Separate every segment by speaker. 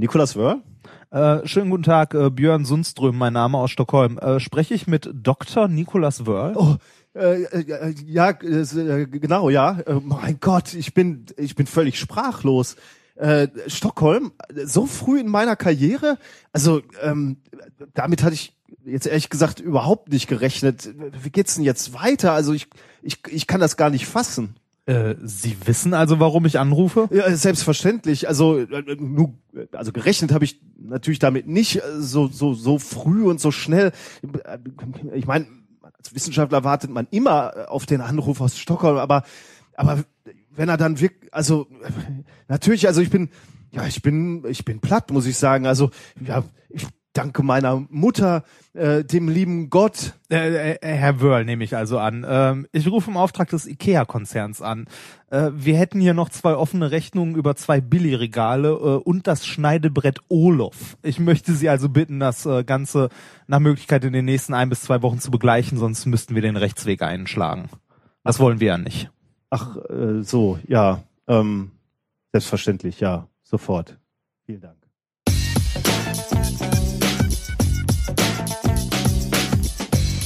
Speaker 1: Nikolas Wörl?
Speaker 2: Äh, schönen guten Tag, äh, Björn Sundström, mein Name aus Stockholm. Äh, spreche ich mit Dr. Nikolas Wörl?
Speaker 1: Oh, äh, äh, ja, äh, genau, ja. Äh, mein Gott, ich bin, ich bin völlig sprachlos. Äh, Stockholm, so früh in meiner Karriere, also ähm, damit hatte ich jetzt ehrlich gesagt überhaupt nicht gerechnet. Wie geht's denn jetzt weiter? Also ich, ich, ich kann das gar nicht fassen.
Speaker 2: Äh, Sie wissen also, warum ich anrufe?
Speaker 1: Ja, selbstverständlich. Also äh, nur, also gerechnet habe ich natürlich damit nicht äh, so so so früh und so schnell. Ich meine, als Wissenschaftler wartet man immer auf den Anruf aus Stockholm, aber aber wenn er dann wirklich, also natürlich, also ich bin ja, ich bin ich bin platt, muss ich sagen. Also ja, ich danke meiner Mutter, äh, dem lieben Gott.
Speaker 2: Äh, äh, Herr Wörl nehme ich also an. Ähm, ich rufe im Auftrag des IKEA-Konzerns an. Äh, wir hätten hier noch zwei offene Rechnungen über zwei Billigregale äh, und das Schneidebrett Olof. Ich möchte Sie also bitten, das äh, Ganze nach Möglichkeit in den nächsten ein bis zwei Wochen zu begleichen, sonst müssten wir den Rechtsweg einschlagen. Das wollen wir ja nicht.
Speaker 1: Ach, äh, so, ja. Ähm, selbstverständlich, ja. Sofort. Vielen Dank.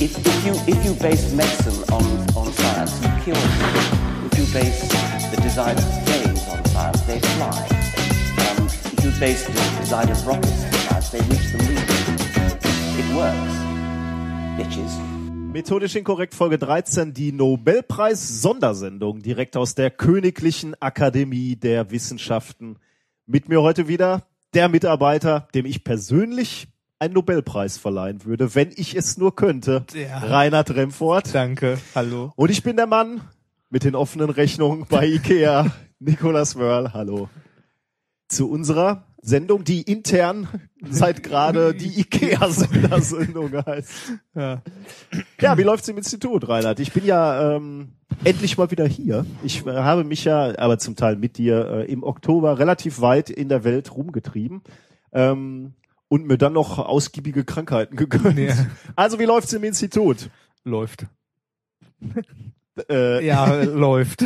Speaker 3: If, if, you, if you base medicine on, on science, you cure people. If you base the design of planes on science, they fly. Um, if you base the design of rockets on science, they reach the moon. It works. Bitches.
Speaker 1: Methodisch inkorrekt Folge 13, die Nobelpreis-Sondersendung direkt aus der Königlichen Akademie der Wissenschaften. Mit mir heute wieder der Mitarbeiter, dem ich persönlich einen Nobelpreis verleihen würde, wenn ich es nur könnte.
Speaker 2: Ja.
Speaker 1: Reinhard Remfort.
Speaker 2: Danke. Hallo.
Speaker 1: Und ich bin der Mann mit den offenen Rechnungen bei Ikea, Nikolas Wörl. Hallo. Zu unserer Sendung, die intern seit gerade die Ikea-Sendersendung heißt.
Speaker 2: Ja.
Speaker 1: Ja, wie läuft's im Institut, Reinhard? Ich bin ja ähm, endlich mal wieder hier. Ich äh, habe mich ja, aber zum Teil mit dir, äh, im Oktober relativ weit in der Welt rumgetrieben. Ähm, und mir dann noch ausgiebige Krankheiten gegönnt.
Speaker 2: Ja.
Speaker 1: Also wie läuft's im Institut?
Speaker 2: Läuft.
Speaker 1: Äh,
Speaker 2: Ja, läuft.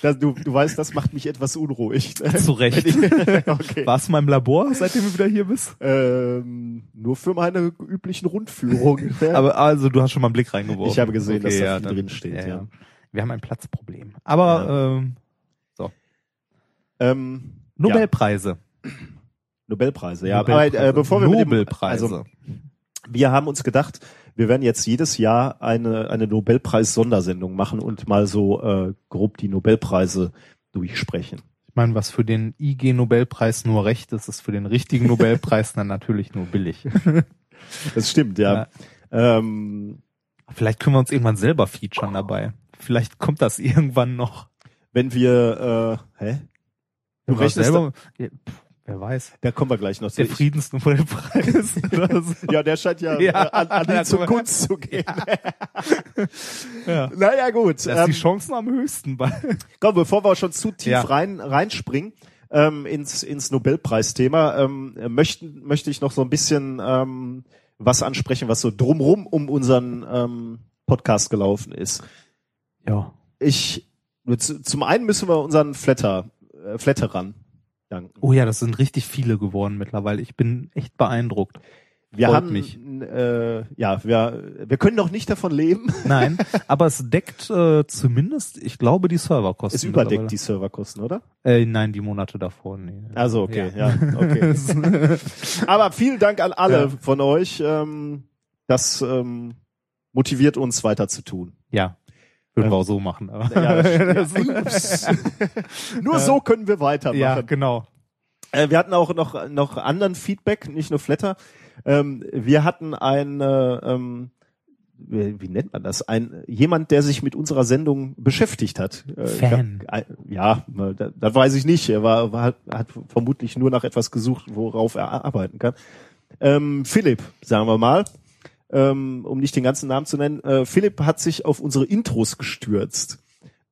Speaker 1: das, du, du weißt, das macht mich etwas unruhig.
Speaker 2: Zu Recht.
Speaker 1: okay.
Speaker 2: Warst du mal im Labor, seitdem du wieder hier bist?
Speaker 1: Ähm, nur für meine üblichen Rundführungen.
Speaker 2: Aber also du hast schon mal einen Blick reingeworfen.
Speaker 1: Ich habe gesehen, dass da
Speaker 2: ja,
Speaker 1: viel
Speaker 2: dann-
Speaker 1: drin steht, ja.
Speaker 2: Wir haben ein Platzproblem. Aber ähm,
Speaker 1: ähm,
Speaker 2: Nobelpreise.
Speaker 1: Nobelpreise, ja.
Speaker 2: Nobelpreise.
Speaker 1: Aber äh, bevor wir mit dem,
Speaker 2: Nobelpreise.
Speaker 1: also wir haben uns gedacht, wir werden jetzt jedes Jahr eine eine Nobelpreis-Sondersendung machen und mal so äh, grob die Nobelpreise durchsprechen.
Speaker 2: ich meine, was für den IG Nobelpreis nur recht ist, ist für den richtigen Nobelpreis dann natürlich nur billig.
Speaker 1: Das stimmt, ja. Ähm,
Speaker 2: Vielleicht können wir uns irgendwann selber featuren dabei. Vielleicht kommt das irgendwann noch.
Speaker 1: wenn wir, äh, hä? Du rechnest
Speaker 2: selber, ja, pff, wer weiß.
Speaker 1: Da kommen wir gleich noch zu.
Speaker 2: Der Friedensnobelpreis.
Speaker 1: Ja, der scheint ja,
Speaker 2: Ja,
Speaker 1: äh, an, an
Speaker 2: guck mal.
Speaker 1: Kunst zu gehen.
Speaker 2: Ja.
Speaker 1: Naja, gut.
Speaker 2: Da ist die
Speaker 1: Ähm,
Speaker 2: Chancen am höchsten bei.
Speaker 1: komm, bevor wir schon zu tief
Speaker 2: Ja.
Speaker 1: rein reinspringen ähm, ins, ins Nobelpreisthema, ähm, möchten, möchte ich noch so ein bisschen ähm, was ansprechen, was so drumrum um unseren ähm, Podcast gelaufen ist.
Speaker 2: Ja.
Speaker 1: Ich, zu, zum einen müssen wir unseren Flatter, äh, Flatterern danken.
Speaker 2: Oh ja, das sind richtig viele geworden mittlerweile. Ich bin echt beeindruckt.
Speaker 1: Wir
Speaker 2: freut
Speaker 1: haben,
Speaker 2: mich.
Speaker 1: Äh, ja, wir, wir können noch nicht davon leben.
Speaker 2: Nein, aber es deckt äh, zumindest, ich glaube, die Serverkosten.
Speaker 1: Es überdeckt die Serverkosten, oder?
Speaker 2: Äh, nein, die Monate davor. Nee.
Speaker 1: Also okay, ja, okay. Aber vielen Dank an alle
Speaker 2: Ja.
Speaker 1: von euch. Ähm, das ähm, motiviert uns weiter zu tun.
Speaker 2: ja, würden wir auch so machen. Aber
Speaker 1: Ja, das. Nur so können wir weitermachen.
Speaker 2: ja, genau.
Speaker 1: Äh, wir hatten auch noch noch anderen Feedback, nicht nur Flatter. Ähm, wir hatten ein äh, ähm, wie, wie nennt man das? Ein jemand, der sich mit unserer Sendung beschäftigt hat. Äh,
Speaker 2: Fan.
Speaker 1: äh, ja, das, das weiß ich nicht. Er war, war hat vermutlich nur nach etwas gesucht, worauf er arbeiten kann. Ähm, Philipp, sagen wir mal, ähm, um nicht den ganzen Namen zu nennen. Äh, Philipp hat sich auf unsere Intros gestürzt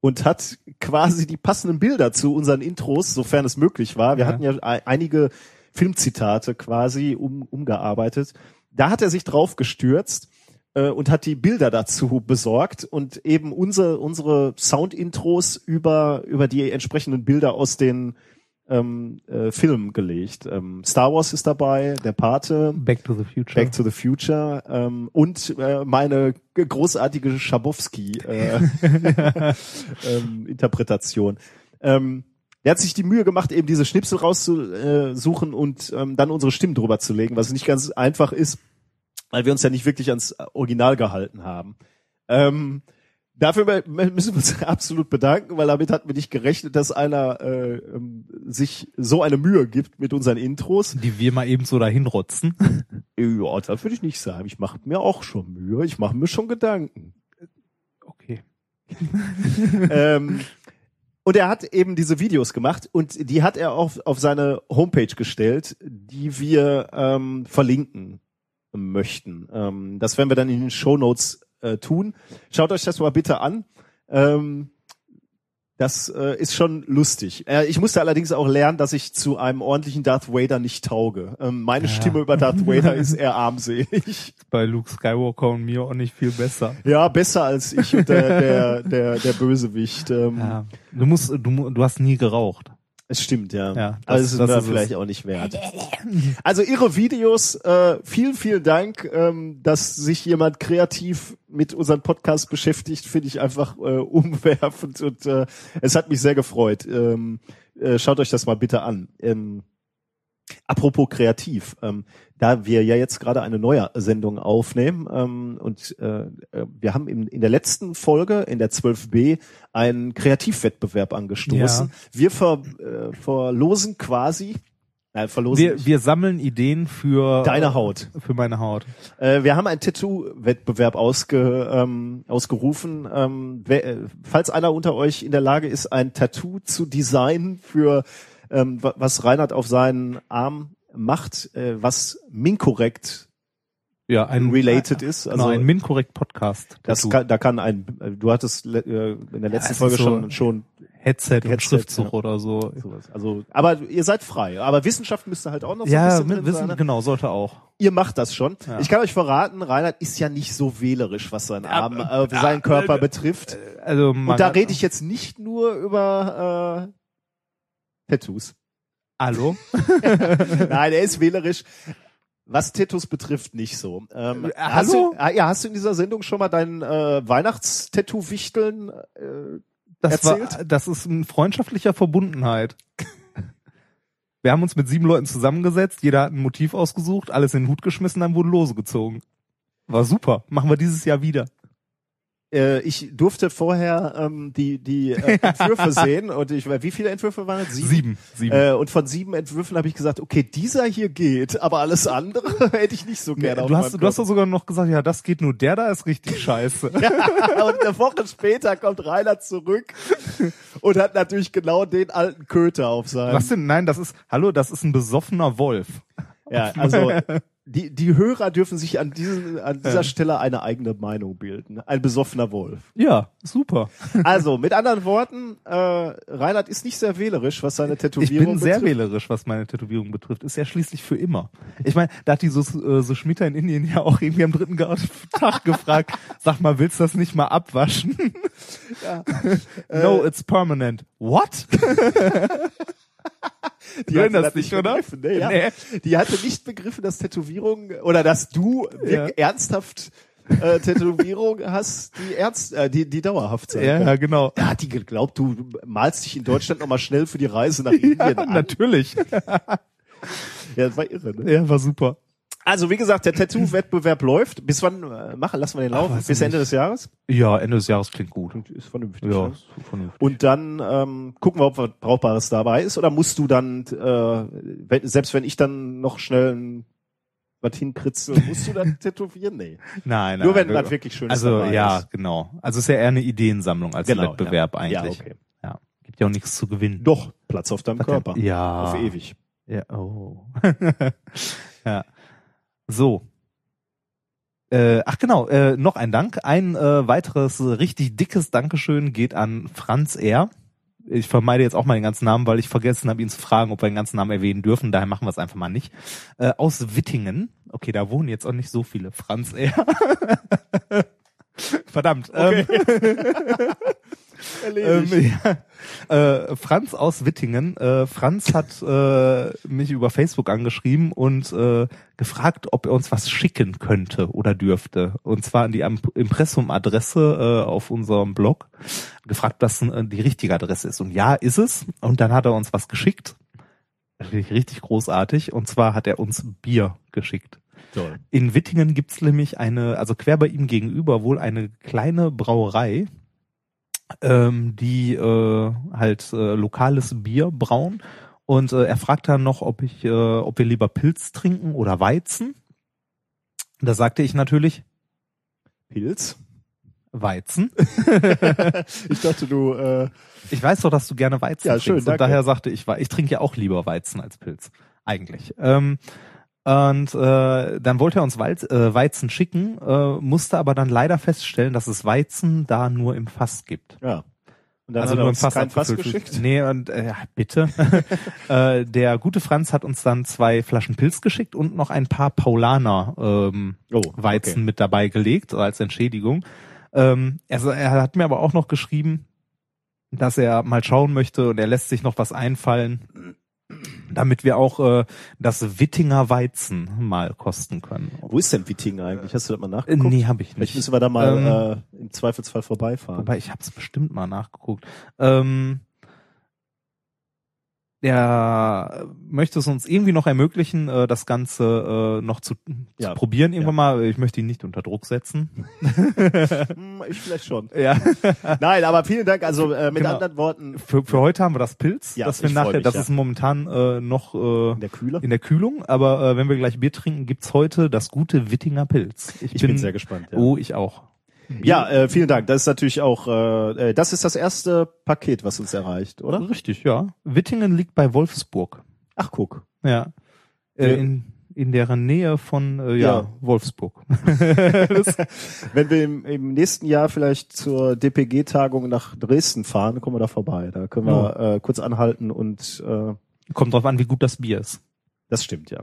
Speaker 1: und hat quasi die passenden Bilder zu unseren Intros, sofern es möglich war. Wir
Speaker 2: Ja.
Speaker 1: hatten ja ei- einige Filmzitate quasi um, umgearbeitet. Da hat er sich drauf gestürzt äh, und hat die Bilder dazu besorgt und eben unsere, unsere Sound-Intros über, über die entsprechenden Bilder aus den ähm, äh, Film gelegt. Ähm, Star Wars ist dabei, Der Pate,
Speaker 2: Back to the Future.
Speaker 1: Back to the Future ähm, und äh, meine großartige Schabowski äh, ähm, Interpretation. Ähm, er hat sich die Mühe gemacht, eben diese Schnipsel rauszusuchen und ähm, dann unsere Stimmen drüber zu legen, was nicht ganz einfach ist, weil wir uns ja nicht wirklich ans Original gehalten haben. Ähm, dafür müssen wir uns absolut bedanken, weil damit hatten wir nicht gerechnet, dass einer äh, ähm, sich so eine Mühe gibt mit unseren Intros.
Speaker 2: die wir mal eben so dahin rotzen.
Speaker 1: Ja, das würde ich nicht sagen. Ich mache mir auch schon Mühe. Ich mache mir schon Gedanken.
Speaker 2: Okay.
Speaker 1: ähm, und er hat eben diese Videos gemacht und die hat er auf, auf seine Homepage gestellt, die wir ähm, verlinken möchten. Ähm, das werden wir dann in den Show Notes äh, tun. Schaut euch das mal bitte an. Ähm, das äh, ist schon lustig. Äh, ich musste allerdings auch lernen, dass ich zu einem ordentlichen Darth Vader nicht tauge. Ähm, meine
Speaker 2: Ja.
Speaker 1: Stimme über Darth Vader ist eher armselig.
Speaker 2: Bei Luke Skywalker und mir auch nicht viel besser.
Speaker 1: Ja, besser als ich und der, der, der, der Bösewicht. Ähm,
Speaker 2: Ja. Du musst, du, du hast nie geraucht.
Speaker 1: Es stimmt, ja.
Speaker 2: Ja,
Speaker 1: also
Speaker 2: das-
Speaker 1: ist
Speaker 2: das
Speaker 1: mir
Speaker 2: ist es.
Speaker 1: vielleicht auch nicht wert. Also ihre Videos, äh, vielen, vielen Dank, ähm, dass sich jemand kreativ mit unserem Podcast beschäftigt, finde ich einfach äh, umwerfend und äh, es hat mich sehr gefreut. Ähm, äh, schaut euch das mal bitte an. Ähm, apropos kreativ, ähm, da wir ja jetzt gerade eine neue Sendung aufnehmen ähm, und äh, äh, wir haben in, in der letzten Folge, in der 12b, einen Kreativwettbewerb angestoßen. Wir ver, äh, verlosen quasi, nein, verlosen
Speaker 2: Wir, wir sammeln Ideen für
Speaker 1: deine Haut.
Speaker 2: Für meine Haut.
Speaker 1: Äh, wir haben einen Tattoo-Wettbewerb ausge, ähm, ausgerufen. Ähm, wer, äh, falls einer unter euch in der Lage ist, ein Tattoo zu designen für ähm, wa- was Reinhard auf seinen Arm macht, äh, was minkorrekt
Speaker 2: Ja, ein
Speaker 1: related ist.
Speaker 2: Genau,
Speaker 1: Also
Speaker 2: ein Minkorrekt Podcast.
Speaker 1: das kann, da kann ein, äh, du hattest äh, in der letzten
Speaker 2: es
Speaker 1: Folge
Speaker 2: ist so-
Speaker 1: schon schon
Speaker 2: Headset, und
Speaker 1: Headset,
Speaker 2: Schriftzug
Speaker 1: ja.
Speaker 2: oder so.
Speaker 1: sowas. Also, aber ihr seid frei. Aber Wissenschaft müsste halt auch noch so ein
Speaker 2: Ja,
Speaker 1: bisschen
Speaker 2: mit
Speaker 1: drin
Speaker 2: Wissen,
Speaker 1: sein. ne?
Speaker 2: genau, sollte auch.
Speaker 1: Ihr macht das schon.
Speaker 2: Ja.
Speaker 1: Ich kann euch verraten, Reinhard ist ja nicht so wählerisch, was seinen Arm,
Speaker 2: äh,
Speaker 1: äh, seinen
Speaker 2: äh,
Speaker 1: Körper
Speaker 2: äh,
Speaker 1: betrifft.
Speaker 2: Also
Speaker 1: Und da rede ich jetzt nicht nur über äh, Tattoos.
Speaker 2: Hallo?
Speaker 1: Nein, er ist wählerisch. Was Tattoos betrifft, nicht so. Ähm,
Speaker 2: Äh,
Speaker 1: hast
Speaker 2: hallo?
Speaker 1: Du, ah, ja, hast du in dieser Sendung schon mal dein äh, Weihnachtstattoo-Wichteln? Äh,
Speaker 2: Das,
Speaker 1: Erzählt?
Speaker 2: war, das ist ein freundschaftlicher Verbundenheit. Wir haben uns mit sieben Leuten zusammengesetzt, jeder hat ein Motiv ausgesucht, alles in den Hut geschmissen, dann wurde Lose gezogen. War super. Machen wir dieses Jahr wieder.
Speaker 1: Äh, ich durfte vorher ähm, die die äh, Entwürfe sehen und ich wie viele Entwürfe waren es?
Speaker 2: Sieben. Sieben.
Speaker 1: Äh, und von sieben Entwürfen habe ich gesagt, okay, dieser hier geht, aber alles andere hätte ich nicht so gerne. auf
Speaker 2: du hast, du hast doch sogar noch gesagt, ja, das geht nur, der da ist richtig scheiße.
Speaker 1: und eine Woche später kommt Rainer zurück und hat natürlich genau den alten Köter auf seinem.
Speaker 2: Was denn? Nein, das ist, hallo, das ist ein besoffener Wolf.
Speaker 1: Ja, also die, die Hörer dürfen sich an, diesen, an dieser Stelle eine eigene Meinung bilden. Ein besoffener Wolf.
Speaker 2: Ja, super.
Speaker 1: Also, mit anderen Worten, äh, Reinhard ist nicht sehr wählerisch, was seine
Speaker 2: Ich
Speaker 1: Tätowierung
Speaker 2: bin sehr
Speaker 1: betrifft.
Speaker 2: wählerisch, was meine Tätowierung betrifft. Ist ja schließlich für immer. Ich meine, da hat die so, äh, so Schmieder in Indien ja auch irgendwie am dritten Tag gefragt, sag mal, willst du das nicht mal abwaschen? no, it's permanent. What?
Speaker 1: Die
Speaker 2: Hören
Speaker 1: hatte
Speaker 2: das nicht, oder?
Speaker 1: begriffen, Ne? Ja.
Speaker 2: Nee.
Speaker 1: Die hatte nicht begriffen, dass Tätowierung oder dass du wirklich ernsthaft äh, Tätowierung hast, die ernst, äh, die, die dauerhaft sein
Speaker 2: Ja, ja, genau.
Speaker 1: Ja, hat die geglaubt, du malst dich in Deutschland nochmal schnell für die Reise nach Indien
Speaker 2: Ja,
Speaker 1: an.
Speaker 2: natürlich.
Speaker 1: Ja, das war irre, ne?
Speaker 2: Ja, war super.
Speaker 1: Also, wie gesagt, der Tattoo-Wettbewerb läuft. Bis wann äh, machen? Lassen wir den laufen? Bis Ende des Jahres?
Speaker 2: Ja, Ende des Jahres klingt gut.
Speaker 1: Ist vernünftig.
Speaker 2: Ja,
Speaker 1: ne?
Speaker 2: ist vernünftig.
Speaker 1: Und dann ähm, gucken wir, ob was Brauchbares dabei ist. Oder musst du dann, äh, selbst wenn ich dann noch schnell ein, was hinkritzel, musst du dann tätowieren? Nee.
Speaker 2: Nein, nein.
Speaker 1: Nur wenn
Speaker 2: nein.
Speaker 1: was wirklich schön
Speaker 2: Also
Speaker 1: dabei
Speaker 2: ja,
Speaker 1: ist.
Speaker 2: genau. Also ist ja eher eine Ideensammlung als
Speaker 1: Genau,
Speaker 2: ein Wettbewerb
Speaker 1: ja.
Speaker 2: eigentlich.
Speaker 1: Ja, okay.
Speaker 2: Ja. Gibt ja auch nichts zu gewinnen.
Speaker 1: Doch, Platz auf deinem
Speaker 2: Was
Speaker 1: Körper.
Speaker 2: denn? Ja.
Speaker 1: Auf ewig.
Speaker 2: Ja, oh. ja. So. Äh, ach genau, äh, noch ein Dank. Ein äh, weiteres richtig dickes Dankeschön geht an Franz R. Ich vermeide jetzt auch mal den ganzen Namen, weil ich vergessen habe, ihn zu fragen, ob wir den ganzen Namen erwähnen dürfen. Daher machen wir es einfach mal nicht. Äh, aus Wittingen. Okay, da wohnen jetzt auch nicht so viele. Franz R. Verdammt. Ähm,
Speaker 1: Erledigt.
Speaker 2: Ähm, ja. äh, Franz aus Wittingen. Äh, Franz hat äh, mich über Facebook angeschrieben und äh, gefragt, ob er uns was schicken könnte oder dürfte. Und zwar an die Impressum-Adresse äh, auf unserem Blog. Gefragt, was äh, die richtige Adresse ist. Und ja, ist es. Und dann hat er uns was geschickt. Richtig, richtig großartig. Und zwar hat er uns Bier geschickt.
Speaker 1: Toll.
Speaker 2: In Wittingen gibt's nämlich eine, also quer bei ihm gegenüber wohl eine kleine Brauerei, ähm, die äh, halt äh, lokales Bier brauen. Und äh, er fragt dann noch, ob ich, äh, ob wir lieber Pilz trinken oder Weizen. Da sagte ich natürlich
Speaker 1: Pilz?
Speaker 2: Weizen.
Speaker 1: ich dachte, du, äh,
Speaker 2: Ich weiß doch, dass du gerne Weizen
Speaker 1: Ja,
Speaker 2: trinkst.
Speaker 1: schön,
Speaker 2: und
Speaker 1: danke.
Speaker 2: daher sagte ich, ich trinke ja auch lieber Weizen als Pilz. Eigentlich. Ähm, und äh, dann wollte er uns Weiz, äh, Weizen schicken, äh, musste aber dann leider feststellen, dass es Weizen da nur im Fass gibt.
Speaker 1: ja. Und dann
Speaker 2: also
Speaker 1: hat er
Speaker 2: nur im
Speaker 1: uns
Speaker 2: Fass
Speaker 1: kein Fass geschickt.
Speaker 2: Nee, und äh, bitte. äh, der gute Franz hat uns dann zwei Flaschen Pilz geschickt und noch ein paar Paulaner ähm,
Speaker 1: Oh,
Speaker 2: Weizen
Speaker 1: okay.
Speaker 2: mit dabei gelegt als Entschädigung. Ähm, also er hat mir aber auch noch geschrieben, dass er mal schauen möchte und er lässt sich noch was einfallen, damit wir auch äh, das Wittinger Weizen mal kosten können.
Speaker 1: Wo ist denn Wittingen eigentlich? Hast du das mal
Speaker 2: Äh,
Speaker 1: nachgeguckt?
Speaker 2: nee, habe ich
Speaker 1: Vielleicht
Speaker 2: nicht.
Speaker 1: müssen wir da mal
Speaker 2: Ähm,
Speaker 1: äh, im Zweifelsfall vorbeifahren.
Speaker 2: Wobei, ich habe es bestimmt mal nachgeguckt. Ähm, der möchte es uns irgendwie noch ermöglichen, äh, das Ganze äh, noch zu,
Speaker 1: Ja.
Speaker 2: zu probieren irgendwann mal. Ich möchte ihn nicht unter Druck setzen.
Speaker 1: Hm, ich vielleicht schon.
Speaker 2: Ja.
Speaker 1: Nein, aber vielen Dank. Also äh, mit
Speaker 2: Genau.
Speaker 1: anderen Worten,
Speaker 2: Für, für heute haben wir das Pilz.
Speaker 1: Ja,
Speaker 2: das wir
Speaker 1: ich
Speaker 2: nachher,
Speaker 1: mich,
Speaker 2: das
Speaker 1: ja.
Speaker 2: ist momentan äh, noch äh,
Speaker 1: in der Kühle.
Speaker 2: in der Kühlung, aber äh, wenn wir gleich Bier trinken, gibt's heute das gute Wittinger Pilz.
Speaker 1: ich bin, sehr gespannt. Ja,
Speaker 2: Oh, ich auch.
Speaker 1: Ja äh, vielen Dank. Das ist natürlich auch, äh, äh, das ist das erste Paket, was uns erreicht, oder?
Speaker 2: Richtig, ja. Wittingen liegt bei Wolfsburg.
Speaker 1: Ach, guck.
Speaker 2: Ja.
Speaker 1: Ja.
Speaker 2: Äh, in, in deren Nähe von äh, ja,
Speaker 1: Ja.
Speaker 2: Wolfsburg.
Speaker 1: Wenn wir im, im nächsten Jahr vielleicht zur DPG-Tagung nach Dresden fahren, kommen wir da vorbei. Da können wir äh, kurz anhalten und äh,
Speaker 2: Kommt drauf an, wie gut das Bier ist.
Speaker 1: das stimmt ja.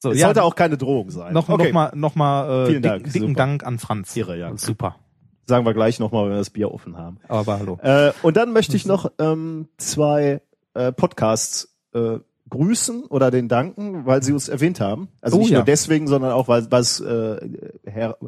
Speaker 2: So,
Speaker 1: Es sollte auch keine Drohung sein.
Speaker 2: noch,
Speaker 1: okay.
Speaker 2: noch mal, noch mal äh,
Speaker 1: Vielen
Speaker 2: dick,
Speaker 1: Dank,
Speaker 2: dicken
Speaker 1: super.
Speaker 2: Dank an Franz.
Speaker 1: Ihre, ja.
Speaker 2: Super.
Speaker 1: Sagen wir gleich nochmal, wenn wir das Bier offen haben.
Speaker 2: Aber hallo.
Speaker 1: Äh, und dann möchte ich noch ähm, zwei äh, Podcasts äh, grüßen oder den danken, weil sie uns erwähnt haben. Also
Speaker 2: Oh,
Speaker 1: nicht
Speaker 2: ja.
Speaker 1: nur deswegen, sondern auch, weil es äh, her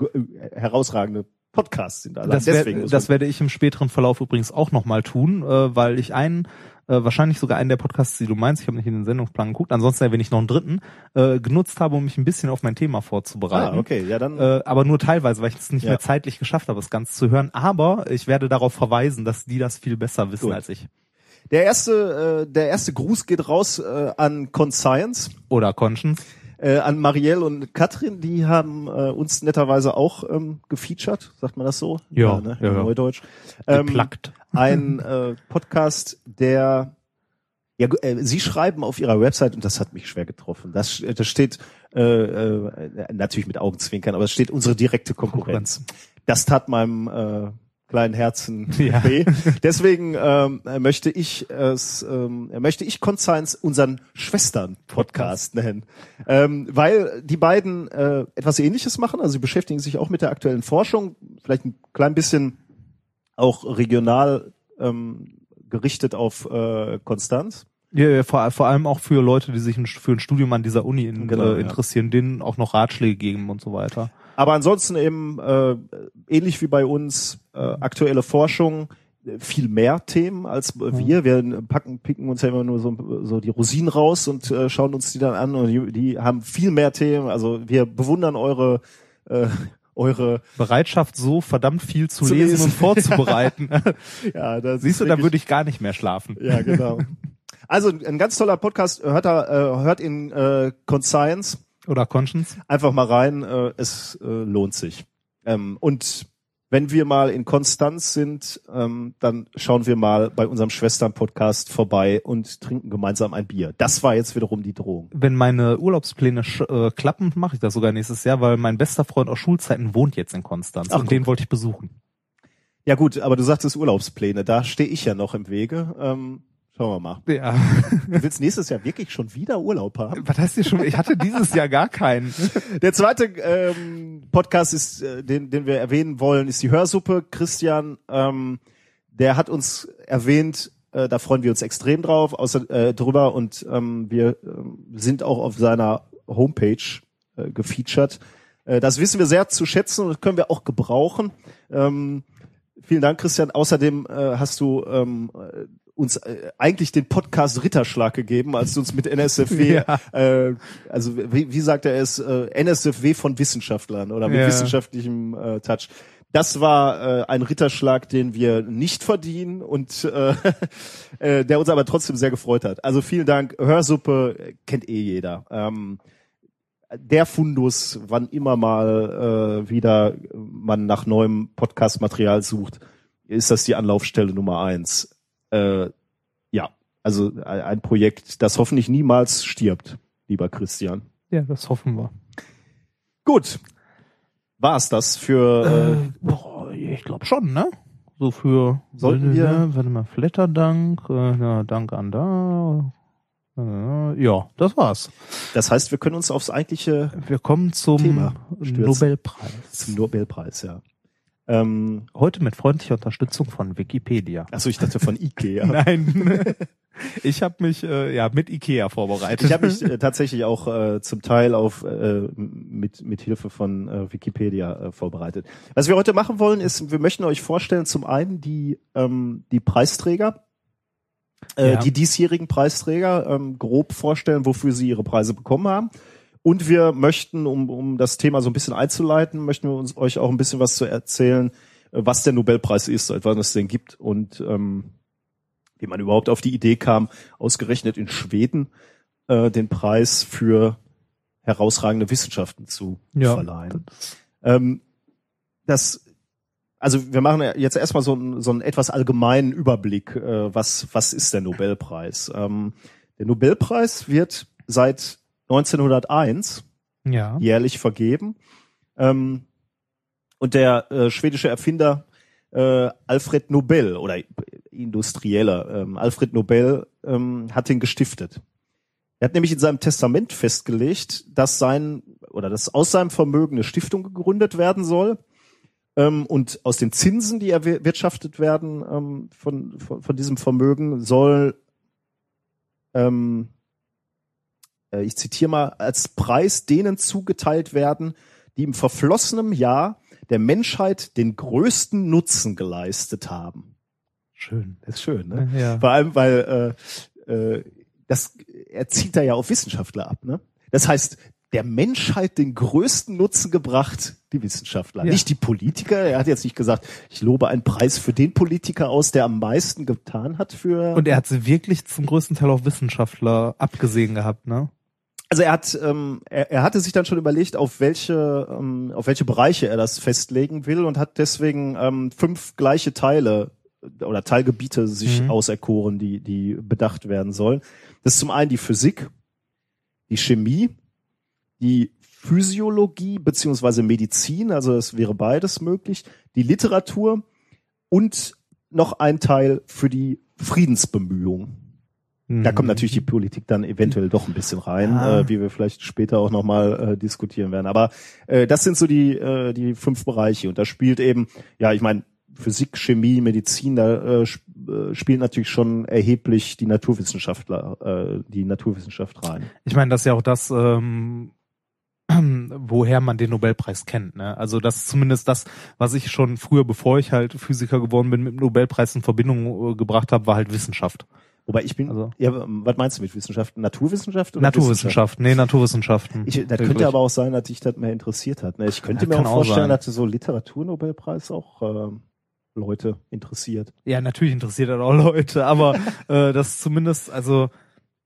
Speaker 1: äh, herausragende Podcasts sind. Allein
Speaker 2: Das,
Speaker 1: muss
Speaker 2: das werde ich im späteren Verlauf übrigens auch nochmal tun, äh, weil ich einen, äh, wahrscheinlich sogar einen der Podcasts, die du meinst, ich habe nicht in den Sendungsplan geguckt, ansonsten erwähne ich noch einen dritten, äh, genutzt habe, um mich ein bisschen auf mein Thema vorzubereiten.
Speaker 1: ah, okay, ja dann.
Speaker 2: Äh, aber nur teilweise, weil ich es nicht
Speaker 1: Ja.
Speaker 2: mehr zeitlich geschafft habe, das Ganze zu hören. Aber ich werde darauf verweisen, dass die das viel besser wissen
Speaker 1: Gut.
Speaker 2: als ich.
Speaker 1: Der erste, äh, der erste Gruß geht raus äh, an Conscience,
Speaker 2: Oder Conscience.
Speaker 1: äh, an Marielle und Katrin, die haben äh, uns netterweise auch ähm, gefeatured, sagt man das so?
Speaker 2: Ja,
Speaker 1: ne?
Speaker 2: ja, ja.
Speaker 1: Neudeutsch. Ähm,
Speaker 2: Geplackt.
Speaker 1: Ein äh, Podcast, der ja, äh, Sie schreiben auf Ihrer Website und das hat mich schwer getroffen. Das, das steht äh, äh, natürlich mit Augenzwinkern, aber es steht unsere direkte Konkurrenz. Das tat meinem äh, kleinen Herzen
Speaker 2: Ja.
Speaker 1: weh. Deswegen ähm, möchte ich es, ähm, möchte ich Conscience unseren Schwestern-Podcast nennen, ähm, weil die beiden äh, etwas Ähnliches machen. Also sie beschäftigen sich auch mit der aktuellen Forschung, vielleicht ein klein bisschen auch regional ähm, gerichtet auf äh, Konstanz.
Speaker 2: Ja, ja, vor, vor allem auch für Leute, die sich ein- für ein Studium an dieser Uni in,
Speaker 1: Genau,
Speaker 2: äh,
Speaker 1: ja.
Speaker 2: interessieren, denen auch noch Ratschläge geben und so weiter.
Speaker 1: Aber ansonsten eben äh, ähnlich wie bei uns äh, aktuelle Forschung viel mehr Themen als wir. Wir packen, picken uns ja immer nur so, so die Rosinen raus und äh, schauen uns die dann an und die, die haben viel mehr Themen. Also wir bewundern eure äh, eure
Speaker 2: Bereitschaft, so verdammt viel zu,
Speaker 1: Zu
Speaker 2: lesen,
Speaker 1: lesen.
Speaker 2: und vorzubereiten.
Speaker 1: ja, da
Speaker 2: Siehst du, da würde ich gar nicht mehr schlafen.
Speaker 1: Ja, genau. Also ein ganz toller Podcast, hört, da, äh, hört in äh, Conscience
Speaker 2: Oder Conscience.
Speaker 1: einfach mal rein, äh, es äh, lohnt sich. Ähm, und wenn wir mal in Konstanz sind, ähm, dann schauen wir mal bei unserem Schwestern-Podcast vorbei und trinken gemeinsam ein Bier. Das war jetzt wiederum die Drohung.
Speaker 2: Wenn meine Urlaubspläne äh, klappen, mache ich das sogar nächstes Jahr, weil mein bester Freund aus Schulzeiten wohnt jetzt in Konstanz
Speaker 1: Ach,
Speaker 2: und
Speaker 1: guck.
Speaker 2: den wollte ich besuchen.
Speaker 1: Ja gut, aber du sagtest Urlaubspläne, da stehe ich ja noch im Wege. Ähm, schauen wir mal.
Speaker 2: Ja.
Speaker 1: Du willst nächstes Jahr wirklich schon wieder Urlaub haben?
Speaker 2: Was heißt hier schon? Ich hatte dieses Jahr gar keinen.
Speaker 1: Der zweite ähm, Podcast ist, äh, den, den wir erwähnen wollen, ist die Hörsuppe. Christian, ähm, der hat uns erwähnt, äh, da freuen wir uns extrem drauf, außer äh, drüber und ähm, wir äh, sind auch auf seiner Homepage äh, gefeatured. Äh, das wissen wir sehr zu schätzen und das können wir auch gebrauchen. Ähm, vielen Dank, Christian. Außerdem äh, hast du ähm, äh, uns äh, eigentlich den Podcast Ritterschlag gegeben, als du uns mit NSFW,
Speaker 2: Ja.
Speaker 1: äh, also wie, wie sagt er es, äh, NSFW von Wissenschaftlern oder mit
Speaker 2: Ja.
Speaker 1: wissenschaftlichem äh, Touch. Das war äh, ein Ritterschlag, den wir nicht verdienen und äh, äh, der uns aber trotzdem sehr gefreut hat. Also vielen Dank. Hörsuppe kennt eh jeder. Ähm, der Fundus, wann immer mal äh, wieder man nach neuem Podcast-Material sucht, ist das die Anlaufstelle Nummer eins. Äh, ja, also ein- Projekt, das hoffentlich niemals stirbt, lieber Christian.
Speaker 2: Ja, das hoffen wir.
Speaker 1: Gut, war's das für
Speaker 2: Äh, boah, ich glaube schon, ne? So für
Speaker 1: Sollten wir-
Speaker 2: ne, warte mal, Flatterdank, äh, ja, Dank an da. Äh, ja, das war's.
Speaker 1: äh, das heißt, wir können uns aufs eigentliche
Speaker 2: Wir kommen zum. Nobelpreis.
Speaker 1: zum Nobelpreis, ja. Ähm,
Speaker 2: Heute mit freundlicher Unterstützung von Wikipedia.
Speaker 1: achso, ich dachte von Ikea.
Speaker 2: Nein. Ich habe mich äh, ja mit Ikea vorbereitet.
Speaker 1: Ich habe mich äh, tatsächlich auch äh, zum Teil auf äh, mit mit Hilfe von äh, Wikipedia äh, vorbereitet. Was wir heute machen wollen, ist, wir möchten euch vorstellen, zum einen die ähm, die Preisträger, äh,
Speaker 2: Ja.
Speaker 1: die diesjährigen Preisträger ähm, grob vorstellen, wofür sie ihre Preise bekommen haben. Und wir möchten, um um das Thema so ein bisschen einzuleiten, möchten wir uns euch auch ein bisschen was zu erzählen, äh, was der Nobelpreis ist, seit wann es den gibt und ähm, wie man überhaupt auf die Idee kam, ausgerechnet in Schweden äh, den Preis für herausragende Wissenschaften zu
Speaker 2: Ja.
Speaker 1: verleihen. Ähm, das, also wir machen jetzt erstmal so einen, so einen etwas allgemeinen Überblick, äh, was, was ist der Nobelpreis? Ähm, der Nobelpreis wird seit 1901
Speaker 2: ja.
Speaker 1: jährlich vergeben. Ähm, und der äh, schwedische Erfinder äh, Alfred Nobel oder Industrieller ähm, Alfred Nobel ähm, hat ihn gestiftet. Er hat nämlich in seinem Testament festgelegt, dass sein oder dass aus seinem Vermögen eine Stiftung gegründet werden soll. Ähm, und aus den Zinsen, die erwirtschaftet werden ähm, von, von, von diesem Vermögen, soll ähm, äh, ich zitiere mal, als Preis denen zugeteilt werden, die im verflossenen Jahr der Menschheit den größten Nutzen geleistet haben.
Speaker 2: Schön.
Speaker 1: Das ist schön, ne?
Speaker 2: Ja.
Speaker 1: Vor allem, weil äh, äh, das er zieht da ja auf Wissenschaftler ab, ne? Das heißt, der Menschheit den größten Nutzen gebracht, die Wissenschaftler,
Speaker 2: Ja.
Speaker 1: nicht die Politiker. Er hat jetzt nicht gesagt, ich lobe einen Preis für den Politiker aus, der am meisten getan hat für.
Speaker 2: Und er hat sie wirklich zum größten Teil auf Wissenschaftler abgesehen gehabt, ne?
Speaker 1: Also er hat, ähm, er, er hatte sich dann schon überlegt, auf welche, ähm, auf welche Bereiche er das festlegen will und hat deswegen ähm, fünf gleiche Teile oder Teilgebiete sich
Speaker 2: Mhm.
Speaker 1: auserkoren, die, die bedacht werden sollen. Das ist zum einen die Physik, die Chemie, die Physiologie beziehungsweise Medizin, also es wäre beides möglich, die Literatur und noch ein Teil für die Friedensbemühungen. Da kommt natürlich die Politik dann eventuell doch ein bisschen rein,
Speaker 2: Ja.
Speaker 1: äh, wie wir vielleicht später auch nochmal äh, diskutieren werden. Aber äh, das sind so die, äh, die fünf Bereiche. Und da spielt eben, ja, ich meine, Physik, Chemie, Medizin, da äh, äh, spielt natürlich schon erheblich die Naturwissenschaftler, äh, die Naturwissenschaft rein.
Speaker 2: Ich meine, das ist ja auch das, ähm, woher man den Nobelpreis kennt. Ne? Also das ist zumindest das, was ich schon früher, bevor ich halt Physiker geworden bin, mit dem Nobelpreis in Verbindung äh, gebracht habe, war halt Wissenschaft.
Speaker 1: Wobei ich bin,
Speaker 2: Also-
Speaker 1: ja, was meinst du mit Wissenschaft? Naturwissenschaft oder
Speaker 2: Naturwissenschaft, nee, Naturwissenschaften.
Speaker 1: Ich, das
Speaker 2: Wirklich.
Speaker 1: könnte aber auch sein, dass dich das mehr interessiert hat. Ne? Ich könnte
Speaker 2: Ja,
Speaker 1: mir auch
Speaker 2: auch
Speaker 1: vorstellen,
Speaker 2: sein.
Speaker 1: dass so Literaturnobelpreis auch ähm, Leute interessiert.
Speaker 2: Ja, natürlich interessiert das auch Leute, aber äh, das zumindest, also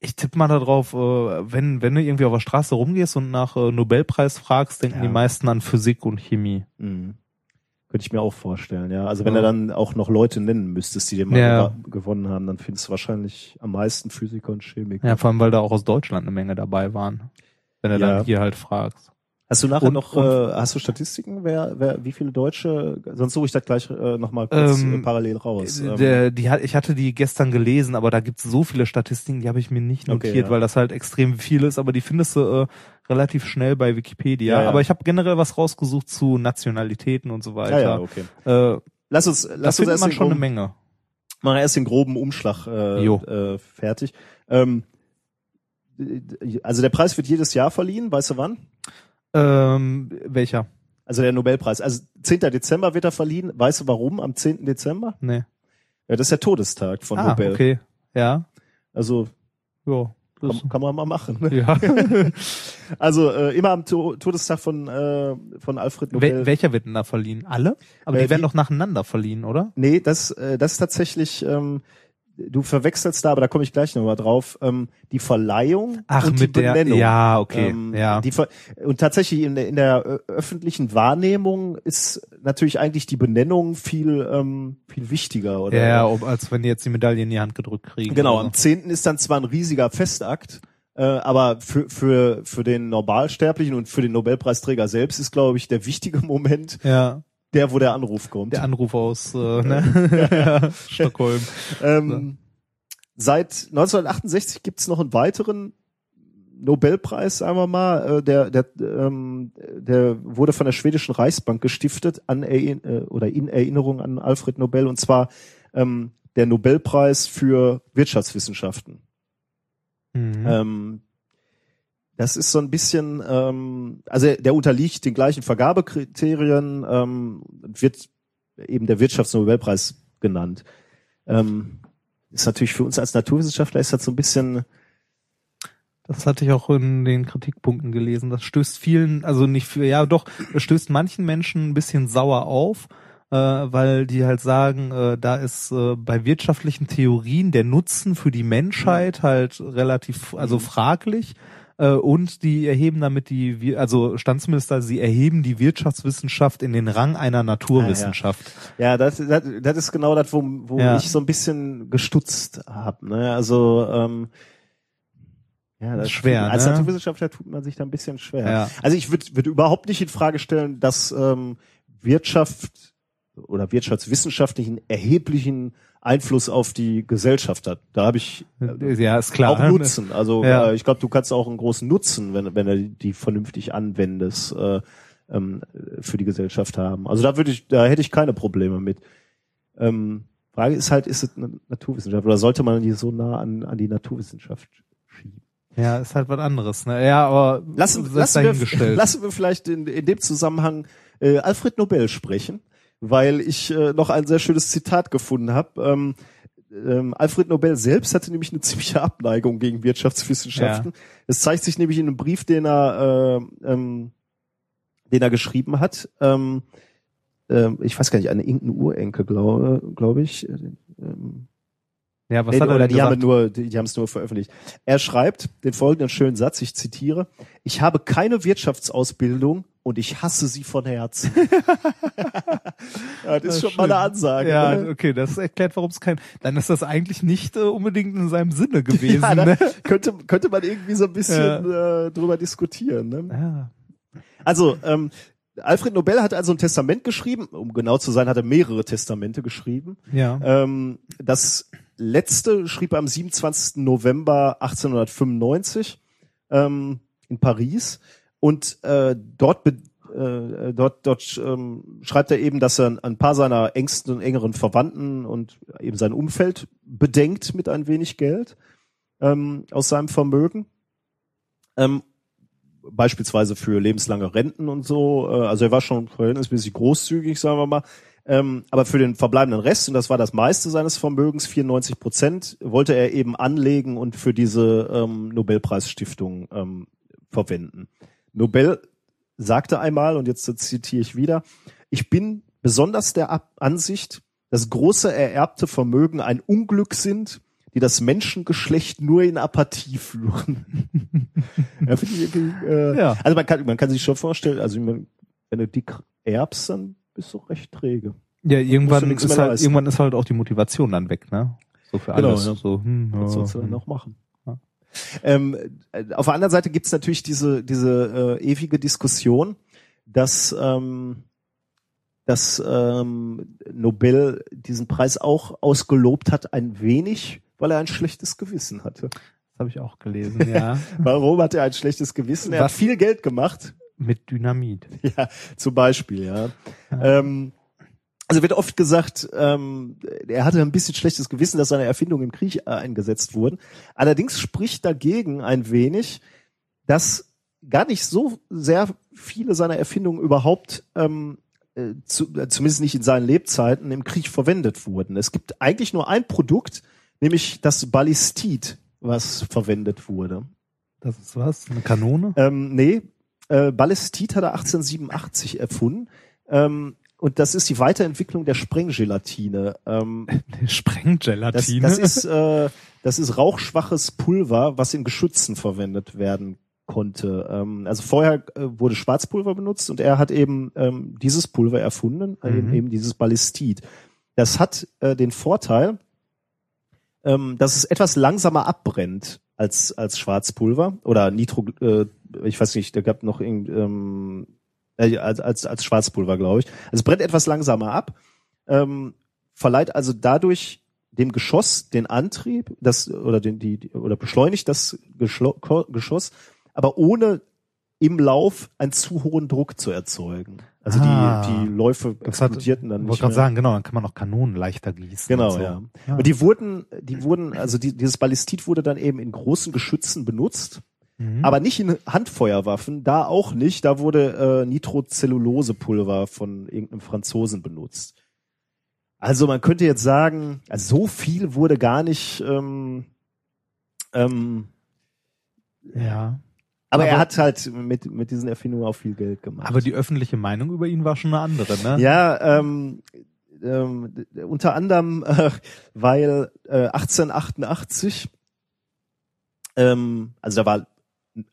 Speaker 2: ich tippe mal darauf, äh, wenn, wenn du irgendwie auf der Straße rumgehst und nach äh, Nobelpreis fragst, denken
Speaker 1: Ja.
Speaker 2: die meisten an Physik und Chemie.
Speaker 1: Mhm. Könnte ich mir auch vorstellen, ja. Also wenn
Speaker 2: Ja.
Speaker 1: du dann auch noch Leute nennen müsstest, die den mal
Speaker 2: Ja.
Speaker 1: gewonnen haben, dann findest du wahrscheinlich am meisten Physiker und Chemiker.
Speaker 2: Ja, vor allem, weil da auch aus Deutschland eine Menge dabei waren. Wenn du
Speaker 1: Ja.
Speaker 2: dann hier halt fragst.
Speaker 1: Hast du nachher
Speaker 2: Und-
Speaker 1: noch,
Speaker 2: und-
Speaker 1: äh, hast du Statistiken, wer, wer, wie viele Deutsche, sonst suche ich das gleich äh, nochmal kurz
Speaker 2: Ähm,
Speaker 1: äh, parallel raus. Ähm,
Speaker 2: Der, die, ich hatte die gestern gelesen, aber da gibt's so viele Statistiken, die habe ich mir nicht
Speaker 1: Okay,
Speaker 2: notiert,
Speaker 1: ja.
Speaker 2: weil das halt extrem viel ist, aber die findest du äh, relativ schnell bei Wikipedia.
Speaker 1: Ja, ja.
Speaker 2: Aber ich habe generell was rausgesucht zu Nationalitäten und so
Speaker 1: ja,
Speaker 2: weiter.
Speaker 1: ja, okay.
Speaker 2: äh,
Speaker 1: Lass uns, lass uns
Speaker 2: findet
Speaker 1: erst
Speaker 2: man schon eine
Speaker 1: groben-
Speaker 2: Menge.
Speaker 1: Machen wir erst den groben Umschlag äh, äh, fertig. Ähm, also der Preis wird jedes Jahr verliehen, weißt du wann?
Speaker 2: Ähm, welcher?
Speaker 1: Also der Nobelpreis. Also 10. Dezember wird er verliehen. Weißt du warum? Am 10. Dezember?
Speaker 2: Nee.
Speaker 1: Ja, das ist der Todestag von
Speaker 2: ah,
Speaker 1: Nobel.
Speaker 2: okay. Ja.
Speaker 1: Also
Speaker 2: Ja. Das,
Speaker 1: kann, kann man mal machen. Ne?
Speaker 2: ja.
Speaker 1: Also äh, immer am to Todestag von äh, von Alfred Nobel.
Speaker 2: Wel welcher wird denn da verliehen? Alle? Aber
Speaker 1: Äh,
Speaker 2: die werden
Speaker 1: die-
Speaker 2: doch nacheinander verliehen, oder?
Speaker 1: Nee, das, äh, das ist tatsächlich, ähm, du verwechselst da, aber da komme ich gleich nochmal drauf, ähm, die Verleihung
Speaker 2: Ach,
Speaker 1: und
Speaker 2: mit
Speaker 1: die
Speaker 2: der,
Speaker 1: Benennung.
Speaker 2: ja, okay,
Speaker 1: Ähm,
Speaker 2: ja.
Speaker 1: Die Ver und tatsächlich in der, in der ö- öffentlichen Wahrnehmung ist natürlich eigentlich die Benennung viel, ähm, viel wichtiger, oder?
Speaker 2: ja, ob, als wenn die jetzt die Medaille in die Hand gedrückt kriegen.
Speaker 1: Genau, am 10. ist dann zwar ein riesiger Festakt, äh, aber für, für, für den Normalsterblichen und für den Nobelpreisträger selbst ist, glaube ich, der wichtige Moment.
Speaker 2: Ja,
Speaker 1: der, wo der Anruf kommt.
Speaker 2: der Anruf aus äh, ne? ja, Stockholm.
Speaker 1: Ähm, Seit 1968 gibt's noch einen weiteren Nobelpreis, sagen wir mal. Äh, der, der, ähm, der wurde von der schwedischen Reichsbank gestiftet an Erinn- äh, oder in Erinnerung an Alfred Nobel und zwar ähm, der Nobelpreis für Wirtschaftswissenschaften.
Speaker 2: Mhm.
Speaker 1: Ähm, das ist so ein bisschen, ähm, also der unterliegt den gleichen Vergabekriterien, ähm, wird eben der Wirtschaftsnobelpreis genannt. Ähm, ist natürlich für uns als Naturwissenschaftler ist das so ein bisschen,
Speaker 2: Das hatte ich auch in den Kritikpunkten gelesen. Das stößt vielen, also nicht für, ja doch, stößt manchen Menschen ein bisschen sauer auf, äh, weil die halt sagen, äh, da ist äh, bei wirtschaftlichen Theorien der Nutzen für die Menschheit halt relativ, also fraglich. Äh, und die erheben damit die, also Standsminister, sie erheben die Wirtschaftswissenschaft in den Rang einer Naturwissenschaft.
Speaker 1: ja, das, das, das ist genau das, wo, wo
Speaker 2: Ja.
Speaker 1: ich so ein bisschen gestutzt habe. Ne? Also ähm, ja, das
Speaker 2: Schwer,
Speaker 1: tut, als
Speaker 2: ne?
Speaker 1: Naturwissenschaftler tut man sich da ein bisschen schwer.
Speaker 2: Ja.
Speaker 1: Also ich würde würd überhaupt nicht in Frage stellen, dass ähm, Wirtschaft oder wirtschaftswissenschaftlichen erheblichen Einfluss auf die Gesellschaft hat. Da habe ich äh,
Speaker 2: Ja, ist klar.
Speaker 1: auch Nutzen. Also
Speaker 2: Ja.
Speaker 1: äh, ich glaube, du kannst auch einen großen Nutzen, wenn, wenn du die vernünftig anwendest, äh, ähm, für die Gesellschaft haben. Also da würde ich, da hätte ich keine Probleme mit. Ähm, Frage ist halt, ist es eine Naturwissenschaft oder sollte man die so nah an, an die Naturwissenschaft schieben?
Speaker 2: Ja, ist halt was anderes. Ne? Ja, aber
Speaker 1: Lassen, lassen, wir, lassen wir vielleicht in, in dem Zusammenhang äh, Alfred Nobel sprechen, weil ich äh, noch ein sehr schönes Zitat gefunden habe. Ähm, ähm, Alfred Nobel selbst hatte nämlich eine ziemliche Abneigung gegen Wirtschaftswissenschaften. Es zeigt sich nämlich in einem Brief, den er, äh, ähm, den er geschrieben hat. Ähm, ähm, ich weiß gar nicht, eine irgendeine Urenkel, glaube glaube ich. Äh, Ähm,
Speaker 2: ja, was
Speaker 1: Nee,
Speaker 2: hat er
Speaker 1: oder
Speaker 2: denn
Speaker 1: die haben, nur, die, die haben es nur veröffentlicht. Er schreibt den folgenden schönen Satz, ich zitiere, ich habe keine Wirtschaftsausbildung und ich hasse sie von Herzen. ja, das ist
Speaker 2: Ja,
Speaker 1: schon mal eine
Speaker 2: schön.
Speaker 1: Ansage.
Speaker 2: Ja,
Speaker 1: ne?
Speaker 2: okay, das erklärt, warum es kein. Dann ist das eigentlich nicht äh, unbedingt in seinem Sinne gewesen.
Speaker 1: Ja,
Speaker 2: ne?
Speaker 1: könnte, könnte man irgendwie so ein bisschen äh, drüber diskutieren. Ne?
Speaker 2: ja.
Speaker 1: Also, ähm, Alfred Nobel hat also ein Testament geschrieben, um genau zu sein, hat er mehrere Testamente geschrieben.
Speaker 2: ja.
Speaker 1: Ähm, das letzte schrieb er am 27. November 1895 ähm, in Paris und äh, dort äh, dort dort ähm, schreibt er eben, dass er ein paar seiner engsten und engeren Verwandten und eben sein Umfeld bedenkt mit ein wenig Geld ähm, aus seinem Vermögen. Ähm, beispielsweise für lebenslange Renten und so. Äh, also er war schon verhältnismäßig großzügig, sagen wir mal. Ähm, aber für den verbleibenden Rest, und das war das meiste seines Vermögens, 94 Prozent, wollte er eben anlegen und für diese ähm, Nobelpreisstiftung ähm, verwenden. Nobel sagte einmal, und jetzt zitiere ich wieder, ich bin besonders der Ansicht, dass große ererbte Vermögen ein Unglück sind, die das Menschengeschlecht nur in Apathie führen. ja, ich äh,
Speaker 2: Ja.
Speaker 1: Also man kann, man kann sich schon vorstellen, also wenn wenn du dick erbst, dann bist du recht träge.
Speaker 2: ja, irgendwann ist halt,
Speaker 1: leisten.
Speaker 2: irgendwann ist halt auch die Motivation dann weg, ne? So für
Speaker 1: Genau,
Speaker 2: alles.
Speaker 1: ja.
Speaker 2: So, hm,
Speaker 1: Was
Speaker 2: ja,
Speaker 1: sollst du dann
Speaker 2: hm.
Speaker 1: noch machen?
Speaker 2: Ja.
Speaker 1: Ähm, äh, auf der anderen Seite gibt's natürlich diese, diese äh, ewige Diskussion, dass, ähm, dass ähm, Nobel diesen Preis auch ausgelobt hat, ein wenig, weil er ein schlechtes Gewissen hatte.
Speaker 2: Das habe ich auch gelesen, ja.
Speaker 1: Warum hat er ein schlechtes Gewissen? Er
Speaker 2: Was?
Speaker 1: hat viel Geld gemacht,
Speaker 2: Mit Dynamit.
Speaker 1: ja, zum Beispiel, ja. Ähm, Also wird oft gesagt, ähm, er hatte ein bisschen schlechtes Gewissen, dass seine Erfindungen im Krieg äh, eingesetzt wurden. Allerdings spricht dagegen ein wenig, dass gar nicht so sehr viele seiner Erfindungen überhaupt ähm, äh, zu, äh, zumindest nicht in seinen Lebzeiten im Krieg verwendet wurden. Es gibt eigentlich nur ein Produkt, nämlich das Ballistid, was verwendet wurde.
Speaker 2: Das ist was? Eine Kanone?
Speaker 1: Ähm, nee, äh, Ballistid hat er 1887 erfunden. Ähm, und das ist die Weiterentwicklung der Sprenggelatine. Ähm, das,
Speaker 2: Sprenggelatine?
Speaker 1: das ist äh, das ist rauchschwaches Pulver, was in Geschützen verwendet werden konnte. Ähm, also vorher äh, wurde Schwarzpulver benutzt und er hat eben ähm, dieses Pulver erfunden, äh, eben,
Speaker 2: Mhm.
Speaker 1: eben dieses Ballistid. Das hat äh, den Vorteil, ähm, dass es etwas langsamer abbrennt als als Schwarzpulver oder Nitro. Äh, ich weiß nicht, da gab noch irgend, ähm, äh, als als als Schwarzpulver, glaube ich. Also es brennt etwas langsamer ab, ähm, verleiht also dadurch dem Geschoss den Antrieb, das oder den die oder beschleunigt das Geschlo Geschoss, aber ohne im Lauf einen zu hohen Druck zu erzeugen. Also
Speaker 2: Ah.
Speaker 1: die die Läufe
Speaker 2: Das hat-
Speaker 1: explodierten dann
Speaker 2: wollte
Speaker 1: nicht
Speaker 2: gerade
Speaker 1: mehr.
Speaker 2: sagen, genau, dann kann man auch Kanonen leichter gießen.
Speaker 1: Genau,
Speaker 2: und so.
Speaker 1: ja.
Speaker 2: Ja.
Speaker 1: Und die wurden, die wurden, also die, dieses Ballistid wurde dann eben in großen Geschützen benutzt,
Speaker 2: Mhm.
Speaker 1: aber nicht in Handfeuerwaffen, da auch nicht. Da wurde äh, Nitrocellulosepulver von irgendeinem Franzosen benutzt. Also man könnte jetzt sagen, also so viel wurde gar nicht. Ähm, ähm,
Speaker 2: ja.
Speaker 1: aber, er
Speaker 2: Aber-
Speaker 1: hat halt mit mit diesen Erfindungen auch viel Geld gemacht.
Speaker 2: Aber die öffentliche Meinung über ihn war schon eine andere, ne?
Speaker 1: Ja, ähm, ähm, unter anderem, äh, weil äh, 1888, ähm, also da war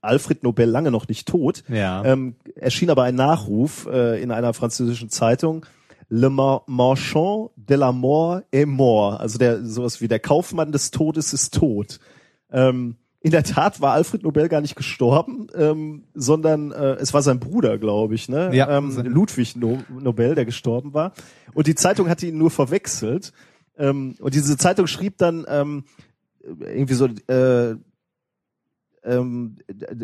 Speaker 1: Alfred Nobel lange noch nicht tot,
Speaker 2: Ja.
Speaker 1: ähm, erschien aber ein Nachruf äh, in einer französischen Zeitung, Le Mar Marchand de la Mort est mort, also der sowas wie der Kaufmann des Todes ist tot. Ähm, in der Tat war Alfred Nobel gar nicht gestorben, ähm, sondern äh, es war sein Bruder, glaube ich, ne?
Speaker 2: Ja.
Speaker 1: ähm, Ludwig no Nobel, der gestorben war. Und die Zeitung hatte ihn nur verwechselt. Ähm, und diese Zeitung schrieb dann ähm, irgendwie so, äh, ähm,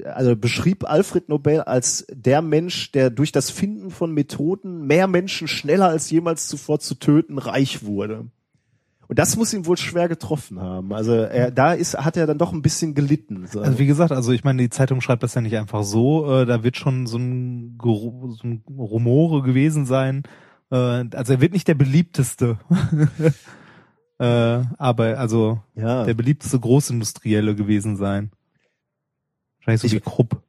Speaker 1: also beschrieb Alfred Nobel als der Mensch, der durch das Finden von Methoden mehr Menschen schneller als jemals zuvor zu töten reich wurde. Und das muss ihn wohl schwer getroffen haben. Also er, da ist, hat er dann doch ein bisschen gelitten. So.
Speaker 2: Also wie gesagt, also ich meine, die Zeitung schreibt das ja nicht einfach so, äh, da wird schon so ein, so ein Rumore gewesen sein. Äh, also er wird nicht der beliebteste. äh, aber also
Speaker 1: ja.
Speaker 2: der beliebteste Großindustrielle gewesen sein. Wahrscheinlich so
Speaker 1: Ich-
Speaker 2: wie Krupp.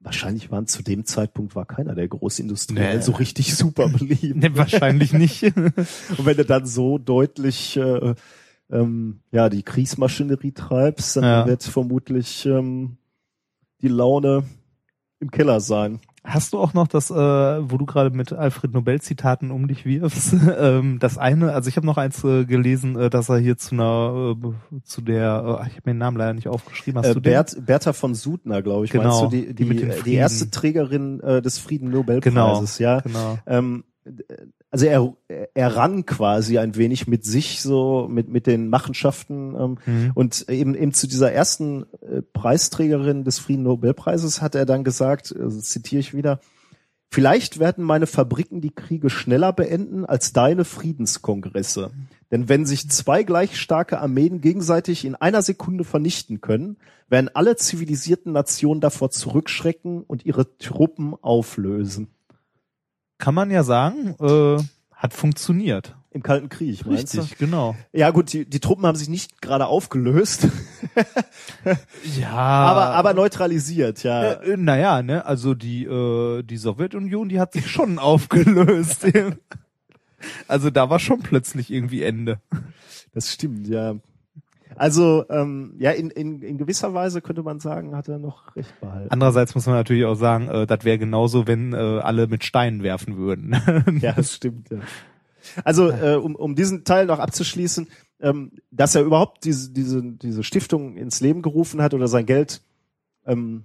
Speaker 1: Wahrscheinlich waren zu dem Zeitpunkt war keiner der Großindustrie
Speaker 2: Nee.
Speaker 1: so richtig super beliebt.
Speaker 2: Nee, wahrscheinlich nicht.
Speaker 1: Und wenn du dann so deutlich äh, ähm, ja die Kriegsmaschinerie treibst, dann
Speaker 2: Ja.
Speaker 1: wird vermutlich ähm, die Laune im Keller sein.
Speaker 2: Hast du auch noch das, äh, wo du gerade mit Alfred Nobel Zitaten um dich wirfst? ähm, das eine, also ich habe noch eins äh, gelesen, äh, dass er hier zu einer, äh, zu der, äh, ich habe mir den Namen leider nicht aufgeschrieben. Hast
Speaker 1: Äh,
Speaker 2: du den?
Speaker 1: Bert, Bertha von Sudner, glaube ich,
Speaker 2: Genau,
Speaker 1: meinst du, die,
Speaker 2: die
Speaker 1: die, die erste Trägerin äh, des Frieden
Speaker 2: genau,
Speaker 1: Nobelpreises, ja.
Speaker 2: genau.
Speaker 1: Ähm, also er, er rang quasi ein wenig mit sich, so mit, mit den Machenschaften ähm,
Speaker 2: Mhm.
Speaker 1: Und eben, eben zu dieser ersten äh, Preisträgerin des Frieden Nobelpreises hat er dann gesagt, also zitiere ich wieder, vielleicht werden meine Fabriken die Kriege schneller beenden als deine Friedenskongresse. Denn wenn sich zwei gleich starke Armeen gegenseitig in einer Sekunde vernichten können, werden alle zivilisierten Nationen davor zurückschrecken und ihre Truppen auflösen.
Speaker 2: Kann man ja sagen, äh, hat funktioniert.
Speaker 1: Im Kalten Krieg, meinst du?
Speaker 2: Richtig, genau.
Speaker 1: Ja gut, die, die Truppen haben sich nicht gerade aufgelöst,
Speaker 2: Ja,
Speaker 1: aber, aber neutralisiert, ja.
Speaker 2: äh, äh, naja, ne, also die, äh, die Sowjetunion, die hat sich schon aufgelöst. also da war schon plötzlich irgendwie Ende.
Speaker 1: Das stimmt, ja. Also, ähm, ja, in, in, in gewisser Weise könnte man sagen, hat er noch recht behalten.
Speaker 2: Andererseits muss man natürlich auch sagen, äh, das wäre genauso, wenn äh, alle mit Steinen werfen würden.
Speaker 1: Ja, das stimmt, ja. Also, äh, um, um diesen Teil noch abzuschließen, ähm, dass er überhaupt diese, diese, diese Stiftung ins Leben gerufen hat oder sein Geld ähm,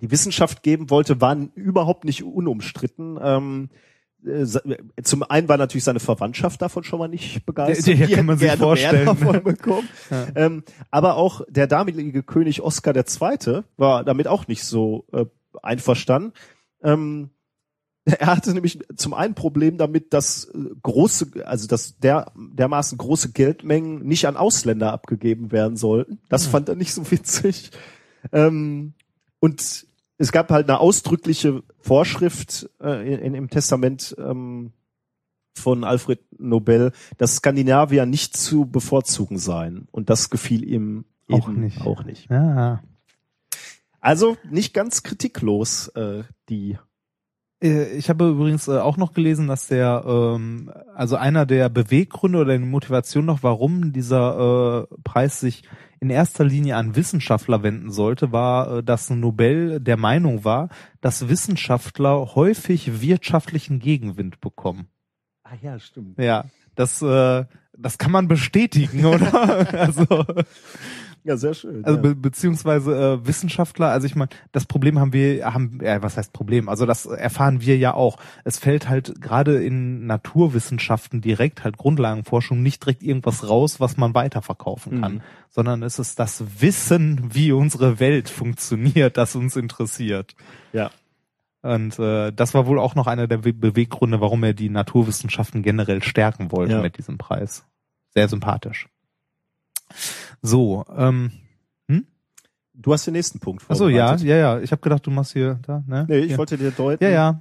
Speaker 1: die Wissenschaft geben wollte, waren überhaupt nicht unumstritten. Ähm, äh, zum einen war natürlich seine Verwandtschaft davon schon mal nicht begeistert.
Speaker 2: Ja,
Speaker 1: Die
Speaker 2: kann man sich vorstellen.
Speaker 1: Davon bekommen.
Speaker 2: Ja.
Speaker 1: Ähm, aber auch der damalige König Oskar II. war damit auch nicht so äh, einverstanden. Ähm, Er hatte nämlich zum einen Problem damit, dass äh, große, also dass der dermaßen große Geldmengen nicht an Ausländer abgegeben werden sollten. Das fand er nicht so witzig. Ähm, und es gab halt eine ausdrückliche Vorschrift äh, in, im Testament ähm, von Alfred Nobel, dass Skandinavier nicht zu bevorzugen seien. Und das gefiel ihm
Speaker 2: Auch
Speaker 1: eben
Speaker 2: nicht.
Speaker 1: Auch nicht.
Speaker 2: Ja.
Speaker 1: Also nicht ganz kritiklos, äh, die
Speaker 2: Äh, Ich habe übrigens äh, auch noch gelesen, dass der, ähm, also einer der Beweggründe oder die Motivation noch, warum dieser äh, Preis sich in erster Linie an Wissenschaftler wenden sollte, war, äh, dass Nobel der Meinung war, dass Wissenschaftler häufig wirtschaftlichen Gegenwind bekommen.
Speaker 1: Ah ja, stimmt.
Speaker 2: Ja, das, äh, das kann man bestätigen, oder? also,
Speaker 1: Ja, sehr schön.
Speaker 2: also be beziehungsweise äh, Wissenschaftler, also ich meine, das Problem haben wir, haben, ja, was heißt Problem? Also das erfahren wir ja auch. Es fällt halt gerade in Naturwissenschaften direkt, halt Grundlagenforschung, nicht direkt irgendwas raus, was man weiterverkaufen kann,
Speaker 1: Mhm.
Speaker 2: sondern es ist das Wissen, wie unsere Welt funktioniert, das uns interessiert.
Speaker 1: ja.
Speaker 2: Und äh, das war wohl auch noch einer der Be Beweggründe, warum er die Naturwissenschaften generell stärken wollte
Speaker 1: Ja.
Speaker 2: mit diesem Preis. Sehr sympathisch. So, ähm,
Speaker 1: Du hast den nächsten Punkt
Speaker 2: achso, ja, ja, ja. Ich habe gedacht, du machst hier da, ne?
Speaker 1: Nee, ich
Speaker 2: Hier.
Speaker 1: wollte dir deuten.
Speaker 2: Ja, ja.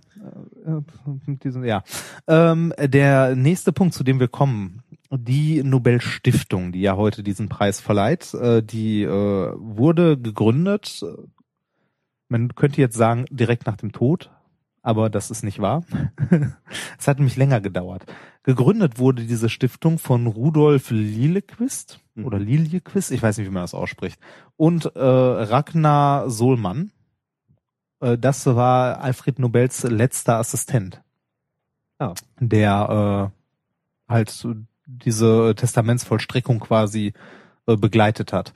Speaker 2: Äh, Mit diesem, ja. Ähm, der nächste Punkt, zu dem wir kommen, die Nobelstiftung, die ja heute diesen Preis verleiht, äh, die äh, wurde gegründet. Man könnte jetzt sagen, direkt nach dem Tod, aber das ist nicht wahr. es hat nämlich länger gedauert. Gegründet wurde diese Stiftung von Rudolf Lillequist
Speaker 1: Mhm.
Speaker 2: oder Liljequist, ich weiß nicht, wie man das ausspricht, und äh, Ragnar Sohlmann. Äh, das war Alfred Nobels letzter Assistent.
Speaker 1: Ah.
Speaker 2: Der äh, halt diese Testamentsvollstreckung quasi äh, begleitet hat.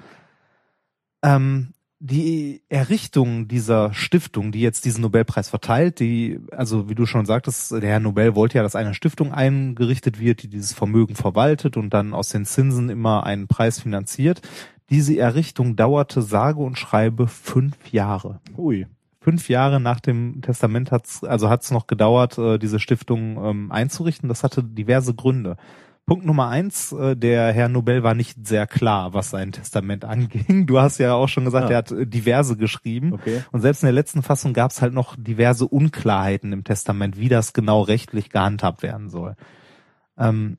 Speaker 2: Ähm, die Errichtung dieser Stiftung, die jetzt diesen Nobelpreis verteilt, die, also wie du schon sagtest, der Herr Nobel wollte ja, dass eine Stiftung eingerichtet wird, die dieses Vermögen verwaltet und dann aus den Zinsen immer einen Preis finanziert. Diese Errichtung dauerte sage und schreibe fünf Jahre
Speaker 1: Ui.
Speaker 2: fünf Jahre nach dem Testament hat's, also hat's noch gedauert, äh, diese Stiftung ähm, einzurichten. Das hatte diverse Gründe. Punkt Nummer eins, äh, der Herr Nobel war nicht sehr klar, was sein Testament anging. Du hast ja auch schon gesagt,
Speaker 1: Ah.
Speaker 2: er hat äh, diverse geschrieben.
Speaker 1: Okay.
Speaker 2: Und selbst in der letzten Fassung gab's halt noch diverse Unklarheiten im Testament, wie das genau rechtlich gehandhabt werden soll. Ähm,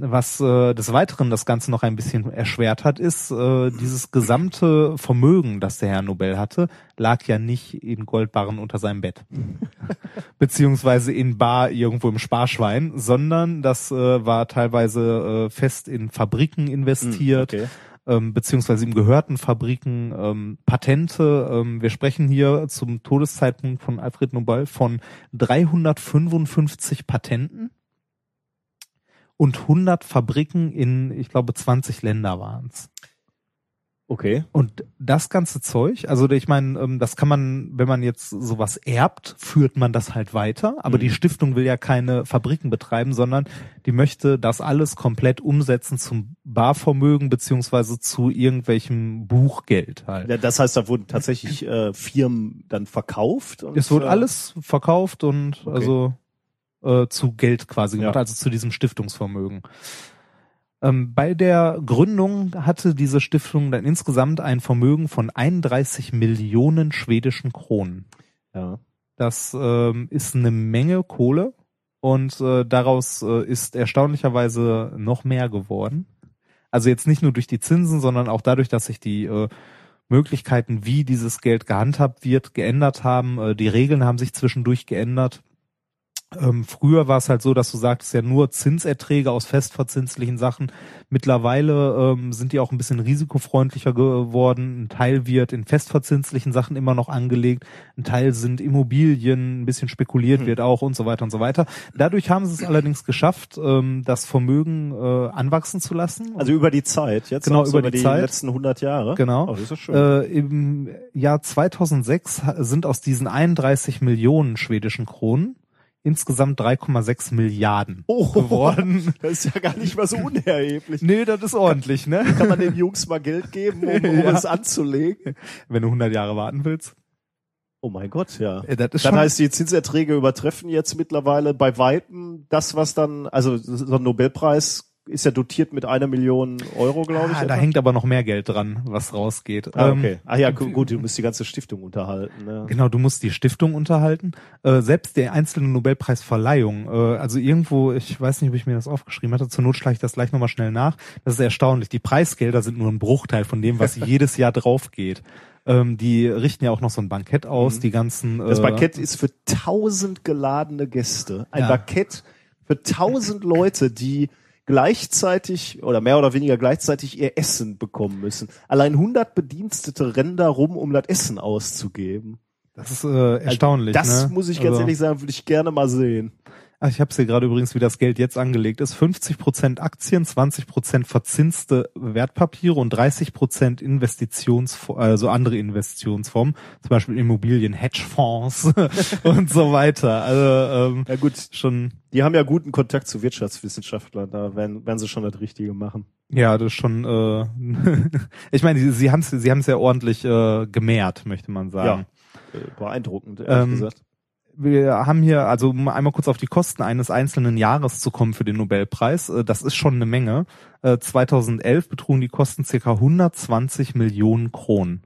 Speaker 2: was äh, des Weiteren das Ganze noch ein bisschen erschwert hat, ist, äh, dieses gesamte Vermögen, das der Herr Nobel hatte, lag ja nicht in Goldbarren unter seinem Bett. Beziehungsweise in Bar irgendwo im Sparschwein, sondern das äh, war teilweise äh, fest in Fabriken investiert,
Speaker 1: Okay.
Speaker 2: ähm, beziehungsweise ihm gehörten Fabriken, ähm, Patente. Ähm, wir sprechen hier zum Todeszeitpunkt von Alfred Nobel von 355 Patenten und 100 Fabriken in, ich glaube, 20 Länder waren's.
Speaker 1: Okay.
Speaker 2: Und das ganze Zeug, also ich meine, ähm, das kann man, wenn man jetzt sowas erbt, führt man das halt weiter. Aber
Speaker 1: Mhm.
Speaker 2: die Stiftung will ja keine Fabriken betreiben, sondern die möchte das alles komplett umsetzen zum Barvermögen beziehungsweise zu irgendwelchem Buchgeld halt.
Speaker 1: Ja, das heißt, da wurden tatsächlich äh, Firmen dann verkauft.
Speaker 2: Es wurde
Speaker 1: äh,
Speaker 2: alles verkauft und
Speaker 1: Okay.
Speaker 2: also äh, zu Geld quasi gemacht,
Speaker 1: Ja.
Speaker 2: also zu diesem Stiftungsvermögen. Ähm, bei der Gründung hatte diese Stiftung dann insgesamt ein Vermögen von 31 Millionen schwedischen Kronen.
Speaker 1: Ja.
Speaker 2: Das ähm, ist eine Menge Kohle und äh, daraus äh, ist erstaunlicherweise noch mehr geworden. Also jetzt nicht nur durch die Zinsen, sondern auch dadurch, dass sich die äh, Möglichkeiten, wie dieses Geld gehandhabt wird, geändert haben. Äh, die Regeln haben sich zwischendurch geändert. Ähm, früher war es halt so, dass du sagtest ja nur Zinserträge aus festverzinslichen Sachen. Mittlerweile ähm, sind die auch ein bisschen risikofreundlicher geworden. Ein Teil wird in festverzinslichen Sachen immer noch angelegt. Ein Teil sind Immobilien, ein bisschen spekuliert
Speaker 1: Hm.
Speaker 2: wird auch und so weiter und so weiter. Dadurch haben sie es allerdings geschafft, ähm, das Vermögen äh, anwachsen zu lassen.
Speaker 1: Also über die Zeit, jetzt
Speaker 2: Genau,
Speaker 1: so
Speaker 2: über die
Speaker 1: die
Speaker 2: Zeit.
Speaker 1: letzten 100 Jahre.
Speaker 2: Genau.
Speaker 1: Oh, das ist schön.
Speaker 2: Äh, Im Jahr 2006 ha- sind aus diesen 31 Millionen schwedischen Kronen insgesamt 3,6 Milliarden
Speaker 1: oh,
Speaker 2: geworden.
Speaker 1: das ist ja gar nicht mal so unerheblich.
Speaker 2: Nee, das ist ordentlich, ne?
Speaker 1: Kann man den Jungs mal Geld geben, um, um
Speaker 2: Ja.
Speaker 1: es anzulegen?
Speaker 2: Wenn du 100 Jahre warten willst.
Speaker 1: Oh mein Gott, ja.
Speaker 2: Äh, Das ist
Speaker 1: Das
Speaker 2: schon,
Speaker 1: heißt, die Zinserträge übertreffen jetzt mittlerweile bei Weitem das, was dann, also so ein Nobelpreis ist ja dotiert mit einer Million Euro, glaube ich.
Speaker 2: ah, da hängt aber noch mehr Geld dran, was rausgeht.
Speaker 1: ah,
Speaker 2: Ähm,
Speaker 1: okay. Ah ja, gu- gut, du musst die ganze Stiftung unterhalten. Ne?
Speaker 2: Genau, du musst die Stiftung unterhalten. Äh, selbst der einzelne Nobelpreisverleihung, äh, also irgendwo, ich weiß nicht, ob ich mir das aufgeschrieben hatte, zur Not schlage ich das gleich nochmal schnell nach. Das ist erstaunlich. Die Preisgelder sind nur ein Bruchteil von dem, was jedes Jahr drauf geht. Ähm, die richten ja auch noch so ein Bankett aus, die ganzen.
Speaker 1: Das
Speaker 2: äh,
Speaker 1: Bankett ist für tausend geladene Gäste. Ein
Speaker 2: Ja.
Speaker 1: Bankett für tausend Leute, die gleichzeitig oder mehr oder weniger gleichzeitig ihr Essen bekommen müssen. Allein 100 Bedienstete rennen da rum, um das Essen auszugeben.
Speaker 2: Das ist äh, erstaunlich.
Speaker 1: Das
Speaker 2: ne?
Speaker 1: muss ich ganz
Speaker 2: Also-
Speaker 1: ehrlich sagen, würde ich gerne mal sehen.
Speaker 2: Ach, ich habe hier gerade übrigens, wie das Geld jetzt angelegt ist. 50% Aktien, 20% verzinste Wertpapiere und 30% Investitions, also andere Investitionsformen, zum Beispiel Immobilien, Hedgefonds und so weiter. Also ähm,
Speaker 1: Ja gut,
Speaker 2: schon,
Speaker 1: die haben ja guten Kontakt zu Wirtschaftswissenschaftlern, da werden, werden sie schon das Richtige machen.
Speaker 2: ja, das ist schon. Äh, ich meine, sie, sie haben es, sie haben es ja ordentlich äh, gemehrt, möchte man sagen.
Speaker 1: Äh, Beeindruckend, ehrlich
Speaker 2: Ähm,
Speaker 1: gesagt.
Speaker 2: Wir haben hier, also um einmal kurz auf die Kosten eines einzelnen Jahres zu kommen für den Nobelpreis, äh, das ist schon eine Menge. Äh, 2011 betrugen die Kosten circa 120 Millionen Kronen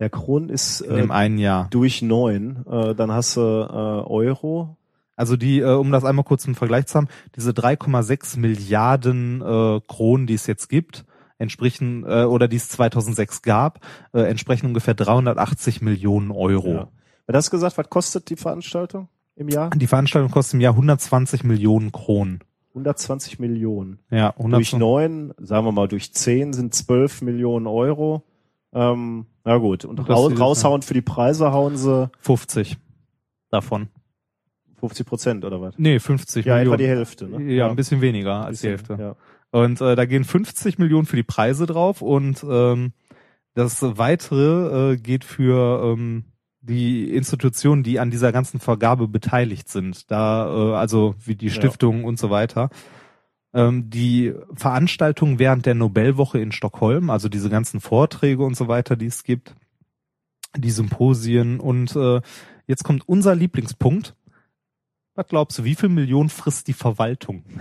Speaker 1: Der Kron ist
Speaker 2: in
Speaker 1: äh,
Speaker 2: dem einen Jahr.
Speaker 1: durch neun, äh, dann hast du äh, Euro.
Speaker 2: Also die, äh, um das einmal kurz im Vergleich zu haben, diese 3,6 Milliarden äh, Kronen, die es jetzt gibt, entsprechen, äh, oder die es 2006 gab, äh, entsprechen ungefähr 380 Millionen Euro.
Speaker 1: Ja. Wer hast du gesagt, was kostet die Veranstaltung im Jahr?
Speaker 2: Die Veranstaltung kostet im Jahr 120 Millionen Kronen.
Speaker 1: 120 Millionen.
Speaker 2: Ja,
Speaker 1: Durch
Speaker 2: 120
Speaker 1: neun, sagen wir mal, durch zehn sind 12 Millionen Euro. Ähm, na gut, und
Speaker 2: Das
Speaker 1: raus, raushauen für die Preise hauen sie
Speaker 2: 50 davon.
Speaker 1: 50 Prozent oder was?
Speaker 2: Nee, 50
Speaker 1: Ja, etwa
Speaker 2: Millionen.
Speaker 1: die Hälfte. Ne?
Speaker 2: Ja, ein bisschen weniger als die
Speaker 1: bisschen,
Speaker 2: Hälfte.
Speaker 1: Ja.
Speaker 2: Und äh, da gehen 50 Millionen für die Preise drauf und ähm, das weitere äh, geht für ähm, die Institutionen, die an dieser ganzen Vergabe beteiligt sind. Da, äh, also wie die Stiftungen und so weiter. Ähm, die Veranstaltungen während der Nobelwoche in Stockholm, also diese ganzen Vorträge und so weiter, die es gibt, die Symposien und äh, jetzt kommt unser Lieblingspunkt. Was glaubst du, wie viel Millionen frisst die Verwaltung?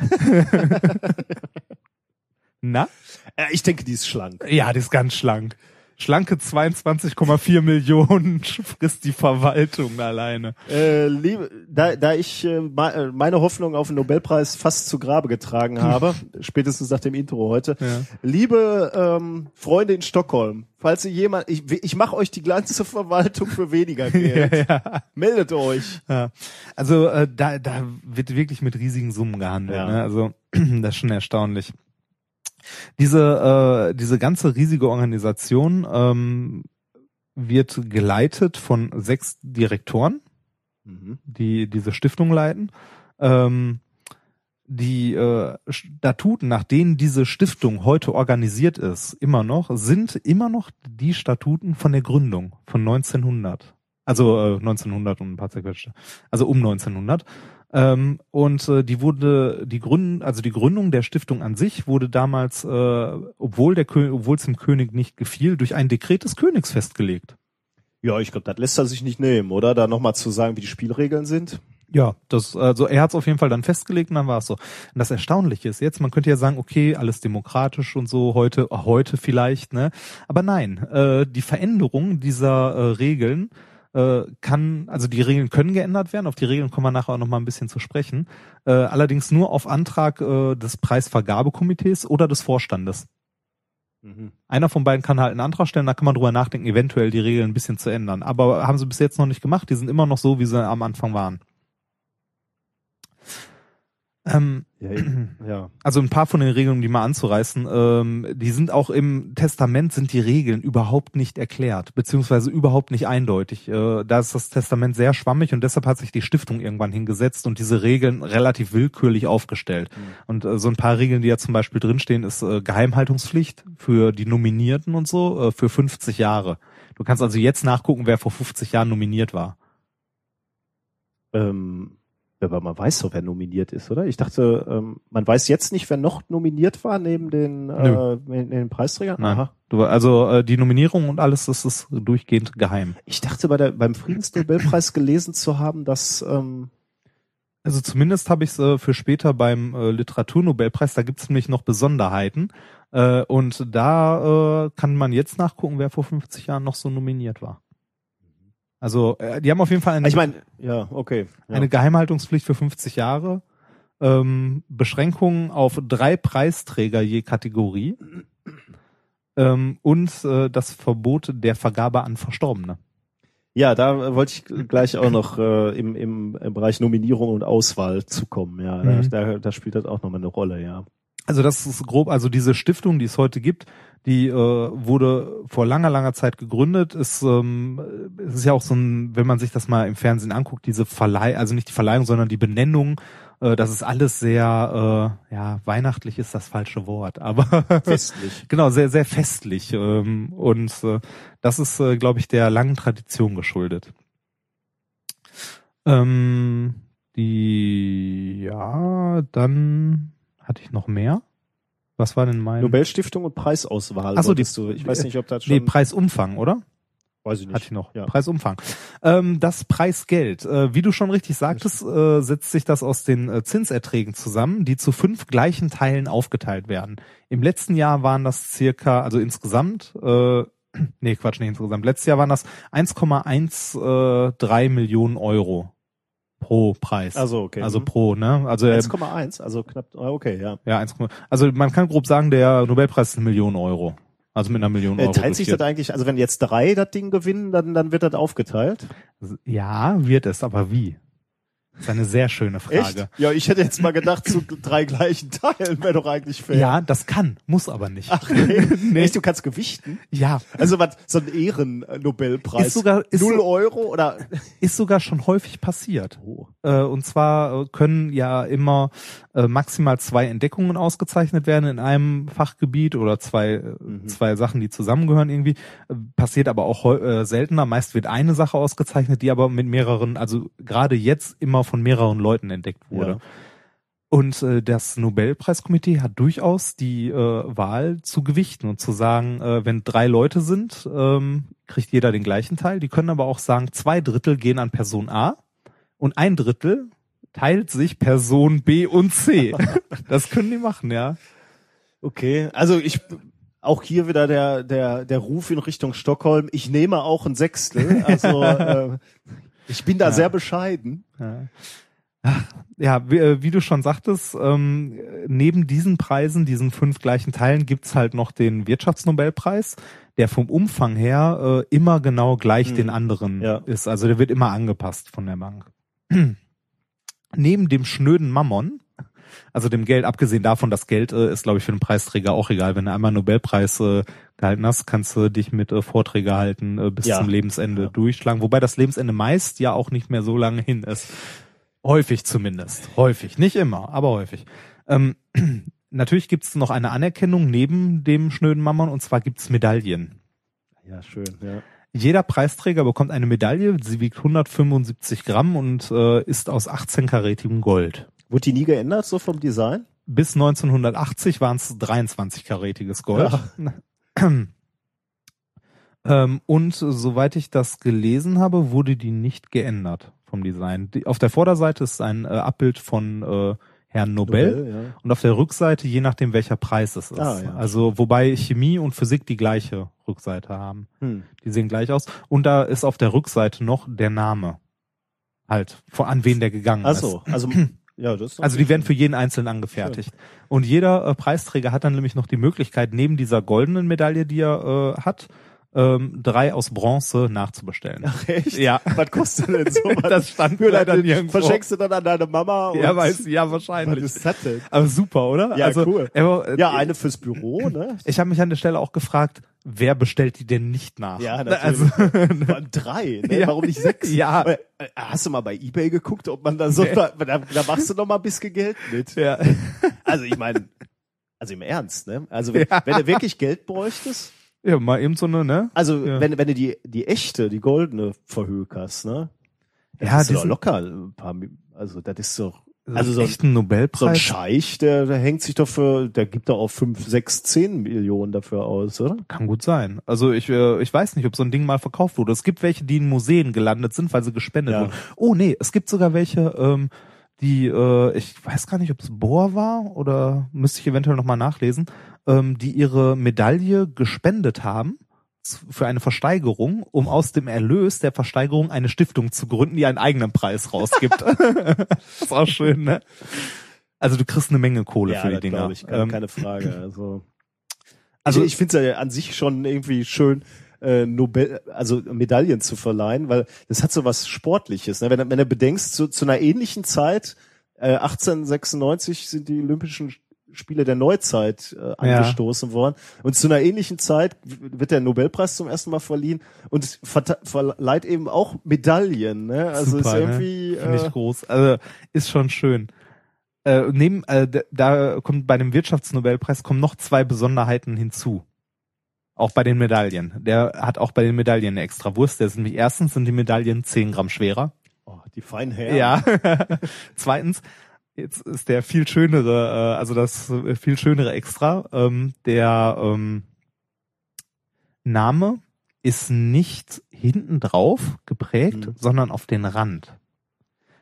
Speaker 2: Na?
Speaker 1: Äh, ich denke, die ist schlank.
Speaker 2: Ja, die ist ganz schlank. Schlanke 22,4 Millionen frisst die Verwaltung alleine.
Speaker 1: Äh, liebe, da, da ich äh, äh, meine Hoffnung auf den Nobelpreis fast zu Grabe getragen habe, spätestens nach dem Intro heute,
Speaker 2: Ja.
Speaker 1: liebe ähm, Freunde in Stockholm, falls ihr jemand, ich, ich mache euch die ganze Verwaltung für weniger Geld,
Speaker 2: ja.
Speaker 1: meldet euch.
Speaker 2: Ja. Also äh, da, da wird wirklich mit riesigen Summen gehandelt.
Speaker 1: Ja.
Speaker 2: Ne? Also das ist schon erstaunlich. Diese, äh, diese ganze riesige Organisation ähm, wird geleitet von sechs Direktoren,
Speaker 1: Mhm.
Speaker 2: die diese Stiftung leiten. Ähm, die äh, Statuten, nach denen diese Stiftung heute organisiert ist, immer noch, sind immer noch die Statuten von der Gründung von 1900. Also äh, 1900 und ein paar zerquetschte. Also um 1900. Ähm, und äh, die wurde, die Gründen, also die Gründung der Stiftung an sich wurde damals, äh, obwohl der obwohl es dem König nicht gefiel, durch ein Dekret des Königs festgelegt.
Speaker 1: Ja, ich glaube, das lässt er sich nicht nehmen, oder? Da nochmal zu sagen, wie die Spielregeln sind.
Speaker 2: Ja, das, also er hat es auf jeden Fall dann festgelegt und dann war es so. Und das Erstaunliche ist jetzt, man könnte ja sagen, okay, alles demokratisch und so, heute, heute vielleicht, ne? Aber nein, äh, die Veränderung dieser äh, Regeln äh, kann, also die Regeln können geändert werden, auf die Regeln kommen wir nachher auch nochmal ein bisschen zu sprechen. Äh, allerdings nur auf Antrag äh, des Preisvergabekomitees oder des Vorstandes.
Speaker 1: Mhm.
Speaker 2: Einer von beiden kann halt einen Antrag stellen, da kann man drüber nachdenken, eventuell die Regeln ein bisschen zu ändern. Aber haben sie bis jetzt noch nicht gemacht, die sind immer noch so, wie sie am Anfang waren. Ähm,
Speaker 1: Ja, ja.
Speaker 2: also ein paar von den Regeln, um die mal anzureißen, ähm, die sind auch im Testament sind die Regeln überhaupt nicht erklärt, beziehungsweise überhaupt nicht eindeutig. Äh, da ist das Testament sehr schwammig und deshalb hat sich die Stiftung irgendwann hingesetzt und diese Regeln relativ willkürlich aufgestellt. Und äh, so ein paar Regeln, die ja zum Beispiel drinstehen, ist äh, Geheimhaltungspflicht für die Nominierten und so äh, für 50 Jahre. Du kannst also jetzt nachgucken, wer vor 50 Jahren nominiert war.
Speaker 1: Ähm, Aber man weiß doch, wer nominiert ist, oder? Ich dachte, ähm, man weiß jetzt nicht, wer noch nominiert war neben den, äh, neben den Preisträgern.
Speaker 2: Nein. Du, also äh, die Nominierung und alles, das ist durchgehend geheim.
Speaker 1: Ich dachte bei der, beim Friedensnobelpreis gelesen zu haben, dass ähm,
Speaker 2: Also zumindest habe ich es äh, für später beim äh, Literaturnobelpreis, da gibt's nämlich noch Besonderheiten. Äh, und da äh, kann man jetzt nachgucken, wer vor 50 Jahren noch so nominiert war. Also äh, die haben auf jeden Fall eine,
Speaker 1: ich meine, ja, okay. Ja.
Speaker 2: eine Geheimhaltungspflicht für 50 Jahre, ähm, Beschränkungen auf drei Preisträger je Kategorie ähm, und äh, das Verbot der Vergabe an Verstorbene.
Speaker 1: Ja, da wollte ich gleich auch noch äh, im, im, im Bereich Nominierung und Auswahl zukommen. Ja,
Speaker 2: Mhm.
Speaker 1: da, da, da spielt das auch nochmal eine Rolle, ja.
Speaker 2: Also das ist grob, also diese Stiftung, die es heute gibt, die äh, wurde vor langer, langer Zeit gegründet. Ist, ähm, es ist ja auch so ein, wenn man sich das mal im Fernsehen anguckt, diese Verleih, also nicht die Verleihung, sondern die Benennung, äh, das ist alles sehr, äh, ja, weihnachtlich ist das falsche Wort, aber
Speaker 1: Festlich.
Speaker 2: genau, sehr, sehr festlich. Ähm, und äh, das ist, äh, glaube ich, der langen Tradition geschuldet. Ähm, die, ja, dann hatte ich noch mehr. Was war denn mein?
Speaker 1: Nobelstiftung und Preisauswahl.
Speaker 2: Ach so,
Speaker 1: wolltest du. Ich weiß nicht, ob das schon.
Speaker 2: nee, Preisumfang, oder?
Speaker 1: weiß ich nicht.
Speaker 2: Hatte ich noch.
Speaker 1: Ja.
Speaker 2: Preisumfang. Ähm, das Preisgeld. Äh, wie du schon richtig sagtest, äh, setzt sich das aus den äh, Zinserträgen zusammen, die zu fünf gleichen Teilen aufgeteilt werden. Im letzten Jahr waren das circa, also insgesamt, äh, nee, Quatsch, nicht insgesamt. Letztes Jahr waren das 1,13 Millionen Euro pro Preis.
Speaker 1: Also okay.
Speaker 2: Also pro, ne? Also äh,
Speaker 1: 1,1, also knapp. ah, Okay, ja.
Speaker 2: ja, 1, also man kann grob sagen, der Nobelpreis ist eine Million Euro. Also mit einer Million
Speaker 1: Äh,
Speaker 2: Euro.
Speaker 1: teilt sich das eigentlich, also wenn jetzt drei das Ding gewinnen, dann, dann wird das aufgeteilt?
Speaker 2: Ja, wird es, aber wie? Das ist eine sehr schöne Frage.
Speaker 1: Echt? Ja, ich hätte jetzt mal gedacht, zu drei gleichen Teilen wäre doch eigentlich fair.
Speaker 2: Ja, das kann, muss aber nicht.
Speaker 1: Ach nee.
Speaker 2: Nee.
Speaker 1: Echt, du kannst gewichten?
Speaker 2: Ja,
Speaker 1: Also was, so ein Ehren-Nobelpreis.
Speaker 2: Ist sogar- ist
Speaker 1: Null
Speaker 2: so-
Speaker 1: Euro oder?
Speaker 2: ist sogar schon häufig passiert.
Speaker 1: Oh.
Speaker 2: Äh, und zwar können ja immer maximal zwei Entdeckungen ausgezeichnet werden in einem Fachgebiet oder zwei, äh,
Speaker 1: Mhm.
Speaker 2: zwei Sachen, die zusammengehören irgendwie. Äh, passiert aber auch äh, seltener. Meist wird eine Sache ausgezeichnet, die aber mit mehreren, also gerade jetzt immer von mehreren Leuten entdeckt wurde.
Speaker 1: Ja.
Speaker 2: Und äh, das Nobelpreiskomitee hat durchaus die äh, Wahl zu gewichten und zu sagen, äh, wenn drei Leute sind, ähm, kriegt jeder den gleichen Teil. Die können aber auch sagen, zwei Drittel gehen an Person A und ein Drittel teilt sich Person B und C. das können die machen, ja.
Speaker 1: Okay, also ich auch hier wieder der der der Ruf in Richtung Stockholm. Ich nehme auch ein Sechstel. Also äh, ich bin da
Speaker 2: Ja.
Speaker 1: sehr bescheiden.
Speaker 2: Ja, ja wie, äh, wie du schon sagtest, ähm, neben diesen Preisen, diesen fünf gleichen Teilen, gibt's halt noch den Wirtschaftsnobelpreis, der vom Umfang her äh, immer genau gleich
Speaker 1: Hm.
Speaker 2: den anderen
Speaker 1: Ja.
Speaker 2: ist. Also der wird immer angepasst von der Bank. neben dem schnöden Mammon, also dem Geld, abgesehen davon, das Geld äh, ist, glaube ich, für den Preisträger auch egal. Wenn du einmal einen Nobelpreis äh, gehalten hast, kannst du dich mit äh, Vorträge halten äh, bis
Speaker 1: Ja.
Speaker 2: zum Lebensende
Speaker 1: Ja.
Speaker 2: durchschlagen. Wobei das Lebensende meist ja auch nicht mehr so lange hin ist. Häufig zumindest. Häufig. Nicht immer, aber häufig. Ähm, natürlich gibt's noch eine Anerkennung neben dem schnöden Mammon und zwar gibt's Medaillen.
Speaker 1: Ja, schön. Ja.
Speaker 2: Jeder Preisträger bekommt eine Medaille, sie wiegt 175 Gramm und äh, ist aus 18-karätigem Gold.
Speaker 1: Wurde die nie geändert so vom Design?
Speaker 2: Bis 1980 waren es 23-karätiges Gold. ähm, und soweit ich das gelesen habe, wurde die nicht geändert vom Design. Die, auf der Vorderseite ist ein äh, Abbild von äh, Herrn Nobel,
Speaker 1: ja.
Speaker 2: und auf der Rückseite je nachdem welcher Preis es ist.
Speaker 1: Ah, ja.
Speaker 2: Also wobei Chemie und Physik die gleiche Rückseite haben.
Speaker 1: Hm.
Speaker 2: Die sehen gleich aus. Und da ist auf der Rückseite noch der Name. Halt, vor an wen der gegangen
Speaker 1: Ach
Speaker 2: ist.
Speaker 1: so, also ja, das ist
Speaker 2: Also die werden für jeden einzelnen angefertigt. Und jeder äh, Preisträger hat dann nämlich noch die Möglichkeit, neben dieser goldenen Medaille, die er äh, hat, ähm, drei aus Bronze nachzubestellen.
Speaker 1: Ach, echt?
Speaker 2: Ja.
Speaker 1: Was kostet denn so? was?
Speaker 2: Das stand
Speaker 1: Für
Speaker 2: leider nirgendwo.
Speaker 1: Verschenkst du dann an deine Mama?
Speaker 2: Ja, weiß, ja,
Speaker 1: Was
Speaker 2: wahrscheinlich.
Speaker 1: ist das denn?
Speaker 2: Aber super, oder?
Speaker 1: Ja,
Speaker 2: also,
Speaker 1: cool.
Speaker 2: Äh,
Speaker 1: Ja, eine fürs Büro, ne?
Speaker 2: Ich habe mich an der Stelle auch gefragt, wer bestellt die denn nicht nach?
Speaker 1: Ja,
Speaker 2: Also,
Speaker 1: natürlich. Waren drei, ne?
Speaker 2: Ja.
Speaker 1: Warum nicht sechs?
Speaker 2: Ja.
Speaker 1: Äh, Hast du mal bei Ebay geguckt, ob man da so,
Speaker 2: Nee.
Speaker 1: da, da machst du noch mal ein bisschen Geld mit.
Speaker 2: ja.
Speaker 1: Also ich meine, also im Ernst, ne? Also wenn,
Speaker 2: Ja.
Speaker 1: wenn du wirklich Geld bräuchtest,
Speaker 2: ja, mal eben so eine, ne?
Speaker 1: also
Speaker 2: Ja.
Speaker 1: wenn, wenn du die, die echte, die goldene verhökerst, ne? dann
Speaker 2: Ja,
Speaker 1: doch
Speaker 2: sind-
Speaker 1: locker ein paar, Also das ist doch
Speaker 2: Also
Speaker 1: Also so ein-
Speaker 2: echt ein
Speaker 1: so ein
Speaker 2: Nobelpreis.
Speaker 1: Scheich, der, der hängt sich doch für, der gibt doch auch fünf, sechs, zehn Millionen dafür aus, oder?
Speaker 2: Kann gut sein. Also ich, äh, ich weiß nicht, ob so ein Ding mal verkauft wurde. Es gibt welche, die in Museen gelandet sind, weil sie gespendet
Speaker 1: Ja.
Speaker 2: wurden. Oh nee, es gibt sogar welche, ähm, die, äh, ich weiß gar nicht, ob es Bohr war oder müsste ich eventuell nochmal nachlesen, ähm, die ihre Medaille gespendet haben für eine Versteigerung, um aus dem Erlös der Versteigerung eine Stiftung zu gründen, die einen eigenen Preis rausgibt. das ist auch schön, ne? Also du kriegst eine Menge Kohle für die Dinger.
Speaker 1: ich, keine,
Speaker 2: Ähm,
Speaker 1: keine Frage. Also,
Speaker 2: Also-
Speaker 1: ich, ich finde es ja an sich schon irgendwie schön, äh, Nobel, also Medaillen zu verleihen, weil das hat so was Sportliches. Ne? Wenn, du- wenn du bedenkst, zu, zu einer ähnlichen Zeit, äh, 1896 sind die Olympischen Spiele der Neuzeit äh, angestoßen worden. Und zu einer ähnlichen Zeit wird der Nobelpreis zum ersten Mal verliehen und verleiht eben auch Medaillen. Ne? Also
Speaker 2: Super,
Speaker 1: ist irgendwie
Speaker 2: ne? Finde ich
Speaker 1: äh,
Speaker 2: groß. Also ist schon schön. Äh, neben, äh, da kommt bei dem Wirtschaftsnobelpreis kommen noch zwei Besonderheiten hinzu. Auch bei den Medaillen. Der hat auch bei den Medaillen eine extra Wurst. Der ist nämlich erstens sind die Medaillen 10 Gramm schwerer.
Speaker 1: oh, die feinen Herren.
Speaker 2: Ja. Zweitens, jetzt ist der viel schönere, äh, also das äh, viel schönere Extra. Ähm, der ähm, Name ist nicht hinten drauf geprägt,
Speaker 1: Mhm.
Speaker 2: sondern auf den Rand.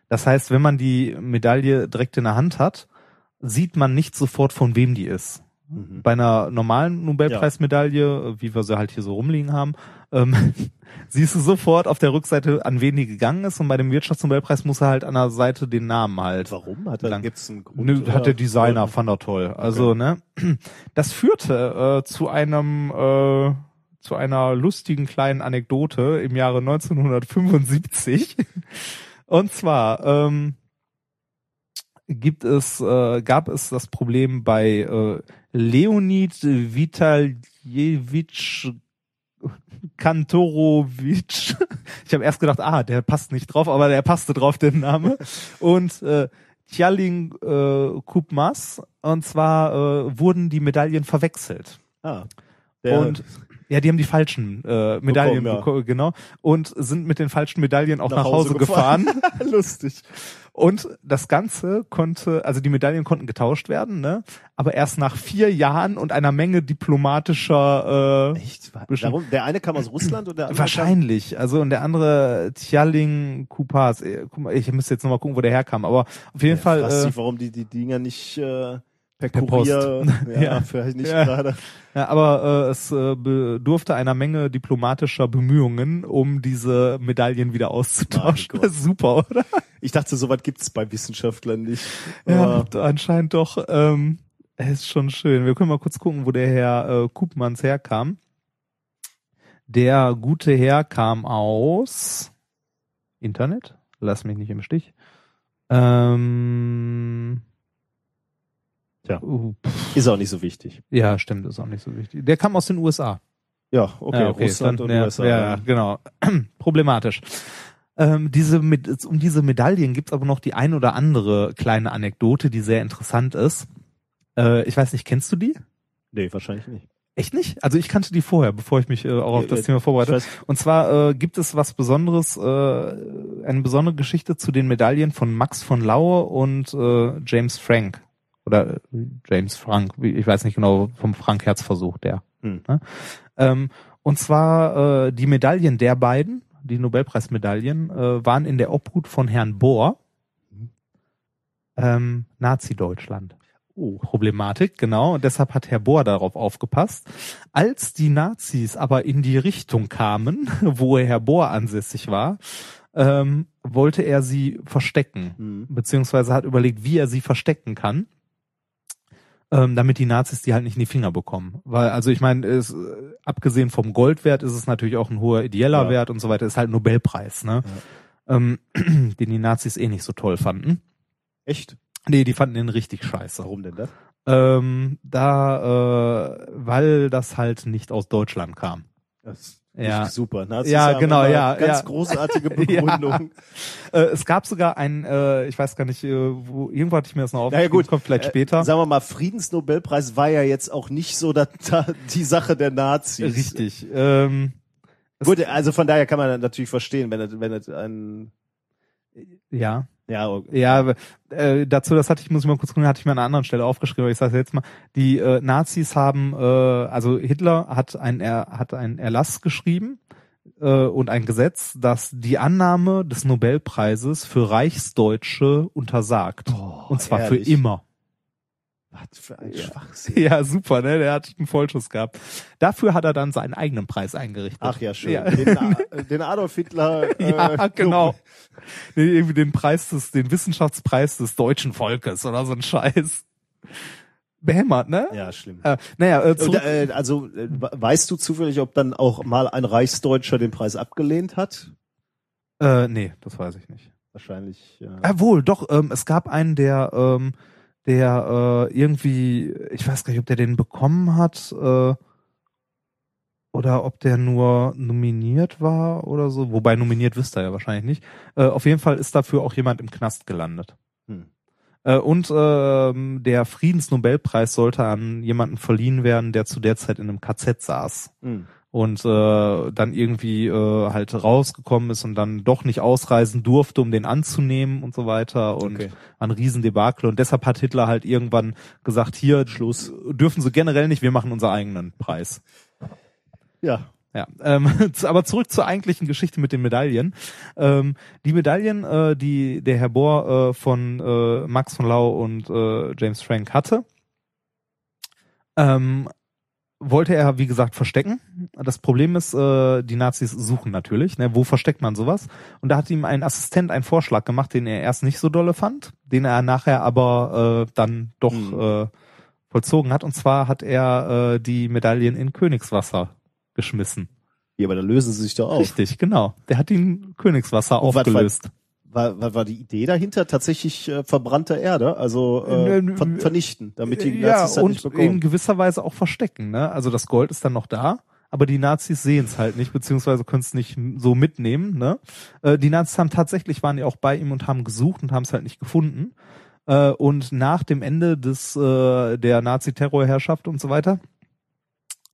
Speaker 2: Das heißt, wenn man die Medaille direkt in der Hand hat, sieht man nicht sofort, von wem die ist.
Speaker 1: Mhm.
Speaker 2: Bei einer normalen Nobelpreismedaille, wie wir sie halt hier so rumliegen haben, ähm, siehst du sofort auf der Rückseite, an wen die gegangen ist. Und bei dem Wirtschaftsnobelpreis muss er halt an der Seite den Namen halt.
Speaker 1: Warum? Hat er, gibt's einen Grund?
Speaker 2: Hat der Designer, fand er toll. Also, ne, das führte äh, zu einem, äh, zu einer lustigen kleinen Anekdote im Jahre 1975. Und zwar, ähm, gibt es, äh, gab es das Problem bei äh, Leonid Vitaljewitsch Kantorowitsch. Ich habe erst gedacht, ah, der passt nicht drauf, aber der passte drauf, der Name. Und äh, Tjalling äh, Kupmas. Und zwar äh, wurden die Medaillen verwechselt.
Speaker 1: Ah, der,
Speaker 2: Und ja, die haben die falschen äh, Medaillen
Speaker 1: Bekommen, ja.
Speaker 2: genau. Und sind mit den falschen Medaillen auch nach,
Speaker 1: Nach
Speaker 2: Hause,
Speaker 1: Hause
Speaker 2: gefahren.
Speaker 1: lustig.
Speaker 2: Und das Ganze konnte, also die Medaillen konnten getauscht werden, ne? Aber erst nach vier Jahren und einer Menge diplomatischer äh,
Speaker 1: Echt? Darum, der eine kam aus Russland und der andere
Speaker 2: Wahrscheinlich. Also und der andere Tjalling Kupas. äh, guck mal, Ich müsste jetzt nochmal gucken, wo der herkam. Aber auf jeden
Speaker 1: kam,
Speaker 2: Fall.
Speaker 1: fragt
Speaker 2: Äh,
Speaker 1: sich, warum die die Dinger nicht äh, per,
Speaker 2: Per
Speaker 1: Kurier, ja,
Speaker 2: Ja.
Speaker 1: vielleicht nicht
Speaker 2: Ja.
Speaker 1: gerade.
Speaker 2: ja, aber äh, es äh, bedurfte einer Menge diplomatischer Bemühungen, um diese Medaillen wieder auszutauschen.
Speaker 1: Mein Gott.
Speaker 2: Super, oder?
Speaker 1: Ich dachte, sowas gibt's bei Wissenschaftlern nicht.
Speaker 2: Ja, d- anscheinend doch. Ähm, es ist schon schön. Wir können mal kurz gucken, wo der Herr äh, Kupmans herkam. Der gute Herr kam aus Internet. Lass mich nicht im Stich. Ähm,
Speaker 1: Tja.
Speaker 2: uh,
Speaker 1: ist auch nicht so wichtig.
Speaker 2: ja, stimmt, ist auch nicht so wichtig. Der kam aus den USA.
Speaker 1: Ja, okay,
Speaker 2: ja,
Speaker 1: Russland
Speaker 2: dann-
Speaker 1: und
Speaker 2: ja,
Speaker 1: USA.
Speaker 2: Ja, genau. Problematisch. Ähm, diese um diese Medaillen gibt's aber noch die ein oder andere kleine Anekdote, die sehr interessant ist. Äh, ich weiß nicht, kennst du die?
Speaker 1: Nee, wahrscheinlich nicht.
Speaker 2: Echt nicht? Also ich kannte die vorher, bevor ich mich äh, auch auf das Thema vorbereite. Und zwar äh, gibt es was Besonderes, äh, eine besondere Geschichte zu den Medaillen von Max von Laue und äh, James Frank. Oder äh, James Frank, wie- ich weiß nicht genau, vom Frank Herzversuch, der.
Speaker 1: Hm.
Speaker 2: Ne? Ähm, und zwar äh, die Medaillen der beiden, die Nobelpreismedaillen, äh, waren in der Obhut von Herrn Bohr, ähm, Nazi-Deutschland.
Speaker 1: oh,
Speaker 2: Problematik, genau. Und deshalb hat Herr Bohr darauf aufgepasst. Als die Nazis aber in die Richtung kamen, wo Herr Bohr ansässig war, ähm, wollte er sie verstecken,
Speaker 1: hm.
Speaker 2: beziehungsweise hat überlegt, wie er sie verstecken kann, ähm, damit die Nazis die halt nicht in die Finger bekommen. Weil, also ich meine, es, äh, abgesehen vom Goldwert ist es natürlich auch ein hoher ideeller
Speaker 1: Ja.
Speaker 2: Wert und so weiter, ist halt ein Nobelpreis, ne? Ähm, den die Nazis eh nicht so toll fanden.
Speaker 1: Echt?
Speaker 2: Nee, die fanden den richtig scheiße.
Speaker 1: Warum denn das?
Speaker 2: Ähm, da, äh, weil das halt nicht aus Deutschland kam.
Speaker 1: Das ist
Speaker 2: Ja.
Speaker 1: super. Nazis
Speaker 2: Ja,
Speaker 1: haben
Speaker 2: genau, ja,
Speaker 1: Ganz
Speaker 2: ja.
Speaker 1: großartige
Speaker 2: Ja.
Speaker 1: Begründung.
Speaker 2: Äh, es gab sogar ein, äh, ich weiß gar nicht, äh, wo, irgendwo hatte ich mir das noch
Speaker 1: Naja,
Speaker 2: aufgeschrieben,
Speaker 1: gut.
Speaker 2: das kommt vielleicht
Speaker 1: Äh,
Speaker 2: später.
Speaker 1: Sagen wir mal, Friedensnobelpreis war ja jetzt auch nicht so da, da, die Sache der Nazis.
Speaker 2: Richtig. Ähm,
Speaker 1: Gut, also von daher kann man natürlich verstehen, wenn es, wenn es ein,
Speaker 2: ja.
Speaker 1: Ja, okay.
Speaker 2: Ja, äh, dazu, das hatte ich, muss ich mal kurz gucken, hatte ich mir an einer anderen Stelle aufgeschrieben, aber ich sage jetzt mal, die äh, Nazis haben, äh, also Hitler hat ein, er hat einen Erlass geschrieben äh, und ein Gesetz, das die Annahme des Nobelpreises für Reichsdeutsche untersagt.
Speaker 1: Oh,
Speaker 2: und zwar
Speaker 1: ehrlich?
Speaker 2: für immer.
Speaker 1: Was für ein Schwachsinn.
Speaker 2: Ja, super, ne? Der hat einen Vollschuss gehabt. Dafür hat er dann seinen eigenen Preis eingerichtet.
Speaker 1: Ach ja, schön.
Speaker 2: Ja.
Speaker 1: Den, A- den Adolf Hitler. Äh,
Speaker 2: Ja, genau. Nee, irgendwie den Preis des, den Wissenschaftspreis des deutschen Volkes oder so ein Scheiß. Behämmert, ne?
Speaker 1: Ja, schlimm.
Speaker 2: Äh, naja, äh,
Speaker 1: Und, äh, also äh, weißt du zufällig, ob dann auch mal ein Reichsdeutscher den Preis abgelehnt hat?
Speaker 2: äh, nee, das weiß ich nicht.
Speaker 1: Wahrscheinlich. Ja.
Speaker 2: Ah, wohl, doch, ähm, es gab einen, der, ähm, der äh, irgendwie, ich weiß gar nicht, ob der den bekommen hat, äh, oder ob der nur nominiert war oder so. Wobei nominiert wisst ihr ja wahrscheinlich nicht. Äh, auf jeden Fall ist dafür auch jemand im Knast gelandet.
Speaker 1: Hm.
Speaker 2: Äh, und ähm, der Friedensnobelpreis sollte an jemanden verliehen werden, der zu der Zeit in einem KZ saß
Speaker 1: Hm.
Speaker 2: Und äh, dann irgendwie äh, halt rausgekommen ist und dann doch nicht ausreisen durfte, um den anzunehmen und so weiter und
Speaker 1: Okay.
Speaker 2: ein Riesendebakel und deshalb hat Hitler halt irgendwann gesagt, hier Schluss dürfen sie generell nicht, wir machen unseren eigenen Preis.
Speaker 1: Ja.
Speaker 2: Ja, ähm, aber zurück zur eigentlichen Geschichte mit den Medaillen. Ähm, die Medaillen, äh, die der Herr Bohr äh, von äh, Max von Lau und äh, James Frank hatte, ähm, wollte er, wie gesagt, verstecken. Das Problem ist, äh, die Nazis suchen natürlich. Ne? Wo versteckt man sowas? Und da hat ihm ein Assistent einen Vorschlag gemacht, den er erst nicht so dolle fand, den er nachher aber äh, dann doch
Speaker 1: Mhm.
Speaker 2: äh, vollzogen hat. Und zwar hat er äh, die Medaillen in Königswasser geschmissen.
Speaker 1: ja, aber da lösen sie sich doch auf.
Speaker 2: Richtig, genau. Der hat ihn Königswasser
Speaker 1: Und
Speaker 2: aufgelöst.
Speaker 1: War, war, war die Idee dahinter tatsächlich äh, verbrannte Erde, also äh,
Speaker 2: Nö,
Speaker 1: ver vernichten, damit die
Speaker 2: ja,
Speaker 1: Nazis das nicht
Speaker 2: und
Speaker 1: bekommen.
Speaker 2: in gewisser Weise auch verstecken. Ne? Also das Gold ist dann noch da, aber die Nazis sehen es halt nicht, beziehungsweise können es nicht so mitnehmen. Ne? Äh, die Nazis haben tatsächlich, waren ja auch bei ihm und haben gesucht und haben es halt nicht gefunden. Äh, und nach dem Ende des äh, der Nazi-Terrorherrschaft und so weiter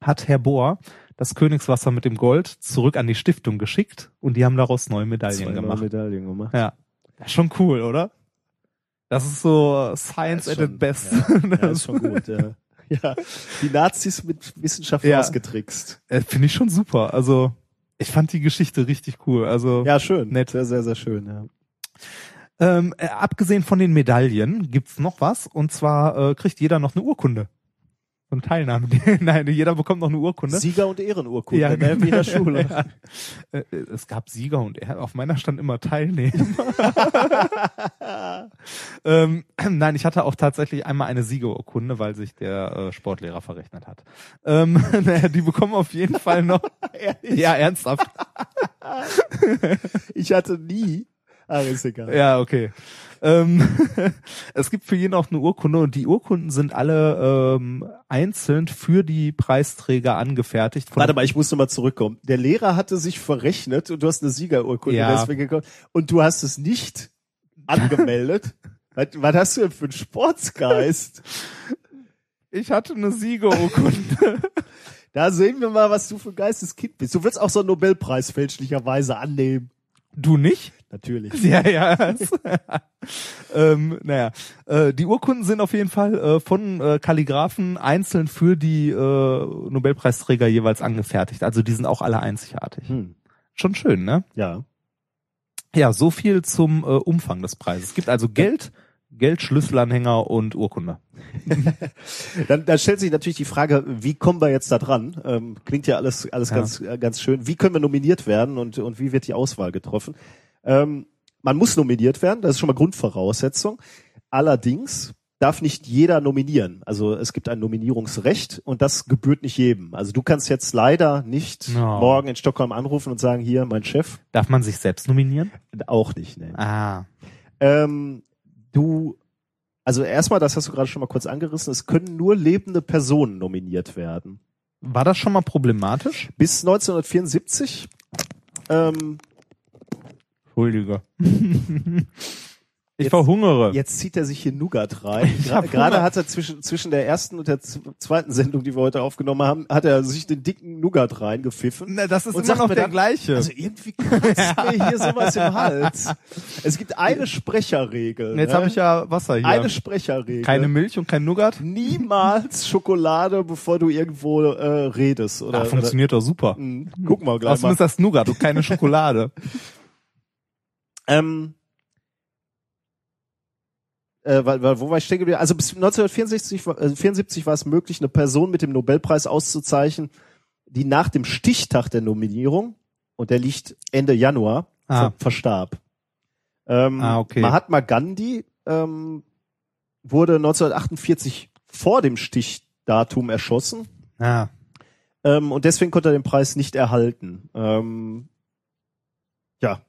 Speaker 2: hat Herr Bohr das Königswasser mit dem Gold zurück an die Stiftung geschickt und die haben daraus neue Medaillen
Speaker 1: Zwei neue
Speaker 2: gemacht.
Speaker 1: Medaillen gemacht.
Speaker 2: Ja. Schon cool, oder? Das ist so Science
Speaker 1: ist
Speaker 2: at
Speaker 1: schon-
Speaker 2: its best.
Speaker 1: Ja, ja, ist schon gut, ja. Ja, die Nazis mit Wissenschaft
Speaker 2: Ja.
Speaker 1: ausgetrickst.
Speaker 2: Äh, Finde ich schon super. Also, ich fand die Geschichte richtig cool. Also,
Speaker 1: Ja, schön.
Speaker 2: Nett.
Speaker 1: Sehr, sehr, sehr schön, ja.
Speaker 2: ähm, äh, abgesehen von den Medaillen gibt's noch was. Und zwar äh, kriegt jeder noch eine Urkunde. So eine Teilnahme. Nein, jeder bekommt noch eine Urkunde.
Speaker 1: Sieger- und Ehrenurkunde,
Speaker 2: Ja,
Speaker 1: ne? wie in der
Speaker 2: genau.
Speaker 1: Schule.
Speaker 2: Ja. Äh, äh, Es gab Sieger und er auf meiner stand immer Teilnehmer. ähm, nein, ich hatte auch tatsächlich einmal eine Siegerurkunde, weil sich der äh, Sportlehrer verrechnet hat. Ähm, naja, die bekommen auf jeden Fall noch. ja, ernsthaft.
Speaker 1: Ich hatte nie. Ah, ist egal.
Speaker 2: Ja, okay. Ähm, es gibt für jeden auch eine Urkunde und die Urkunden sind alle ähm, einzeln für die Preisträger angefertigt.
Speaker 1: Warte mal, ich muss nochmal zurückkommen. Der Lehrer hatte sich verrechnet und du hast eine Siegerurkunde
Speaker 2: Ja.
Speaker 1: deswegen gekommen. Und du hast es nicht angemeldet. was, was hast du denn für einen Sportsgeist?
Speaker 2: ich hatte eine Siegerurkunde.
Speaker 1: Da sehen wir mal, was du für ein Geisteskind bist. Du willst auch so einen Nobelpreis fälschlicherweise annehmen.
Speaker 2: du nicht?
Speaker 1: Natürlich.
Speaker 2: Ja, ja. ähm, naja, äh, die Urkunden sind auf jeden Fall äh, von äh, Kalligraphen einzeln für die äh, Nobelpreisträger jeweils angefertigt. Also die sind auch alle einzigartig.
Speaker 1: Hm.
Speaker 2: Schon schön, ne?
Speaker 1: Ja.
Speaker 2: Ja, so viel zum äh, Umfang des Preises. Es gibt also Geld, Geld, Schlüsselanhänger und Urkunde.
Speaker 1: Dann, dann stellt sich natürlich die Frage, wie kommen wir jetzt da dran? Ähm, klingt ja alles, alles
Speaker 2: Ja.
Speaker 1: ganz, äh, ganz schön. Wie können wir nominiert werden und, und wie wird die Auswahl getroffen? Ähm, man muss nominiert werden, das ist schon mal Grundvoraussetzung. Allerdings darf nicht jeder nominieren. Also es gibt ein Nominierungsrecht und das gebührt nicht jedem. Also du kannst jetzt leider nicht
Speaker 2: No.
Speaker 1: morgen in Stockholm anrufen und sagen, hier, mein Chef,
Speaker 2: Darf man sich selbst nominieren?
Speaker 1: auch nicht. Ne.
Speaker 2: Ah.
Speaker 1: Ähm, du, also erstmal, das hast du gerade schon mal kurz angerissen, es können nur lebende Personen nominiert werden.
Speaker 2: War das schon mal problematisch?
Speaker 1: Bis 1974 ähm,
Speaker 2: Entschuldige. Ich
Speaker 1: Jetzt-
Speaker 2: verhungere.
Speaker 1: Jetzt zieht er sich hier Nougat rein.
Speaker 2: Ich
Speaker 1: Gra- Gerade hat er zwischen, zwischen der ersten und der zweiten Sendung, die wir heute aufgenommen haben, hat er sich den dicken Nougat reingepfiffen.
Speaker 2: Na, das ist
Speaker 1: Und
Speaker 2: immer
Speaker 1: sagt
Speaker 2: noch der
Speaker 1: dann,
Speaker 2: gleiche.
Speaker 1: Also irgendwie kratzt mir hier sowas im Hals. Es gibt eine Sprecherregel.
Speaker 2: Jetzt
Speaker 1: ne?
Speaker 2: habe ich ja Wasser hier.
Speaker 1: eine Sprecherregel.
Speaker 2: Keine Milch und kein Nougat?
Speaker 1: Niemals Schokolade, bevor du irgendwo äh, redest. Oder,
Speaker 2: Ach, funktioniert doch super.
Speaker 1: Oder, Hm, guck mal gleich
Speaker 2: Außerdem
Speaker 1: mal.
Speaker 2: ist das Nougat und keine Schokolade.
Speaker 1: Ähm, äh, weil, weil, wo war ich stehen geblieben? Also bis 1964 war- äh, 74 war es möglich, eine Person mit dem Nobelpreis auszuzeichnen, die nach dem Stichtag der Nominierung, und der liegt Ende Januar,
Speaker 2: Ah.
Speaker 1: ver verstarb. Ähm,
Speaker 2: Ah, okay.
Speaker 1: Mahatma Gandhi ähm, wurde 1948 vor dem Stichdatum erschossen
Speaker 2: Ja.
Speaker 1: ähm, und deswegen konnte er den Preis nicht erhalten. Ähm, ja,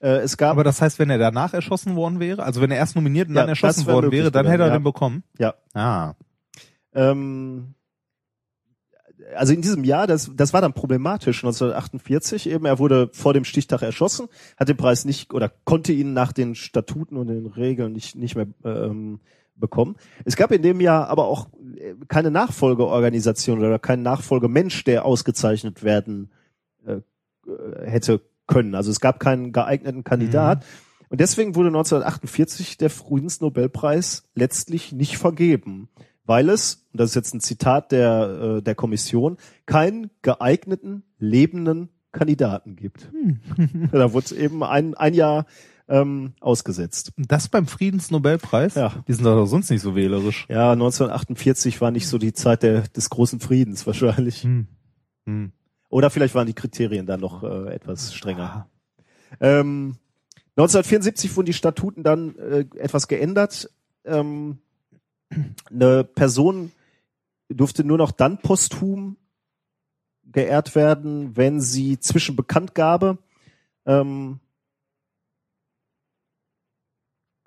Speaker 1: äh, es gab
Speaker 2: Aber das heißt, wenn er danach erschossen worden wäre, also wenn er erst nominiert und
Speaker 1: Ja,
Speaker 2: dann erschossen worden wäre, dann hätte er
Speaker 1: gewesen,
Speaker 2: den bekommen.
Speaker 1: Ja.
Speaker 2: Ah.
Speaker 1: Ähm, also in diesem Jahr, das, das war dann problematisch, 1948 eben, er wurde vor dem Stichtag erschossen, hat den Preis nicht oder konnte ihn nach den Statuten und den Regeln nicht, nicht mehr ähm, bekommen. Es gab in dem Jahr aber auch äh, keine Nachfolgeorganisation oder keinen Nachfolgemensch, der ausgezeichnet werden äh, äh, hätte können. Also es gab keinen geeigneten Kandidat. Und deswegen wurde 1948 der Friedensnobelpreis letztlich nicht vergeben, weil es, und das ist jetzt ein Zitat der, äh, der Kommission, keinen geeigneten, lebenden Kandidaten gibt. da wurde eben ein, ein Jahr ähm, ausgesetzt.
Speaker 2: Und Das beim Friedensnobelpreis?
Speaker 1: Ja.
Speaker 2: Die sind doch sonst nicht so wählerisch.
Speaker 1: Ja, 1948 war nicht so die Zeit der, des großen Friedens wahrscheinlich.
Speaker 2: Hm. Hm.
Speaker 1: Oder vielleicht waren die Kriterien dann noch äh, etwas strenger.
Speaker 2: Ah.
Speaker 1: Ähm, 1974 wurden die Statuten dann äh, etwas geändert. Ähm, eine Person durfte nur noch dann posthum geehrt werden, wenn sie zwischen Bekanntgabe ähm,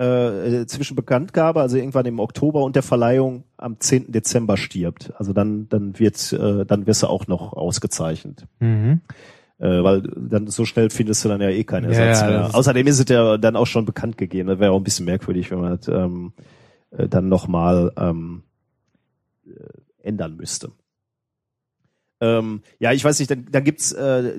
Speaker 1: äh, zwischen Bekanntgabe, also irgendwann im Oktober und der Verleihung am 10. Dezember stirbt. Also dann, dann wird, äh, dann wirst du auch noch ausgezeichnet.
Speaker 2: Mhm.
Speaker 1: Äh, weil dann so schnell findest du dann ja eh keinen Ersatz
Speaker 2: ja,
Speaker 1: mehr. Außerdem ist es ja dann auch schon bekannt gegeben. Das wäre auch ein bisschen merkwürdig, wenn man das ähm, äh, dann nochmal ähm, äh, ändern müsste. Ähm, ja, ich weiß nicht, dann, dann gibt's äh,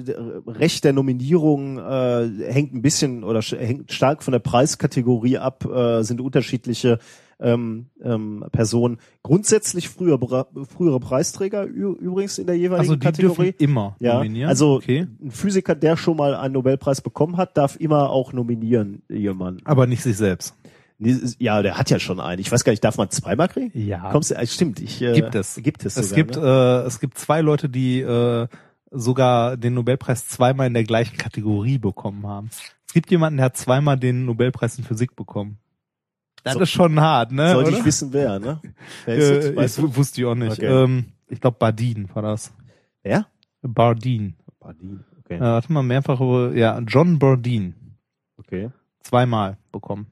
Speaker 1: Recht der Nominierung äh, hängt ein bisschen oder hängt stark von der Preiskategorie ab, äh, sind unterschiedliche ähm, ähm, Personen. Grundsätzlich früher, frühere Preisträger übrigens in der jeweiligen
Speaker 2: Also die
Speaker 1: Kategorie.
Speaker 2: dürfen immer
Speaker 1: Ja,
Speaker 2: nominieren.
Speaker 1: also
Speaker 2: okay.
Speaker 1: ein Physiker, der schon mal einen Nobelpreis bekommen hat, darf immer auch nominieren jemanden.
Speaker 2: Aber nicht sich selbst.
Speaker 1: Ja, der hat ja schon einen. Ich weiß gar nicht, darf man zweimal kriegen?
Speaker 2: Ja.
Speaker 1: Kommst du, äh, stimmt, ich, äh,
Speaker 2: Gibt es.
Speaker 1: Gibt es
Speaker 2: Es
Speaker 1: sogar,
Speaker 2: gibt,
Speaker 1: ne?
Speaker 2: äh, es gibt zwei Leute, die äh, sogar den Nobelpreis zweimal in der gleichen Kategorie bekommen haben. Es gibt jemanden, der hat zweimal den Nobelpreis in Physik bekommen. Das
Speaker 1: So-
Speaker 2: ist schon hart, ne?
Speaker 1: Sollte
Speaker 2: oder?
Speaker 1: ich wissen, wer, ne? Wer ist das?
Speaker 2: Äh,
Speaker 1: Weißt
Speaker 2: ich wusste ich auch nicht.
Speaker 1: Okay.
Speaker 2: Ähm, ich glaube Bardeen war das.
Speaker 1: Wer?
Speaker 2: Bardeen.
Speaker 1: Bardeen. Okay.
Speaker 2: Äh, warte mal, mehrfach, ja, John Bardeen.
Speaker 1: okay.
Speaker 2: Zweimal bekommen.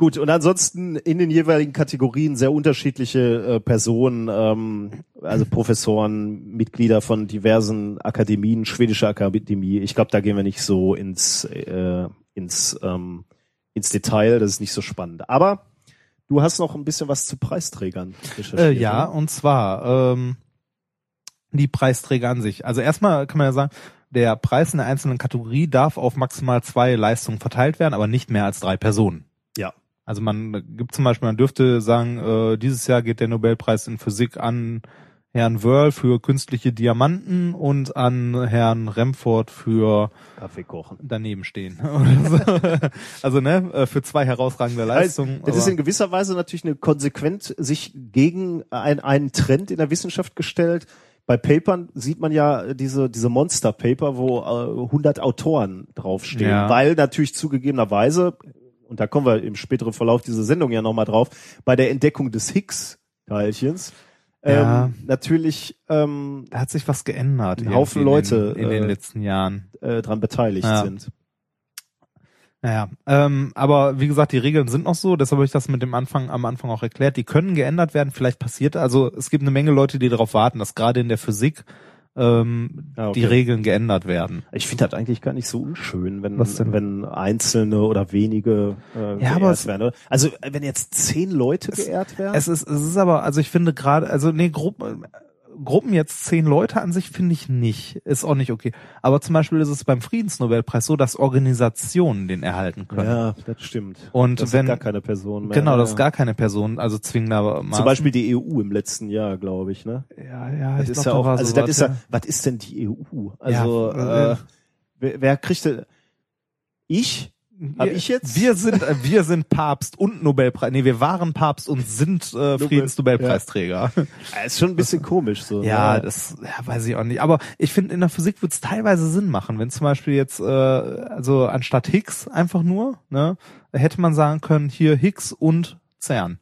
Speaker 1: Gut, und ansonsten in den jeweiligen Kategorien sehr unterschiedliche äh, Personen, ähm, also Professoren, Mitglieder von diversen Akademien, schwedische Akademie. Ich glaube, da gehen wir nicht so ins, äh, ins, ähm, ins Detail, das ist nicht so spannend. Aber du hast noch ein bisschen was zu Preisträgern recherchiert.
Speaker 2: Äh, ja,
Speaker 1: oder?
Speaker 2: und zwar ähm, die Preisträger an sich. Also erstmal kann man ja sagen, der Preis in der einzelnen Kategorie darf auf maximal zwei Leistungen verteilt werden, aber nicht mehr als drei Personen.
Speaker 1: Ja.
Speaker 2: Also man gibt zum Beispiel, man dürfte sagen, äh, dieses Jahr geht der Nobelpreis in Physik an Herrn Wörl für künstliche Diamanten und an Herrn Remford für
Speaker 1: Kaffee kochen.
Speaker 2: daneben stehen. Also ne, äh, für zwei herausragende Leistungen.
Speaker 1: Das ist in gewisser Weise natürlich eine konsequent sich gegen ein, einen Trend in der Wissenschaft gestellt. Bei Papern sieht man ja diese, diese Monster-Paper, wo äh, 100 Autoren draufstehen,
Speaker 2: Ja.
Speaker 1: weil natürlich zugegebenerweise, und da kommen wir im späteren Verlauf dieser Sendung ja nochmal drauf, bei der Entdeckung des Higgs-Teilchens
Speaker 2: Ja.
Speaker 1: ähm, natürlich ähm,
Speaker 2: da hat sich was geändert.
Speaker 1: Ein Haufen Leute,
Speaker 2: in, in den
Speaker 1: äh,
Speaker 2: letzten Jahren.
Speaker 1: äh, dran beteiligt
Speaker 2: Ja.
Speaker 1: sind.
Speaker 2: Naja, ähm, aber wie gesagt, die Regeln sind noch so, deshalb habe ich das mit dem Anfang am Anfang auch erklärt. Die können geändert werden, vielleicht passiert. Also es gibt eine Menge Leute, die darauf warten, dass gerade in der Physik ähm,
Speaker 1: Ah, okay.
Speaker 2: die Regeln geändert werden.
Speaker 1: Ich finde das eigentlich gar nicht so unschön, wenn, wenn einzelne oder wenige äh,
Speaker 2: Ja,
Speaker 1: geehrt
Speaker 2: aber es-
Speaker 1: werden. Also äh, wenn jetzt zehn Leute geehrt werden.
Speaker 2: Es ist, es ist aber, also ich finde gerade, also nee, Gruppen, Gruppen jetzt zehn Leute an sich finde ich nicht, ist auch nicht okay. Aber zum Beispiel ist es beim Friedensnobelpreis so, dass Organisationen den erhalten können.
Speaker 1: ja, das stimmt.
Speaker 2: Und
Speaker 1: das
Speaker 2: wenn-
Speaker 1: gar keine Personen mehr.
Speaker 2: Genau, das ist
Speaker 1: ja.
Speaker 2: gar keine Person, also zwingendermaßen.
Speaker 1: Zum Beispiel die EU im letzten Jahr, glaube ich, ne?
Speaker 2: ja, ja,
Speaker 1: Das
Speaker 2: ich
Speaker 1: ist
Speaker 2: glaub,
Speaker 1: ja
Speaker 2: da
Speaker 1: auch,
Speaker 2: war
Speaker 1: also
Speaker 2: sowas,
Speaker 1: das ist ja, was ist denn die EU? Also,
Speaker 2: Ja,
Speaker 1: äh, wer, wer kriegt denn, ich? Hab
Speaker 2: wir,
Speaker 1: ich jetzt?
Speaker 2: Wir sind, äh, wir sind Papst und Nobelpreis. Nee, wir waren Papst und sind äh, Friedensnobelpreisträger.
Speaker 1: Ja, ist schon ein bisschen komisch so.
Speaker 2: Ja,
Speaker 1: ne?
Speaker 2: das ja, weiß ich auch nicht. Aber ich finde, in der Physik wird es teilweise Sinn machen, wenn zum Beispiel jetzt, äh, also anstatt Higgs einfach nur, ne, hätte man sagen können, hier Higgs und CERN.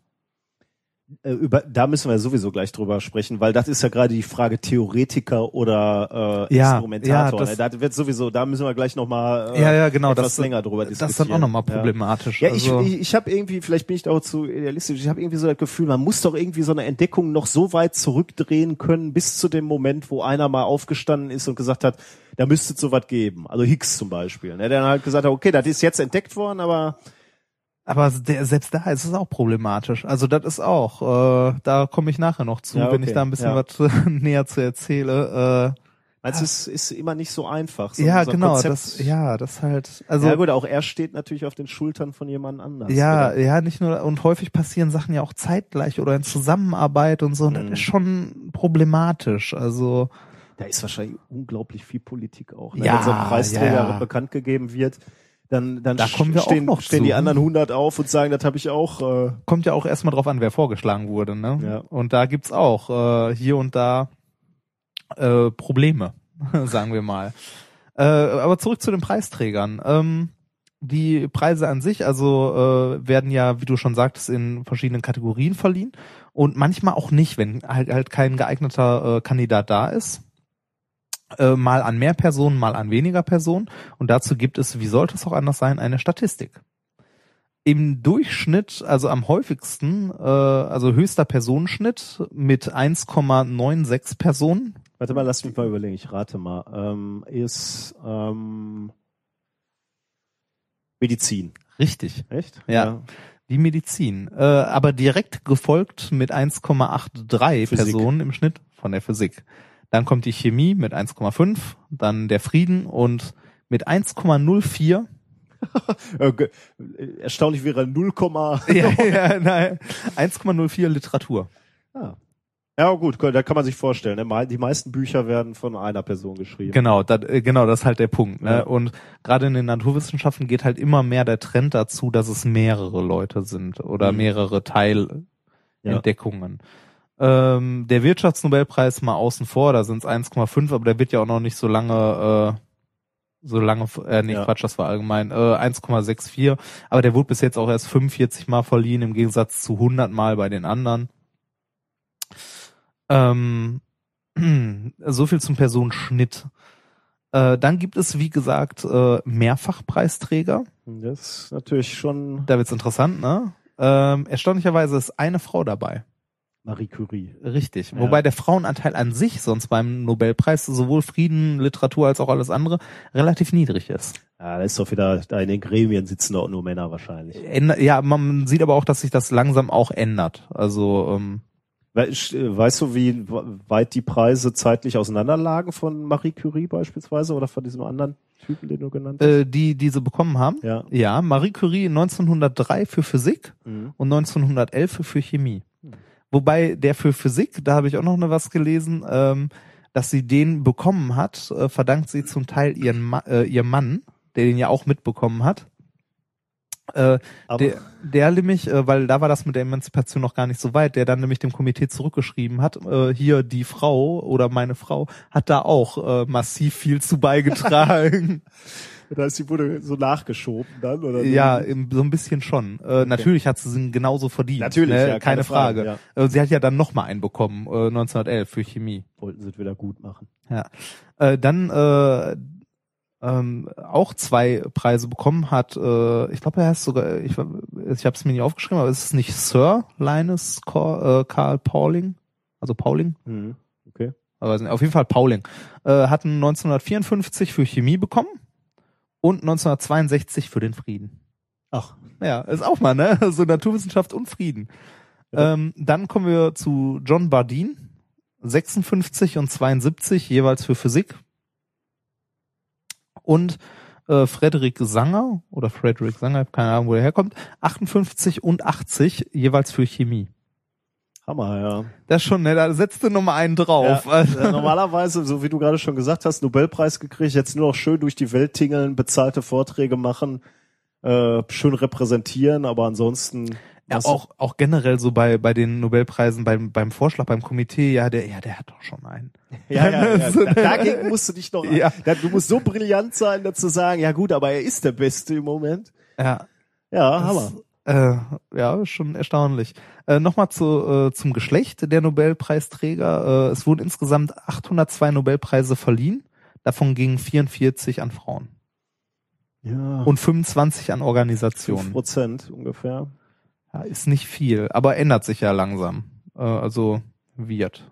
Speaker 1: Äh, über, da müssen wir sowieso gleich drüber sprechen, weil das ist ja gerade die Frage Theoretiker oder äh,
Speaker 2: Ja,
Speaker 1: Instrumentator.
Speaker 2: ja,
Speaker 1: ne?
Speaker 2: das-
Speaker 1: Da wird sowieso, da müssen wir gleich nochmal äh,
Speaker 2: Ja, ja, genau,
Speaker 1: etwas
Speaker 2: das-
Speaker 1: länger drüber diskutieren.
Speaker 2: Das ist dann auch nochmal
Speaker 1: Ja.
Speaker 2: problematisch.
Speaker 1: Ja, ich,
Speaker 2: also,
Speaker 1: ich, ich habe irgendwie, vielleicht bin ich da auch zu idealistisch, ich habe irgendwie so das Gefühl, man muss doch irgendwie so eine Entdeckung noch so weit zurückdrehen können, bis zu dem Moment, wo einer mal aufgestanden ist und gesagt hat, da müsste es sowas geben. Also Higgs zum Beispiel. Ne? Der dann halt gesagt hat, okay, das ist jetzt entdeckt worden, aber
Speaker 2: aber der, selbst da ist es auch problematisch. Also das ist auch, äh, da komme ich nachher noch zu,
Speaker 1: Ja,
Speaker 2: wenn ich
Speaker 1: okay,
Speaker 2: da ein bisschen
Speaker 1: ja.
Speaker 2: was näher zu erzähle. Äh,
Speaker 1: also es ist immer nicht so einfach. So,
Speaker 2: ja,
Speaker 1: so ein
Speaker 2: genau,
Speaker 1: Konzept.
Speaker 2: das, ja, das halt, also
Speaker 1: ja gut, auch er steht natürlich auf den Schultern von jemand anders.
Speaker 2: Ja,
Speaker 1: oder?
Speaker 2: ja, nicht nur, und häufig passieren Sachen ja auch zeitgleich oder in Zusammenarbeit und so, und
Speaker 1: Mhm.
Speaker 2: das ist schon problematisch, also,
Speaker 1: Da ist wahrscheinlich unglaublich viel Politik auch. Ne?
Speaker 2: Ja,
Speaker 1: Wenn so ein Preisträger
Speaker 2: ja.
Speaker 1: bekannt gegeben wird, dann, dann
Speaker 2: Da kommen wir auch
Speaker 1: stehen,
Speaker 2: noch
Speaker 1: stehen
Speaker 2: zu.
Speaker 1: die anderen 100 auf und sagen, das habe ich auch. Äh,
Speaker 2: kommt ja auch erstmal drauf an, wer vorgeschlagen wurde, ne?
Speaker 1: Ja.
Speaker 2: Und da gibt's auch, äh, hier und da, äh, Probleme, sagen wir mal. Äh, aber zurück zu den Preisträgern. Ähm, die Preise an sich, also äh, werden ja, wie du schon sagtest, in verschiedenen Kategorien verliehen und manchmal auch nicht, wenn halt, halt kein geeigneter äh, Kandidat da ist. Äh, mal an mehr Personen, mal an weniger Personen. Und dazu gibt es, wie sollte es auch anders sein, eine Statistik. Im Durchschnitt, also am häufigsten, äh, also höchster Personenschnitt mit 1,96 Personen.
Speaker 1: warte mal, lass mich mal überlegen, ich rate mal. Ähm, ist ähm, Medizin.
Speaker 2: Richtig.
Speaker 1: Echt?
Speaker 2: Ja. Die Medizin. Äh, aber direkt gefolgt mit 1,83
Speaker 1: Physik.
Speaker 2: Personen im Schnitt von der Physik. Dann kommt die Chemie mit 1,5, dann der Frieden und mit 1,04
Speaker 1: Äh, erstaunlich wäre 0,
Speaker 2: ja, ja, nein, 1,04 Literatur.
Speaker 1: ah. Ja gut, da kann man sich vorstellen. ne? Die meisten Bücher werden von einer Person geschrieben.
Speaker 2: Genau, das, äh, genau, das ist halt der Punkt. Ne?
Speaker 1: Ja.
Speaker 2: Und gerade in den Naturwissenschaften geht halt immer mehr der Trend dazu, dass es mehrere Leute sind oder
Speaker 1: Mhm.
Speaker 2: mehrere Teilentdeckungen.
Speaker 1: Ja.
Speaker 2: Ähm, der Wirtschaftsnobelpreis mal außen vor, da sind es 1,5, aber der wird ja auch noch nicht so lange, äh, so lange, äh, nee,
Speaker 1: Ja.
Speaker 2: Quatsch, das war allgemein, äh, 1,64, aber der wurde bis jetzt auch erst 45 Mal verliehen, im Gegensatz zu 100 Mal bei den anderen. Ähm, so viel zum Personenschnitt. Äh, dann gibt es, wie gesagt, äh, Mehrfachpreisträger.
Speaker 1: Das ist natürlich schon
Speaker 2: Da wird's interessant, ne? Ähm, erstaunlicherweise ist eine Frau dabei.
Speaker 1: Marie Curie.
Speaker 2: Richtig.
Speaker 1: Ja.
Speaker 2: Wobei der Frauenanteil an sich sonst beim Nobelpreis sowohl Frieden, Literatur als auch alles andere relativ niedrig ist.
Speaker 1: Ja, da ist doch wieder, da in den Gremien sitzen doch nur Männer wahrscheinlich.
Speaker 2: Ja, man sieht aber auch, dass sich das langsam auch ändert. Also ähm,
Speaker 1: sch- Weißt du, wie weit die Preise zeitlich auseinanderlagen von Marie Curie beispielsweise oder von diesem anderen Typen, den du genannt hast?
Speaker 2: äh, die, die sie bekommen haben.
Speaker 1: ja.
Speaker 2: Ja, Marie Curie 1903 für Physik
Speaker 1: Mhm.
Speaker 2: und 1911 für Chemie. Wobei der für Physik, da habe ich auch noch ne was gelesen, ähm, dass sie den bekommen hat, äh, verdankt sie zum Teil ihren Ma äh, ihr Mann, der den ja auch mitbekommen hat. Äh, der, der nämlich, äh, weil da war das mit der Emanzipation noch gar nicht so weit, der dann nämlich dem Komitee zurückgeschrieben hat, äh, hier die Frau oder meine Frau hat da auch äh, massiv viel zu beigetragen.
Speaker 1: da ist die wurde so nachgeschoben dann oder?
Speaker 2: Ja, so ein bisschen schon. Äh, Natürlich hat sie ihn genauso verdient.
Speaker 1: Natürlich,
Speaker 2: ne?
Speaker 1: ja,
Speaker 2: keine,
Speaker 1: keine
Speaker 2: Frage.
Speaker 1: Frage,
Speaker 2: Äh, Sie hat ja dann noch mal einen bekommen, äh, 1911 für Chemie.
Speaker 1: wollten sie es wieder gut machen.
Speaker 2: Ja. Äh, dann äh, ähm, auch zwei Preise bekommen hat. Äh, ich glaube, er heißt sogar. Ich, ich habe es mir nicht aufgeschrieben, aber ist es nicht Sir Linus Cor, äh, Karl Pauling? Also Pauling?
Speaker 1: Mhm. Okay.
Speaker 2: Aber auf jeden Fall Pauling. Äh, hatten 1954 für Chemie bekommen und 1962 für den Frieden.
Speaker 1: Ach,
Speaker 2: Ja, ist auch mal, ne? So Naturwissenschaft und Frieden.
Speaker 1: Ja.
Speaker 2: Ähm, dann kommen wir zu John Bardeen. 56 und 72 jeweils für Physik. Und äh, Frederik Sanger oder Frederick Sanger, keine Ahnung, wo der herkommt, 58 und 80 jeweils für Chemie.
Speaker 1: Hammer, ja.
Speaker 2: Das ist schon, ne, da setzt du nochmal einen drauf.
Speaker 1: Ja, äh, normalerweise, so wie du gerade schon gesagt hast, Nobelpreis gekriegt, jetzt nur noch schön durch die Welt tingeln, bezahlte Vorträge machen, äh, schön repräsentieren, aber ansonsten
Speaker 2: Ja, auch, auch generell so bei, bei den Nobelpreisen, beim, beim Vorschlag, beim Komitee, ja, der, ja, der hat doch schon einen.
Speaker 1: Ja, ja, ja. Da- Dagegen musst du dich noch,
Speaker 2: Ja.
Speaker 1: du musst so brillant sein, dazu zu sagen, ja gut, aber er ist der Beste im Moment.
Speaker 2: Ja,
Speaker 1: Ja, Hammer.
Speaker 2: Äh, ja, schon erstaunlich. Äh, Nochmal zu, äh, zum Geschlecht der Nobelpreisträger. Äh, es wurden insgesamt 802 Nobelpreise verliehen. Davon gingen 44 an Frauen
Speaker 1: Ja.
Speaker 2: und 25 an Organisationen.
Speaker 1: Prozent ungefähr.
Speaker 2: Ja, ist nicht viel, aber ändert sich ja langsam. Äh, also wird.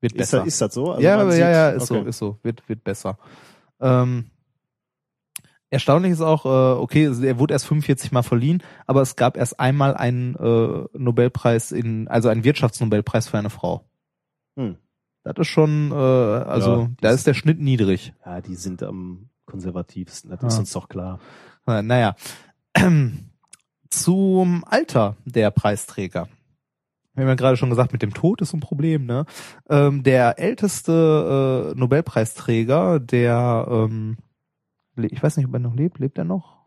Speaker 2: Wird
Speaker 1: Ist
Speaker 2: besser.
Speaker 1: das, ist das so? Also
Speaker 2: ja, ja, ja, ist
Speaker 1: okay.
Speaker 2: so, ist so, wird, wird besser. Ähm, erstaunlich ist auch, äh, okay, er wurde erst 45 Mal verliehen, aber es gab erst einmal einen äh, Nobelpreis in, also einen Wirtschaftsnobelpreis für eine Frau.
Speaker 1: Hm.
Speaker 2: Das ist schon, äh, also
Speaker 1: Ja,
Speaker 2: da ist der Schnitt niedrig.
Speaker 1: Ja, die sind am konservativsten, das
Speaker 2: Ja.
Speaker 1: ist uns doch klar.
Speaker 2: Naja. Zum Alter der Preisträger. Wir haben ja gerade schon gesagt, mit dem Tod ist ein Problem, ne? Ähm, der älteste äh, Nobelpreisträger, der, ähm, ich weiß nicht, ob er noch lebt, lebt er noch?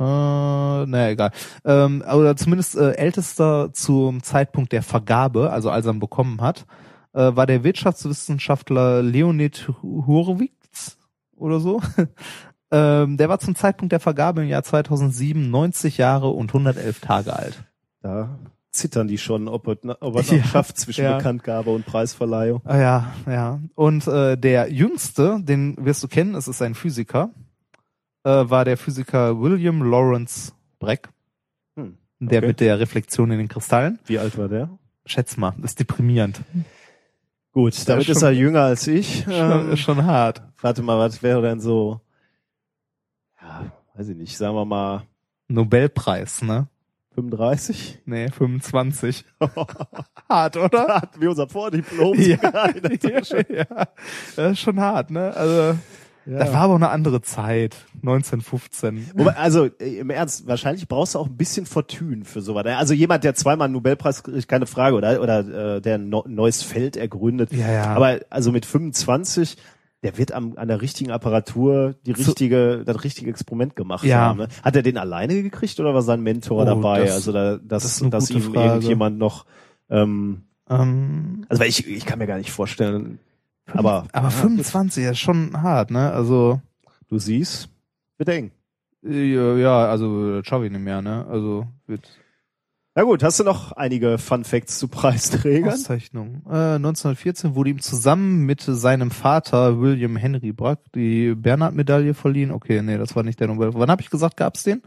Speaker 2: Äh, naja, egal. Ähm, oder zumindest äh, ältester zum Zeitpunkt der Vergabe, also als er ihn bekommen hat, äh, war der Wirtschaftswissenschaftler Leonid Horowitz oder so. Ähm, der war zum Zeitpunkt der Vergabe im Jahr 2007 90 Jahre und 111 Tage alt.
Speaker 1: Da zittern die schon, ob er, ob er noch
Speaker 2: Ja,
Speaker 1: schafft zwischen
Speaker 2: ja.
Speaker 1: Bekanntgabe und Preisverleihung.
Speaker 2: Ah, ja, ja. Und äh, der jüngste, den wirst du kennen, es ist ein Physiker, äh, war der Physiker William Lawrence Breck,
Speaker 1: Hm.
Speaker 2: der
Speaker 1: Okay.
Speaker 2: mit der Reflexion in den Kristallen.
Speaker 1: Wie alt war der?
Speaker 2: Schätz mal, das ist deprimierend.
Speaker 1: Gut, damit
Speaker 2: ist
Speaker 1: ist
Speaker 2: schon-
Speaker 1: er jünger als ich.
Speaker 2: Schon,
Speaker 1: Ähm,
Speaker 2: ist schon hart.
Speaker 1: warte mal, was wäre denn so? Ja, weiß ich nicht, sagen wir mal
Speaker 2: Nobelpreis, ne?
Speaker 1: 35?
Speaker 2: Nee, 25. hart, oder?
Speaker 1: Hat wie unser Vordiplom.
Speaker 2: ja,
Speaker 1: in der Tasche.
Speaker 2: ja, das ist schon hart, ne? Also,
Speaker 1: Ja.
Speaker 2: das war aber auch eine andere Zeit, 1915.
Speaker 1: Wobei, also äh, im Ernst, wahrscheinlich brauchst du auch ein bisschen Fortune für sowas. Also jemand, der zweimal einen Nobelpreis kriegt, keine Frage, oder oder äh, der ein neues Feld ergründet.
Speaker 2: Ja, ja.
Speaker 1: Aber also mit 25, der wird am, an der richtigen Apparatur die
Speaker 2: So-
Speaker 1: richtige, das richtige Experiment gemacht
Speaker 2: Ja.
Speaker 1: haben. Ne? Hat er den alleine gekriegt oder war sein Mentor
Speaker 2: Oh,
Speaker 1: dabei?
Speaker 2: das-
Speaker 1: also da,
Speaker 2: das
Speaker 1: dass,
Speaker 2: ist
Speaker 1: dass ihm
Speaker 2: Frage.
Speaker 1: irgendjemand noch ähm,
Speaker 2: Ähm,
Speaker 1: also weil ich, ich kann mir gar nicht vorstellen, aber,
Speaker 2: aber
Speaker 1: ja,
Speaker 2: 25 ist schon hart, ne? Also,
Speaker 1: du siehst, wird eng.
Speaker 2: äh, ja, also, schaffe ich nicht mehr, ne? Also, wird
Speaker 1: Na gut, hast du noch einige Fun Facts zu Preisträgern?
Speaker 2: Auszeichnung. Äh, 1914 wurde ihm zusammen mit seinem Vater William Henry Brack die Bernhard-Medaille verliehen. Okay, nee, das war nicht der Nobel. Wann habe ich gesagt, gab's den?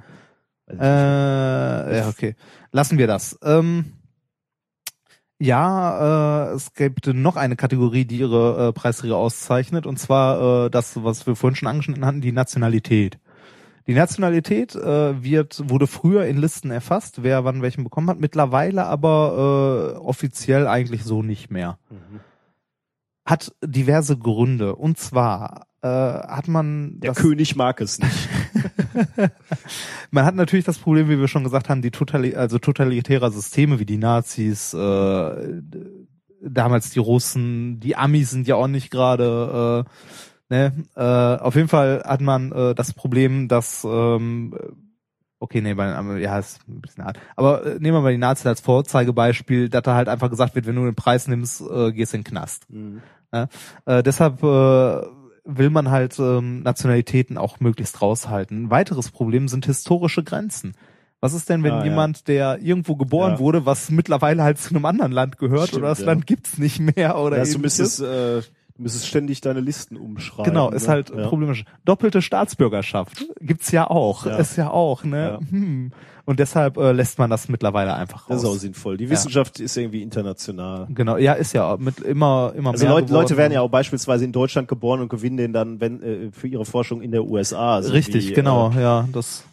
Speaker 2: Äh, ja, okay. Lassen wir das. Ähm, ja, äh, es gibt noch eine Kategorie, die ihre äh, Preisträger auszeichnet, und zwar äh, das, was wir vorhin schon angeschnitten hatten, die Nationalität. Die Nationalität äh, wird wurde früher in Listen erfasst, wer wann welchen bekommen hat, mittlerweile aber äh, offiziell eigentlich so nicht mehr.
Speaker 1: Mhm.
Speaker 2: Hat diverse Gründe. Und zwar äh, hat man
Speaker 1: Der König mag es nicht.
Speaker 2: man hat natürlich das Problem, wie wir schon gesagt haben, die totali also totalitärer Systeme wie die Nazis, äh, damals die Russen, die Amis sind ja auch nicht gerade, äh, ne, äh, auf jeden Fall hat man äh, das Problem, dass ähm, Okay, nee, bei, ja, ist ein bisschen hart. Aber äh, nehmen wir mal die Nazis als Vorzeigebeispiel, dass da halt einfach gesagt wird, wenn du den Preis nimmst, äh, gehst in den Knast.
Speaker 1: Mhm.
Speaker 2: Äh, deshalb äh, will man halt ähm, Nationalitäten auch möglichst raushalten. Ein weiteres Problem sind historische Grenzen. Was ist denn, wenn
Speaker 1: Ah, ja.
Speaker 2: jemand, der irgendwo geboren
Speaker 1: Ja.
Speaker 2: wurde, was mittlerweile halt zu einem anderen Land gehört
Speaker 1: Stimmt,
Speaker 2: oder das
Speaker 1: ja.
Speaker 2: Land gibt's nicht mehr oder
Speaker 1: du
Speaker 2: ähnliches?
Speaker 1: müsstest, äh, Du müsstest ständig deine Listen umschreiben.
Speaker 2: Genau, ist
Speaker 1: ne?
Speaker 2: halt
Speaker 1: ja.
Speaker 2: problematisch. Doppelte Staatsbürgerschaft gibt's ja auch,
Speaker 1: Ja.
Speaker 2: ist ja auch, ne?
Speaker 1: Ja.
Speaker 2: Hm. Und deshalb äh, lässt man das mittlerweile einfach
Speaker 1: Das
Speaker 2: raus.
Speaker 1: ist auch sinnvoll. Die Wissenschaft ist irgendwie international.
Speaker 2: Genau, ja, ist ja mit immer immer
Speaker 1: Also
Speaker 2: mehr
Speaker 1: Leute,
Speaker 2: geworden.
Speaker 1: Leute werden ja auch beispielsweise in Deutschland geboren und gewinnen den dann wenn, äh, für ihre Forschung in der USA. Also
Speaker 2: richtig, genau,
Speaker 1: Äh,
Speaker 2: ja, das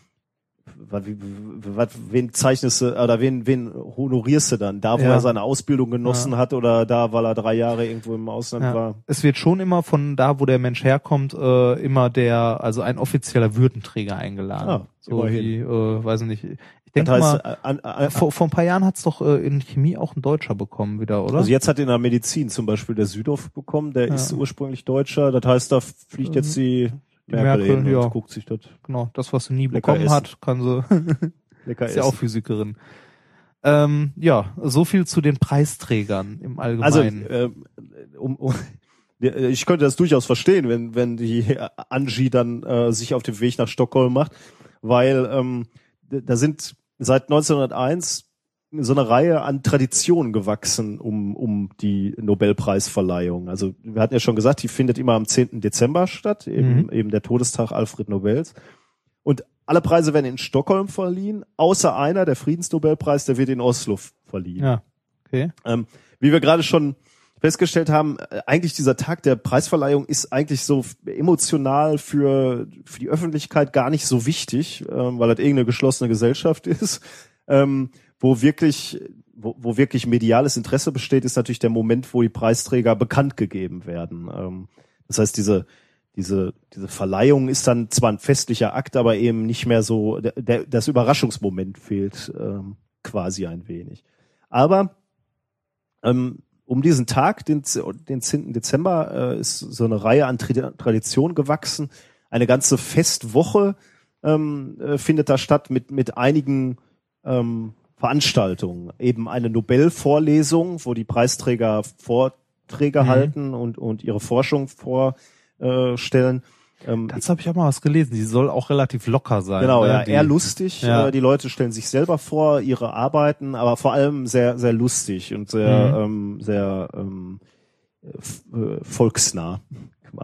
Speaker 1: wen zeichnest du oder wen, wen honorierst du dann? Da, wo
Speaker 2: Ja.
Speaker 1: er seine Ausbildung genossen hat oder da, weil er drei Jahre irgendwo im Ausland
Speaker 2: ja.
Speaker 1: war?
Speaker 2: es wird schon immer von da, wo der Mensch herkommt, äh, immer der, also ein offizieller Würdenträger eingeladen.
Speaker 1: Ah,
Speaker 2: so
Speaker 1: immerhin.
Speaker 2: wie, äh, weiß ich nicht. Ich
Speaker 1: Das
Speaker 2: denke
Speaker 1: heißt,
Speaker 2: mal,
Speaker 1: äh, an, an,
Speaker 2: vor, vor ein paar Jahren hat's doch äh, in Chemie auch ein Deutscher bekommen wieder, oder?
Speaker 1: also jetzt hat in der Medizin zum Beispiel der Südhoff bekommen, der
Speaker 2: Ja.
Speaker 1: ist ursprünglich Deutscher. Das heißt, da fliegt jetzt die
Speaker 2: Die
Speaker 1: Merkel,
Speaker 2: Merkel, ja.
Speaker 1: guckt sich das
Speaker 2: genau, das, was sie nie
Speaker 1: Lecker
Speaker 2: bekommen
Speaker 1: essen.
Speaker 2: hat, kann sie
Speaker 1: lecker
Speaker 2: Ist ja auch. Physikerin. Ähm, ja, so viel zu den Preisträgern im
Speaker 1: Also,
Speaker 2: Allgemeinen.
Speaker 1: ähm, um, um, ja, ich könnte das durchaus verstehen, wenn, wenn die Angie dann äh, sich auf den Weg nach Stockholm macht, weil ähm, da sind seit 1901 so eine Reihe an Traditionen gewachsen um, um die Nobelpreisverleihung. Also wir hatten ja schon gesagt, die findet immer am 10. Dezember statt, eben,
Speaker 2: Mhm.
Speaker 1: eben der Todestag Alfred Nobels. Und alle Preise werden in Stockholm verliehen, außer einer, der Friedensnobelpreis, der wird in Oslo verliehen.
Speaker 2: ja, okay.
Speaker 1: Ähm, wie wir gerade schon festgestellt haben, äh, eigentlich dieser Tag der Preisverleihung ist eigentlich so emotional für, für die Öffentlichkeit gar nicht so wichtig, ähm, weil das irgendeine geschlossene Gesellschaft ist. Ähm, wo wirklich, wo, wo wirklich mediales Interesse besteht, ist natürlich der Moment, wo die Preisträger bekannt gegeben werden. Ähm, das heißt, diese, diese, diese Verleihung ist dann zwar ein festlicher Akt, aber eben nicht mehr so, der, der, das Überraschungsmoment fehlt ähm, quasi ein wenig. Aber ähm, um diesen Tag, den, den 10. Dezember, äh, ist so eine Reihe an Tri Traditionen gewachsen. Eine ganze Festwoche ähm, äh, findet da statt mit, mit einigen ähm, Veranstaltungen. Eben eine Nobelvorlesung, wo die Preisträger Vorträge
Speaker 2: Mhm.
Speaker 1: halten und, und ihre Forschung vorstellen. Ähm,
Speaker 2: Dazu habe ich auch mal was gelesen. Die soll auch relativ locker sein.
Speaker 1: Genau,
Speaker 2: ne?
Speaker 1: ja,
Speaker 2: Die-
Speaker 1: eher lustig.
Speaker 2: Ja.
Speaker 1: Äh, die Leute stellen sich selber vor, ihre Arbeiten, aber vor allem sehr, sehr lustig und sehr,
Speaker 2: Mhm.
Speaker 1: ähm, sehr ähm, äh, volksnah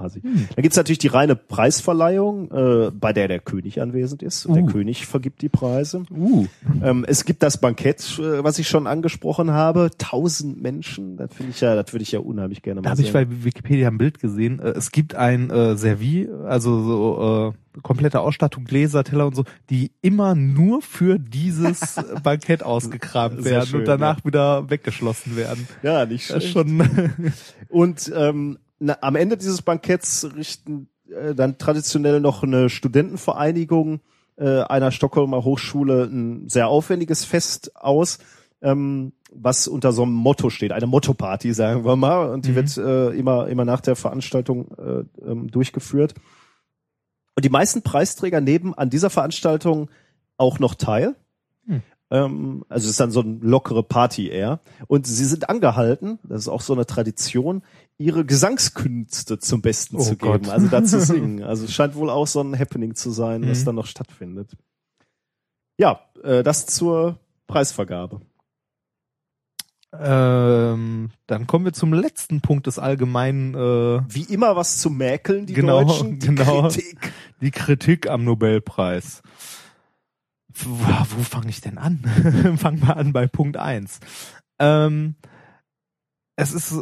Speaker 1: quasi.
Speaker 2: Hm.
Speaker 1: Da gibt's natürlich die reine Preisverleihung, äh, bei der der König anwesend ist. Und Der
Speaker 2: Uh.
Speaker 1: König vergibt die Preise.
Speaker 2: Uh,
Speaker 1: Ähm, es gibt das Bankett, äh, was ich schon angesprochen habe. Tausend Menschen, das finde ich ja, das würde ich ja unheimlich gerne
Speaker 2: da
Speaker 1: mal
Speaker 2: habe ich bei Wikipedia ein Bild gesehen. Äh, Es gibt ein äh, Servie, also so äh, komplette Ausstattung, Gläser, Teller und so, die immer nur für dieses Bankett ausgekramt werden
Speaker 1: schön,
Speaker 2: und danach wieder weggeschlossen werden.
Speaker 1: ja, nicht schlecht.
Speaker 2: schon
Speaker 1: Und ähm, na, am Ende dieses Banketts richten äh, dann traditionell noch eine Studentenvereinigung äh, einer Stockholmer Hochschule ein sehr aufwendiges Fest aus, ähm, was unter so einem Motto steht, eine Motto-Party, sagen wir mal. Und die
Speaker 2: Mhm.
Speaker 1: wird äh, immer, immer nach der Veranstaltung äh, ähm, durchgeführt. Und die meisten Preisträger nehmen an dieser Veranstaltung auch noch teil.
Speaker 2: Hm.
Speaker 1: Ähm, also es ist dann so eine lockere Party eher. Und sie sind angehalten, das ist auch so eine Tradition, ihre Gesangskünste zum Besten
Speaker 2: Oh
Speaker 1: zu
Speaker 2: Gott.
Speaker 1: geben, also dazu singen. Also es scheint wohl auch so ein Happening zu sein, was
Speaker 2: Mhm.
Speaker 1: dann noch stattfindet. Ja, äh, das zur Preisvergabe.
Speaker 2: Ähm, dann kommen wir zum letzten Punkt des allgemeinen, äh,
Speaker 1: Wie immer was zu mäkeln, die
Speaker 2: Genau,
Speaker 1: Deutschen, die
Speaker 2: genau.
Speaker 1: Kritik.
Speaker 2: die Kritik am Nobelpreis. Wo, wo fange ich denn an? Fangen wir an bei Punkt eins. Ähm, es ist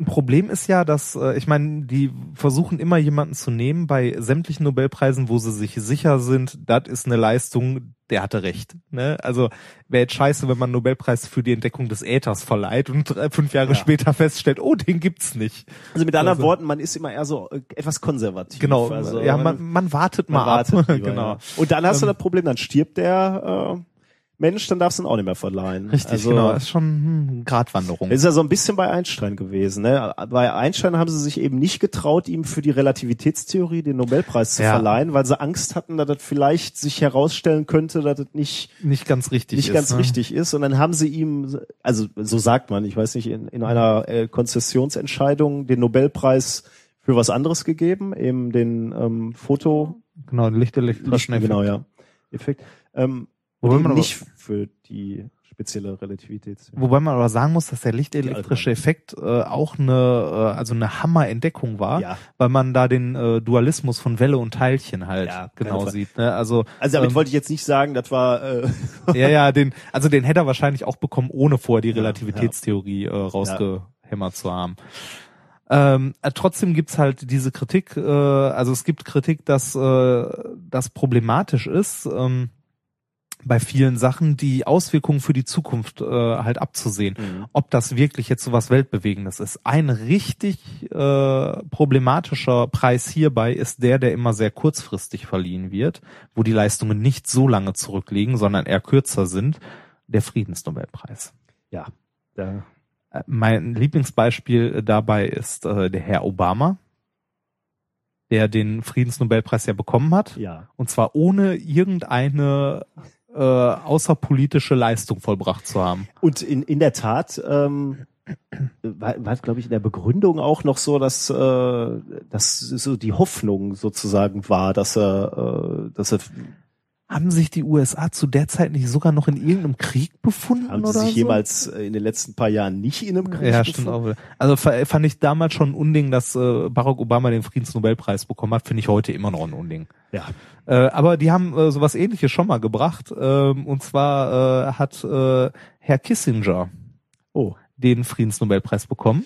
Speaker 2: ein Problem ist ja, dass äh, ich meine, die versuchen immer jemanden zu nehmen bei sämtlichen Nobelpreisen, wo sie sich sicher sind, das ist eine Leistung, der hatte recht. Ne? Also wäre jetzt scheiße, wenn man einen Nobelpreis für die Entdeckung des Äthers verleiht und drei, fünf Jahre
Speaker 1: Ja.
Speaker 2: später feststellt, oh, den gibt's nicht.
Speaker 1: Also mit anderen
Speaker 2: Also-
Speaker 1: Worten, man ist immer eher so äh, etwas konservativ.
Speaker 2: Genau,
Speaker 1: Also,
Speaker 2: ja, man, man wartet
Speaker 1: man
Speaker 2: mal
Speaker 1: wartet
Speaker 2: ab.
Speaker 1: lieber,
Speaker 2: genau.
Speaker 1: ja. Und dann hast du
Speaker 2: Ähm,
Speaker 1: das Problem, dann stirbt der äh, Mensch, dann darfst du ihn auch nicht mehr verleihen.
Speaker 2: Richtig,
Speaker 1: also,
Speaker 2: genau. Ist schon hm, Gratwanderung.
Speaker 1: Das ist ja so ein bisschen bei Einstein gewesen. Ne? Bei Einstein haben sie sich eben nicht getraut, ihm für die Relativitätstheorie den Nobelpreis zu
Speaker 2: Ja.
Speaker 1: verleihen, weil sie Angst hatten, dass das vielleicht sich herausstellen könnte, dass das nicht
Speaker 2: nicht ganz richtig
Speaker 1: nicht
Speaker 2: ist.
Speaker 1: ganz
Speaker 2: ne?
Speaker 1: richtig ist. Und dann haben sie ihm, also so sagt man, ich weiß nicht, in, in einer äh, Konzessionsentscheidung den Nobelpreis für was anderes gegeben, eben den ähm, Foto,
Speaker 2: Genau, Licht, Licht,
Speaker 1: Licht, genau ja, Effekt. Ähm,
Speaker 2: Wobei man
Speaker 1: eben
Speaker 2: aber-
Speaker 1: nicht für die spezielle Relativitätstheorie.
Speaker 2: Wobei man aber sagen muss, dass der lichtelektrische. Effekt äh, auch eine, äh, also eine Hammerentdeckung war,
Speaker 1: Ja.
Speaker 2: weil man da den äh, Dualismus von Welle und Teilchen halt
Speaker 1: Ja,
Speaker 2: genau sieht. Ne? Also,
Speaker 1: Also damit
Speaker 2: ähm,
Speaker 1: wollte ich jetzt nicht sagen, das war äh,
Speaker 2: ja, ja, den, also den hätte er wahrscheinlich auch bekommen, ohne vorher die Relativitätstheorie äh, rausgehämmert zu haben. Ähm, äh, trotzdem gibt's halt diese Kritik, äh, also es gibt Kritik, dass äh, das problematisch ist, ähm, bei vielen Sachen die Auswirkungen für die Zukunft äh, halt abzusehen.
Speaker 1: Mhm.
Speaker 2: Ob das wirklich jetzt so was Weltbewegendes ist. Ein richtig äh, problematischer Preis hierbei ist der, der immer sehr kurzfristig verliehen wird, wo die Leistungen nicht so lange zurückliegen, sondern eher kürzer sind, der Friedensnobelpreis.
Speaker 1: ja, da,
Speaker 2: Äh, Mein Lieblingsbeispiel dabei ist äh, der Herr Obama, der den Friedensnobelpreis ja bekommen hat.
Speaker 1: ja.
Speaker 2: Und zwar ohne irgendeine äh, außerpolitische Leistung vollbracht zu haben.
Speaker 1: Und in, in der Tat ähm, war, war glaube ich, in der Begründung auch noch so, dass, äh, dass so die Hoffnung sozusagen war, dass er, äh, dass er
Speaker 2: Haben sich die USA zu der Zeit nicht sogar noch in irgendeinem Krieg befunden
Speaker 1: haben
Speaker 2: oder
Speaker 1: sie sich
Speaker 2: so?
Speaker 1: jemals äh, in den letzten paar Jahren nicht in einem Krieg
Speaker 2: ja, stimmt
Speaker 1: befunden?
Speaker 2: auch. wieder. Also fa- fand ich damals schon ein Unding, dass äh, Barack Obama den Friedensnobelpreis bekommen hat, finde ich heute immer noch ein Unding.
Speaker 1: Ja.
Speaker 2: Äh, aber die haben sowas ähnliches schon mal gebracht. Ähm, und zwar hat Herr Kissinger
Speaker 1: Oh,
Speaker 2: den Friedensnobelpreis bekommen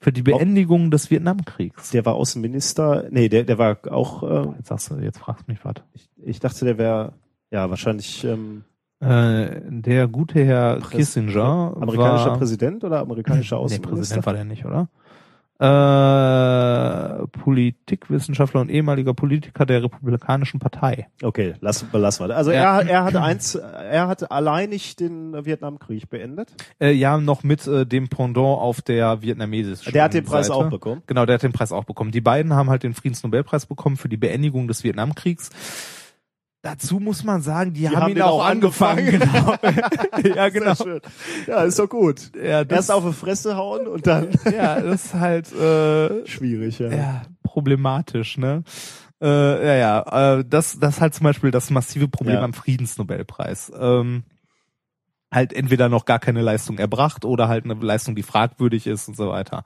Speaker 2: für die Beendigung des Vietnamkriegs.
Speaker 1: der war Außenminister. Nee, der, der war auch, äh,
Speaker 2: Jetzt sagst du, jetzt fragst du mich was.
Speaker 1: ich, ich dachte, der wäre, ja, wahrscheinlich ähm,
Speaker 2: Äh, der gute Herr
Speaker 1: Präs-
Speaker 2: Kissinger
Speaker 1: amerikanischer
Speaker 2: war,
Speaker 1: Präsident oder amerikanischer
Speaker 2: Nee,
Speaker 1: Außenminister.
Speaker 2: Präsident war der nicht, oder? Äh, Politikwissenschaftler und ehemaliger Politiker der Republikanischen Partei.
Speaker 1: Okay, lass, belassen wir. Also
Speaker 2: Ja.
Speaker 1: er, er hatte eins, er hatte alleinig den Vietnamkrieg beendet.
Speaker 2: Äh, ja, noch mit äh, dem Pendant auf der vietnamesischen
Speaker 1: Der hat den Preis
Speaker 2: Seite.
Speaker 1: auch bekommen.
Speaker 2: Genau, der hat den Preis auch bekommen. Die beiden haben halt den Friedensnobelpreis bekommen für die Beendigung des Vietnamkriegs. Dazu muss man sagen, die, haben, ihn auch angefangen. Genau. ja, genau.
Speaker 1: Ja, ist doch gut.
Speaker 2: Ja, das,
Speaker 1: Erst auf die Fresse hauen und dann
Speaker 2: ja, das ist halt äh,
Speaker 1: schwierig, ja.
Speaker 2: ja, problematisch, ne? Äh, ja, ja, äh, das, das ist halt zum Beispiel das massive Problem
Speaker 1: Ja.
Speaker 2: am Friedensnobelpreis. Ähm, halt entweder noch gar keine Leistung erbracht oder halt eine Leistung, die fragwürdig ist und so weiter.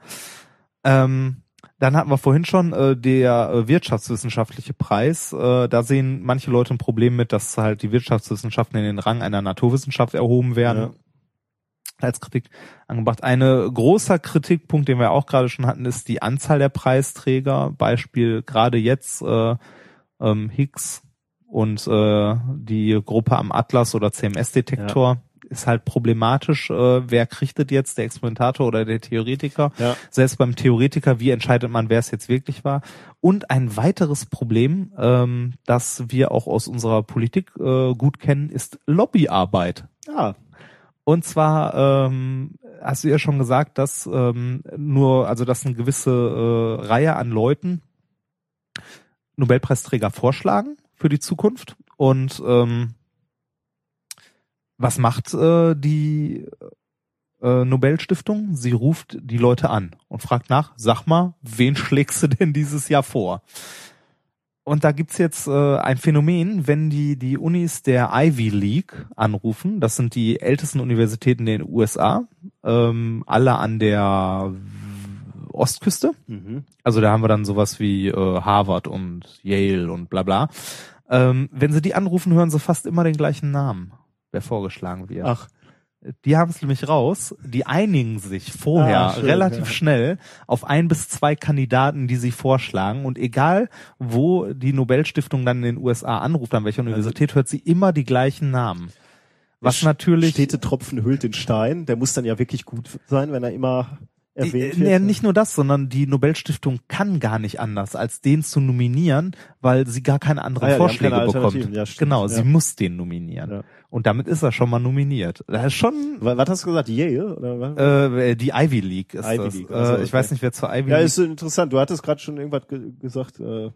Speaker 2: Ähm, dann hatten wir vorhin schon äh, der äh, wirtschaftswissenschaftliche Preis. Äh, da sehen manche Leute ein Problem mit, dass halt die Wirtschaftswissenschaften in den Rang einer Naturwissenschaft erhoben werden
Speaker 1: Ja.
Speaker 2: als Kritik angebracht. Ein großer Kritikpunkt, den wir auch gerade schon hatten, ist die Anzahl der Preisträger. Beispiel gerade jetzt äh, ähm, Higgs und äh, die Gruppe am Atlas oder CMS-Detektor ist halt problematisch. Äh, wer kriegt das jetzt, der Experimentator oder der Theoretiker?
Speaker 1: Ja.
Speaker 2: Selbst beim Theoretiker, wie entscheidet man, wer es jetzt wirklich war? Und ein weiteres Problem, ähm, das wir auch aus unserer Politik äh, gut kennen, ist Lobbyarbeit.
Speaker 1: Ja,
Speaker 2: Und zwar ähm, hast du ja schon gesagt, dass ähm, nur, also dass eine gewisse äh, Reihe an Leuten Nobelpreisträger vorschlagen für die Zukunft. Und ähm, was macht äh, die äh, Nobelstiftung? Sie ruft die Leute an und fragt nach, sag mal, wen schlägst du denn dieses Jahr vor? Und da gibt's jetzt äh, ein Phänomen, wenn die die Unis der Ivy League anrufen, das sind die ältesten Universitäten in den USA, ähm, alle an der Ostküste.
Speaker 1: mhm.
Speaker 2: Also da haben wir dann sowas wie äh, Harvard und Yale und bla bla. Ähm, wenn sie die anrufen, hören sie fast immer den gleichen Namen, wer vorgeschlagen wird.
Speaker 1: ach,
Speaker 2: Die haben es nämlich raus. Die einigen sich vorher
Speaker 1: Ah, schön,
Speaker 2: relativ
Speaker 1: ja.
Speaker 2: schnell auf ein bis zwei Kandidaten, die sie vorschlagen. Und egal, wo die Nobelstiftung dann in den USA anruft, an welcher Universität, hört sie immer die gleichen Namen. Was natürlich
Speaker 1: Städtetropfen hüllt den Stein. Der muss dann ja wirklich gut sein, wenn er immer erwähnt
Speaker 2: Äh,
Speaker 1: wird.
Speaker 2: nee, nicht nur das, sondern die Nobelstiftung kann gar nicht anders, als den zu nominieren, weil sie gar keine anderen
Speaker 1: Ah ja,
Speaker 2: Vorschläge bekommt.
Speaker 1: Ja, stimmt,
Speaker 2: genau,
Speaker 1: ja.
Speaker 2: sie muss den nominieren.
Speaker 1: Ja.
Speaker 2: Und damit ist er schon mal nominiert. Das ist schon
Speaker 1: Wa- Was hast du gesagt? Yale? Oder was?
Speaker 2: äh, die Ivy League ist
Speaker 1: Ivy
Speaker 2: das.
Speaker 1: League,
Speaker 2: äh,
Speaker 1: also,
Speaker 2: Ich
Speaker 1: okay.
Speaker 2: weiß nicht, wer zur Ivy
Speaker 1: ja,
Speaker 2: League.
Speaker 1: ist so interessant. Du hattest gerade schon irgendwas ge gesagt. Äh,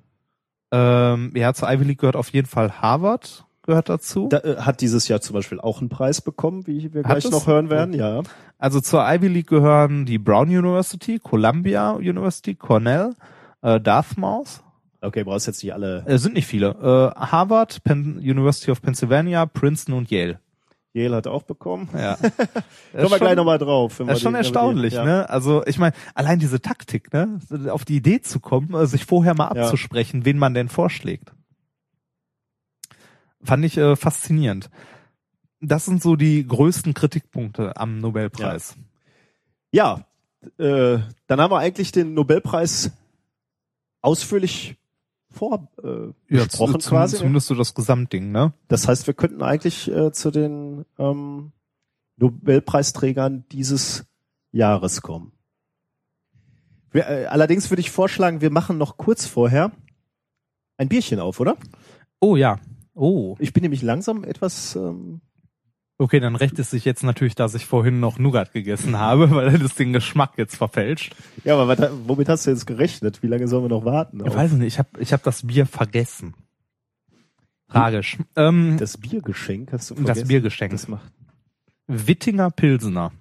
Speaker 2: ähm, ja, zur Ivy League gehört auf jeden Fall Harvard gehört dazu.
Speaker 1: da, äh, hat dieses Jahr zum Beispiel auch einen Preis bekommen, wie wir gleich
Speaker 2: es?
Speaker 1: noch hören werden. Ja.
Speaker 2: Also zur Ivy League gehören die Brown University, Columbia University, Cornell, äh, Dartmouth,
Speaker 1: Okay, brauchst jetzt nicht alle.
Speaker 2: äh, sind nicht viele. Äh, Harvard, Penn, University of Pennsylvania, Princeton und Yale.
Speaker 1: Yale hat auch bekommen.
Speaker 2: Ja.
Speaker 1: Kommen wir gleich nochmal drauf.
Speaker 2: Das ist schon erstaunlich,
Speaker 1: ja.
Speaker 2: ne? Also ich meine, allein diese Taktik, ne? Auf die Idee zu kommen, äh, sich vorher mal
Speaker 1: Ja.
Speaker 2: abzusprechen, wen man denn vorschlägt. Fand ich äh, faszinierend. Das sind so die größten Kritikpunkte am Nobelpreis.
Speaker 1: Ja, äh, dann haben wir eigentlich den Nobelpreis ausführlich vor äh, besprochen
Speaker 2: zu-
Speaker 1: quasi.
Speaker 2: Zumindest so das Gesamtding, ne?
Speaker 1: Das heißt, wir könnten eigentlich äh, zu den ähm, Nobelpreisträgern dieses Jahres kommen. Wir, äh, allerdings würde ich vorschlagen, wir machen noch kurz vorher ein Bierchen auf, oder?
Speaker 2: Oh ja. Oh.
Speaker 1: Ich bin nämlich langsam etwas. Ähm,
Speaker 2: Okay, dann rächt es sich jetzt natürlich, dass ich vorhin noch Nougat gegessen habe, weil das den Geschmack jetzt verfälscht.
Speaker 1: ja, aber was, womit hast du jetzt gerechnet? Wie lange sollen wir noch warten?
Speaker 2: Ich weiß nicht, ich habe ich hab das Bier vergessen. Tragisch. Ähm,
Speaker 1: das Biergeschenk hast du
Speaker 2: das
Speaker 1: vergessen?
Speaker 2: Biergeschenk.
Speaker 1: Das macht.
Speaker 2: Wittinger Pilsener.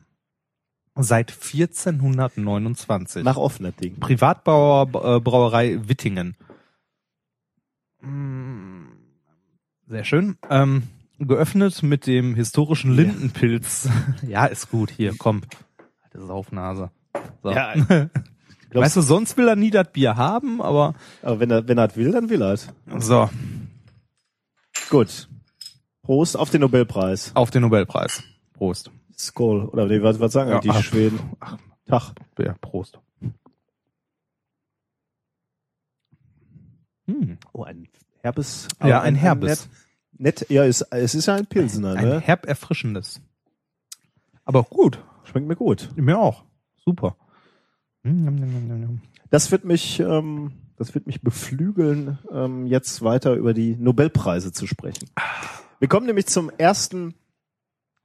Speaker 2: Seit 1429.
Speaker 1: Nach offener Ding.
Speaker 2: Privatbrauer, äh, Brauerei Wittingen. Mm, Sehr schön. Ähm, geöffnet mit dem historischen
Speaker 1: Ja.
Speaker 2: Lindenpilz. Ja, ist gut. Hier, komm. Alte Saufnase. So.
Speaker 1: Ja,
Speaker 2: weißt du, sonst will er nie das Bier haben, aber
Speaker 1: Aber wenn er, wenn er das will, dann will er es.
Speaker 2: so,
Speaker 1: Gut. Prost auf den Nobelpreis.
Speaker 2: auf den Nobelpreis. Prost.
Speaker 1: Skål. Oder nee, was, was sagen
Speaker 2: Ja,
Speaker 1: die
Speaker 2: ach.
Speaker 1: Schweden? Tag.
Speaker 2: Ja, Prost. Hm.
Speaker 1: Oh, ein herbes.
Speaker 2: Ja,
Speaker 1: aber
Speaker 2: ein herbes.
Speaker 1: Nett, nett, ja, es, es ist ja ein Pilsener,
Speaker 2: Ein
Speaker 1: ne?
Speaker 2: herb erfrischendes. Aber gut.
Speaker 1: Schmeckt mir gut.
Speaker 2: Mir auch. Super. Hm.
Speaker 1: Das wird mich, ähm, das wird mich beflügeln, ähm, jetzt weiter über die Nobelpreise zu sprechen. Wir kommen nämlich zum ersten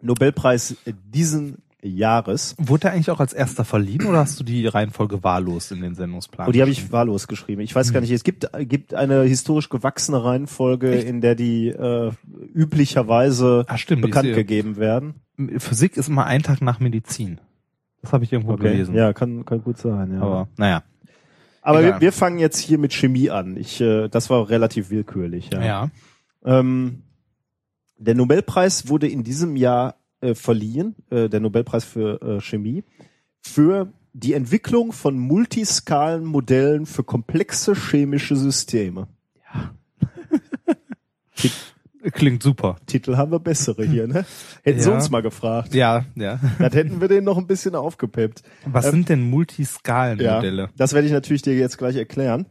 Speaker 1: Nobelpreis diesen Jahres.
Speaker 2: Wurde eigentlich auch als erster verliehen oder hast du die Reihenfolge wahllos in den Sendungsplan?
Speaker 1: Und die habe ich wahllos geschrieben. Ich weiß
Speaker 2: Hm.
Speaker 1: gar nicht, es gibt, gibt eine historisch gewachsene Reihenfolge,
Speaker 2: Echt?
Speaker 1: in der die äh, üblicherweise
Speaker 2: Ah, stimmt.
Speaker 1: bekannt
Speaker 2: ist,
Speaker 1: gegeben werden.
Speaker 2: Physik ist immer ein Tag nach Medizin. Das habe ich irgendwo gelesen.
Speaker 1: Ja, kann, kann gut sein, ja.
Speaker 2: Aber naja.
Speaker 1: Aber wir, wir fangen jetzt hier mit Chemie an. Ich, äh, das war relativ willkürlich. Ja.
Speaker 2: Ja.
Speaker 1: Ähm, der Nobelpreis wurde in diesem Jahr äh, verliehen, äh, der Nobelpreis für äh, Chemie, für die Entwicklung von multiskalen Modellen für komplexe chemische Systeme.
Speaker 2: Klingt super.
Speaker 1: Titel haben wir bessere hier, ne? Hätten sie
Speaker 2: Ja.
Speaker 1: uns mal gefragt.
Speaker 2: Ja, ja.
Speaker 1: Das hätten wir den noch ein bisschen aufgepeppt.
Speaker 2: Was
Speaker 1: Ähm,
Speaker 2: sind denn Multiskalenmodelle?
Speaker 1: Das werde ich natürlich dir jetzt gleich erklären.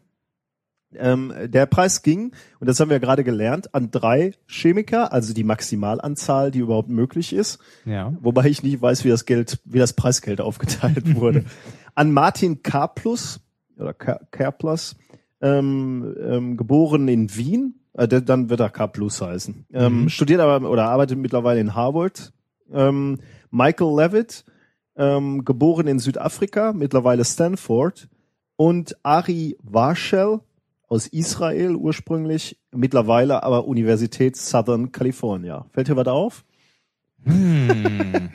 Speaker 1: Ähm, der Preis ging, und das haben wir gerade gelernt, an drei Chemiker, also die Maximalanzahl, die überhaupt möglich ist,
Speaker 2: Ja.
Speaker 1: wobei ich nicht weiß, wie das Geld, wie das Preisgeld aufgeteilt wurde. an Martin Karplus oder K- Karplus, ähm, ähm, geboren in Wien, äh, dann wird er K Plus heißen. Ähm,
Speaker 2: Mhm.
Speaker 1: Studiert aber oder arbeitet mittlerweile in Harvard. Ähm, Michael Levitt, ähm, geboren in Südafrika, mittlerweile Stanford. Und Ari Warshel aus Israel ursprünglich, mittlerweile aber Universität Southern California. Fällt dir was auf?
Speaker 2: Hm.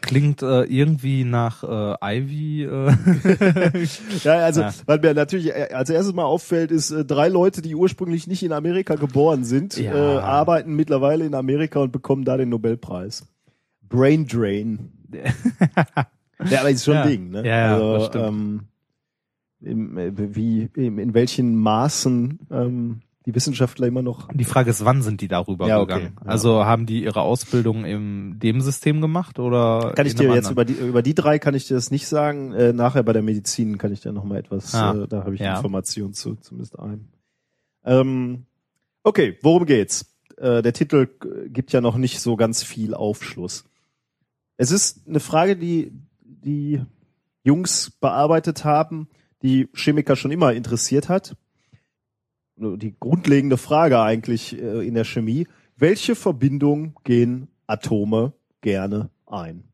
Speaker 2: Klingt äh, irgendwie nach äh, Ivy. Äh.
Speaker 1: Ja, also,
Speaker 2: Ja.
Speaker 1: was mir natürlich äh, als erstes mal auffällt, ist, äh, drei Leute, die ursprünglich nicht in Amerika geboren sind,
Speaker 2: Ja.
Speaker 1: äh, arbeiten mittlerweile in Amerika und bekommen da den Nobelpreis. Brain Drain. Ja, aber ist schon
Speaker 2: Ja.
Speaker 1: ein Ding, ne?
Speaker 2: Ja, ja,
Speaker 1: also,
Speaker 2: das stimmt.
Speaker 1: ähm, im, äh, wie, in, in welchen Maßen ähm, die Wissenschaftler immer noch
Speaker 2: Die Frage ist, wann sind die darüber
Speaker 1: Ja, okay,
Speaker 2: gegangen?
Speaker 1: ja.
Speaker 2: Also haben die ihre Ausbildung in dem System gemacht oder?
Speaker 1: Kann ich
Speaker 2: in
Speaker 1: dir
Speaker 2: einem
Speaker 1: jetzt
Speaker 2: anderen?
Speaker 1: über die über die drei kann ich dir das nicht sagen. Äh, nachher bei der Medizin kann ich dir noch mal etwas.
Speaker 2: Ah,
Speaker 1: äh, da habe ich
Speaker 2: ja.
Speaker 1: Informationen zu, zumindest ein. Ähm, okay, worum geht's? Äh, der Titel gibt ja noch nicht so ganz viel Aufschluss. Es ist eine Frage, die die Jungs bearbeitet haben, die Chemiker schon immer interessiert hat. Die grundlegende Frage eigentlich äh, in der Chemie: Welche Verbindung gehen Atome gerne ein?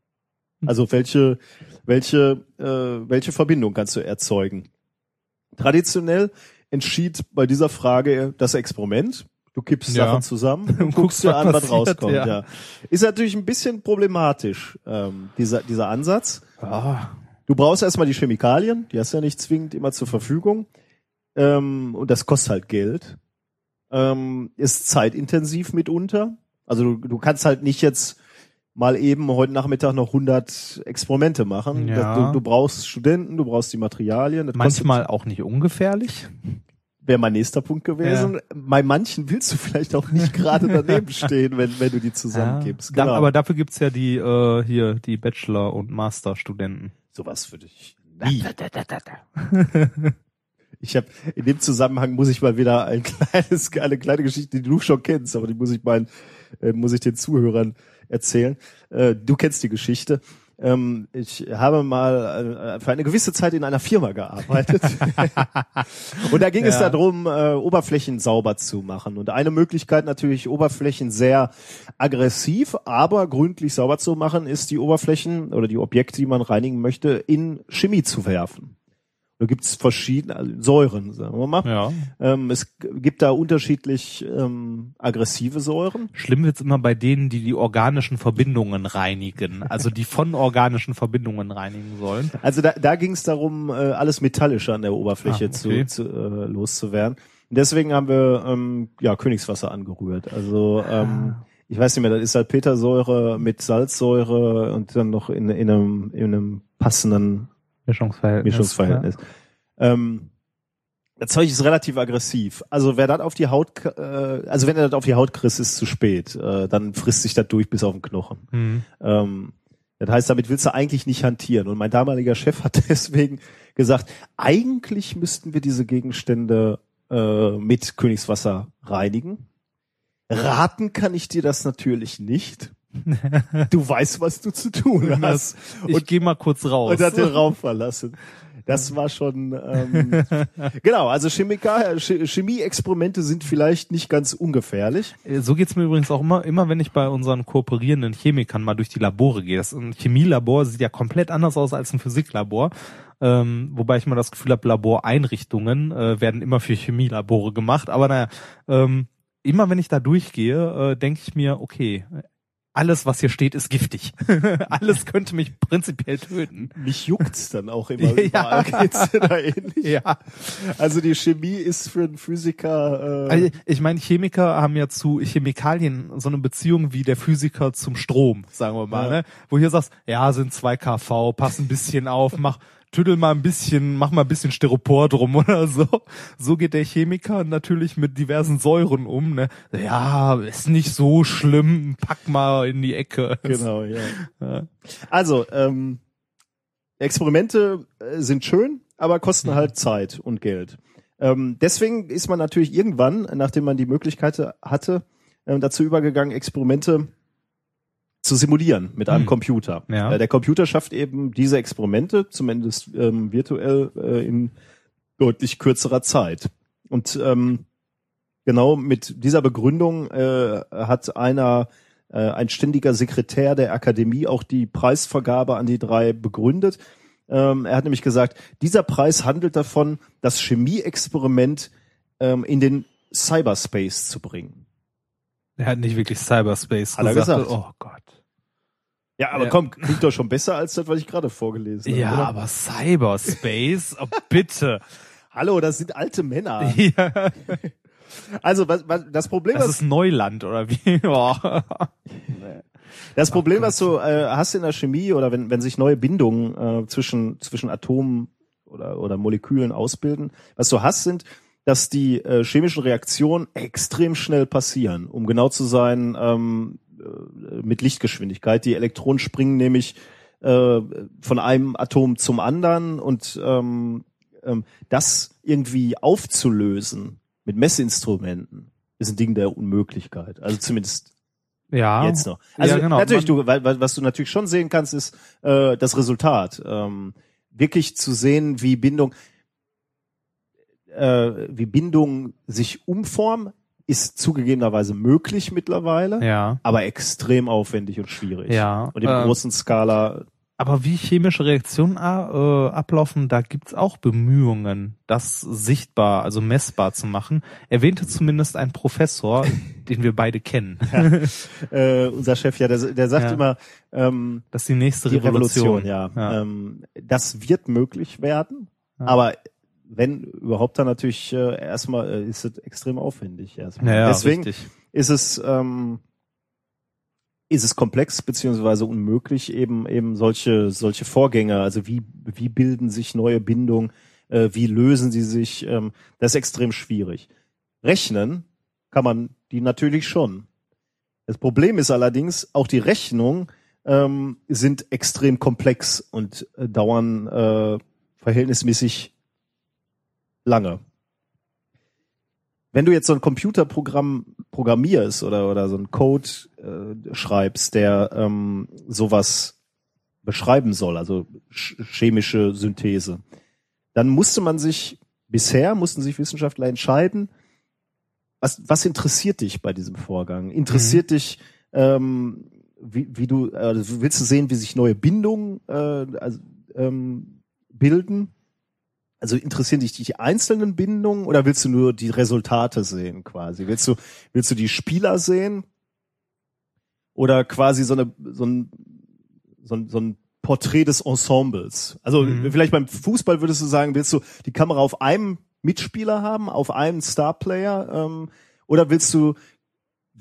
Speaker 1: Also welche welche äh, welche Verbindung kannst du erzeugen? Traditionell entschied bei dieser Frage das Experiment. Du kippst
Speaker 2: Ja.
Speaker 1: Sachen zusammen und guckst dir an, was
Speaker 2: passiert,
Speaker 1: rauskommt.
Speaker 2: ja.
Speaker 1: Ja. Ist natürlich ein bisschen problematisch, ähm, dieser, dieser Ansatz.
Speaker 2: Ah,
Speaker 1: Du brauchst erstmal die Chemikalien, die hast du ja nicht zwingend immer zur Verfügung. Ähm, und das kostet halt Geld. Ähm, ist zeitintensiv mitunter. Also du, du kannst halt nicht jetzt mal eben heute Nachmittag noch 100 Experimente machen.
Speaker 2: Ja.
Speaker 1: Du, du brauchst Studenten, du brauchst die Materialien. Das
Speaker 2: Manchmal auch nicht ungefährlich.
Speaker 1: wäre mein nächster Punkt gewesen. Bei manchen willst du vielleicht auch nicht gerade daneben stehen, wenn, wenn du die zusammengibst.
Speaker 2: Da,
Speaker 1: Genau.
Speaker 2: aber dafür gibt's ja die äh, hier die Bachelor- und Masterstudenten.
Speaker 1: Sowas würde ich nie. Ich habe in dem Zusammenhang muss ich mal wieder ein kleines, eine kleine Geschichte, die du schon kennst, aber die muss ich meinen, äh, muss ich den Zuhörern erzählen. Äh, du kennst die Geschichte. Ähm, ich habe mal äh, für eine gewisse Zeit in einer Firma gearbeitet. und da ging es
Speaker 2: Ja.
Speaker 1: darum, äh, Oberflächen sauber zu machen. Und eine Möglichkeit natürlich, Oberflächen sehr aggressiv, aber gründlich sauber zu machen, ist die Oberflächen oder die Objekte, die man reinigen möchte, in Chemie zu werfen. Da gibt's verschiedene also Säuren, sagen wir mal.
Speaker 2: Ja.
Speaker 1: Ähm, es gibt da unterschiedlich ähm, aggressive Säuren.
Speaker 2: Schlimm wird's immer bei denen, die die organischen Verbindungen reinigen, also die von organischen Verbindungen reinigen sollen.
Speaker 1: Also da, da ging es darum, äh, alles Metallische an der Oberfläche
Speaker 2: Ah, okay.
Speaker 1: zu, zu äh, loszuwerden. Und deswegen haben wir ähm, ja Königswasser angerührt. Also ähm,
Speaker 2: Ah.
Speaker 1: ich weiß nicht mehr, das ist halt Petersäure mit Salzsäure und dann noch in, in einem in einem passenden
Speaker 2: Mischungsverhältnis.
Speaker 1: Mischungsverhältnis. Ähm, das Zeug ist relativ aggressiv. Also wer das auf die Haut, äh, also wenn er das auf die Haut kriegst, ist zu spät. Äh, dann frisst sich das durch bis auf den Knochen.
Speaker 2: Hm.
Speaker 1: Ähm, das heißt, damit willst du eigentlich nicht hantieren. Und mein damaliger Chef hat deswegen gesagt, eigentlich müssten wir diese Gegenstände äh, mit Königswasser reinigen. Raten kann ich dir das natürlich nicht. Du weißt, was du zu tun hast.
Speaker 2: Ich gehe mal kurz raus.
Speaker 1: Und hat den Raum verlassen. Das war schon ähm, genau. Also Chemiker, Ch- Chemieexperimente sind vielleicht nicht ganz ungefährlich.
Speaker 2: Äh, So geht's mir übrigens auch immer, immer wenn ich bei unseren kooperierenden Chemikern mal durch die Labore gehe. Das ein Chemielabor sieht ja komplett anders aus als ein Physiklabor. Ähm, wobei ich mal das Gefühl habe, Laboreinrichtungen äh, werden immer für Chemielabore gemacht. Aber naja, ähm, immer wenn ich da durchgehe, äh, denke ich mir, okay, alles, was hier steht, ist giftig. alles könnte mich prinzipiell töten.
Speaker 1: Mich juckt's dann auch immer.
Speaker 2: Ja.
Speaker 1: Geht's da ähnlich?
Speaker 2: Ja.
Speaker 1: Also die Chemie ist für einen Physiker. Äh,
Speaker 2: Also ich meine, Chemiker haben ja zu Chemikalien so eine Beziehung wie der Physiker zum Strom, sagen wir mal,
Speaker 1: Ja.
Speaker 2: ne? Wo hier sagst, ja, sind 2 kV, pass ein bisschen auf, mach, tüdel mal ein bisschen, mach mal ein bisschen Styropor drum oder so. So geht der Chemiker natürlich mit diversen Säuren um, ne? Ja, ist nicht so schlimm, pack mal in die Ecke.
Speaker 1: genau, ja.
Speaker 2: Ja.
Speaker 1: Also ähm, Experimente äh, sind schön, aber kosten
Speaker 2: Mhm.
Speaker 1: halt Zeit und Geld. Ähm, deswegen ist man natürlich irgendwann, nachdem man die Möglichkeit hatte, ähm, dazu übergegangen, Experimente zu simulieren mit einem
Speaker 2: Hm.
Speaker 1: Computer.
Speaker 2: Ja.
Speaker 1: Äh, der Computer schafft eben diese Experimente, zumindest ähm, virtuell, äh, in deutlich kürzerer Zeit. Und ähm, genau mit dieser Begründung äh, hat einer, äh, ein ständiger Sekretär der Akademie auch die Preisvergabe an die drei begründet. Ähm, er hat nämlich gesagt, dieser Preis handelt davon, das Chemieexperiment ähm, in den Cyberspace zu bringen.
Speaker 2: Er hat nicht wirklich Cyberspace
Speaker 1: Hat er
Speaker 2: gesagt.
Speaker 1: gesagt.
Speaker 2: Oh Gott.
Speaker 1: Ja, aber
Speaker 2: Ja.
Speaker 1: komm, klingt doch schon besser als das, was ich gerade vorgelesen habe.
Speaker 2: Ja,
Speaker 1: oder?
Speaker 2: aber Cyberspace, oh, bitte.
Speaker 1: Hallo, das sind alte Männer.
Speaker 2: ja,
Speaker 1: Also was, was, das Problem,
Speaker 2: das
Speaker 1: was,
Speaker 2: ist Neuland oder wie? Oh.
Speaker 1: das Problem,
Speaker 2: Gott.
Speaker 1: was du äh, hast in der Chemie oder wenn, wenn sich neue Bindungen äh, zwischen zwischen Atomen oder oder Molekülen ausbilden, was du hast, sind, dass die äh, chemischen Reaktionen extrem schnell passieren. Um genau zu sein, ähm, äh, mit Lichtgeschwindigkeit. Die Elektronen springen nämlich äh, von einem Atom zum anderen und ähm, ähm, das irgendwie aufzulösen mit Messinstrumenten ist ein Ding der Unmöglichkeit. Also zumindest
Speaker 2: Ja.
Speaker 1: jetzt noch. Also
Speaker 2: ja, genau.
Speaker 1: natürlich, du, was du natürlich schon sehen kannst, ist äh, das Resultat. Ähm, wirklich zu sehen, wie Bindung, äh, wie Bindung sich umformen, ist zugegebenerweise möglich mittlerweile,
Speaker 2: Ja.
Speaker 1: aber extrem aufwendig und schwierig.
Speaker 2: Ja.
Speaker 1: Und im
Speaker 2: äh,
Speaker 1: großen Skala,
Speaker 2: aber wie chemische Reaktionen äh, ablaufen, da gibt's auch Bemühungen, das sichtbar, also messbar zu machen. Erwähnte zumindest ein Professor, den wir beide kennen.
Speaker 1: äh, unser Chef, ja, der, der sagt
Speaker 2: Ja.
Speaker 1: immer, ähm,
Speaker 2: Das ist die nächste
Speaker 1: die
Speaker 2: Revolution.
Speaker 1: Revolution, ja.
Speaker 2: Ja.
Speaker 1: Ähm, das wird möglich werden,
Speaker 2: Ja.
Speaker 1: aber wenn überhaupt dann natürlich äh, erstmal äh, ist es extrem aufwendig erstmal.
Speaker 2: Ja, ja,
Speaker 1: Deswegen
Speaker 2: richtig.
Speaker 1: ist es ähm, ist es komplex beziehungsweise unmöglich, eben eben solche solche Vorgänge, also wie wie bilden sich neue Bindungen, äh, wie lösen sie sich, ähm, das ist extrem schwierig. Rechnen kann man die natürlich schon. Das Problem ist allerdings, auch die Rechnungen ähm, sind extrem komplex und äh, dauern äh, verhältnismäßig lange. Wenn du jetzt so ein Computerprogramm programmierst oder, oder so einen Code äh, schreibst, der ähm, sowas beschreiben soll, also chemische Synthese, dann musste man sich, bisher mussten sich Wissenschaftler entscheiden, was, was interessiert dich bei diesem Vorgang? Interessiert mhm. dich, ähm, wie, wie du, also willst du sehen, wie sich neue Bindungen äh, also, ähm, bilden? Also interessieren dich die einzelnen Bindungen oder willst du nur die Resultate sehen quasi? Willst du, willst du die Spieler sehen? Oder quasi so eine, so ein, so ein, so ein Porträt des Ensembles? Also mhm. vielleicht beim Fußball würdest du sagen, willst du die Kamera auf einem Mitspieler haben, auf einen Starplayer? Ähm, oder willst du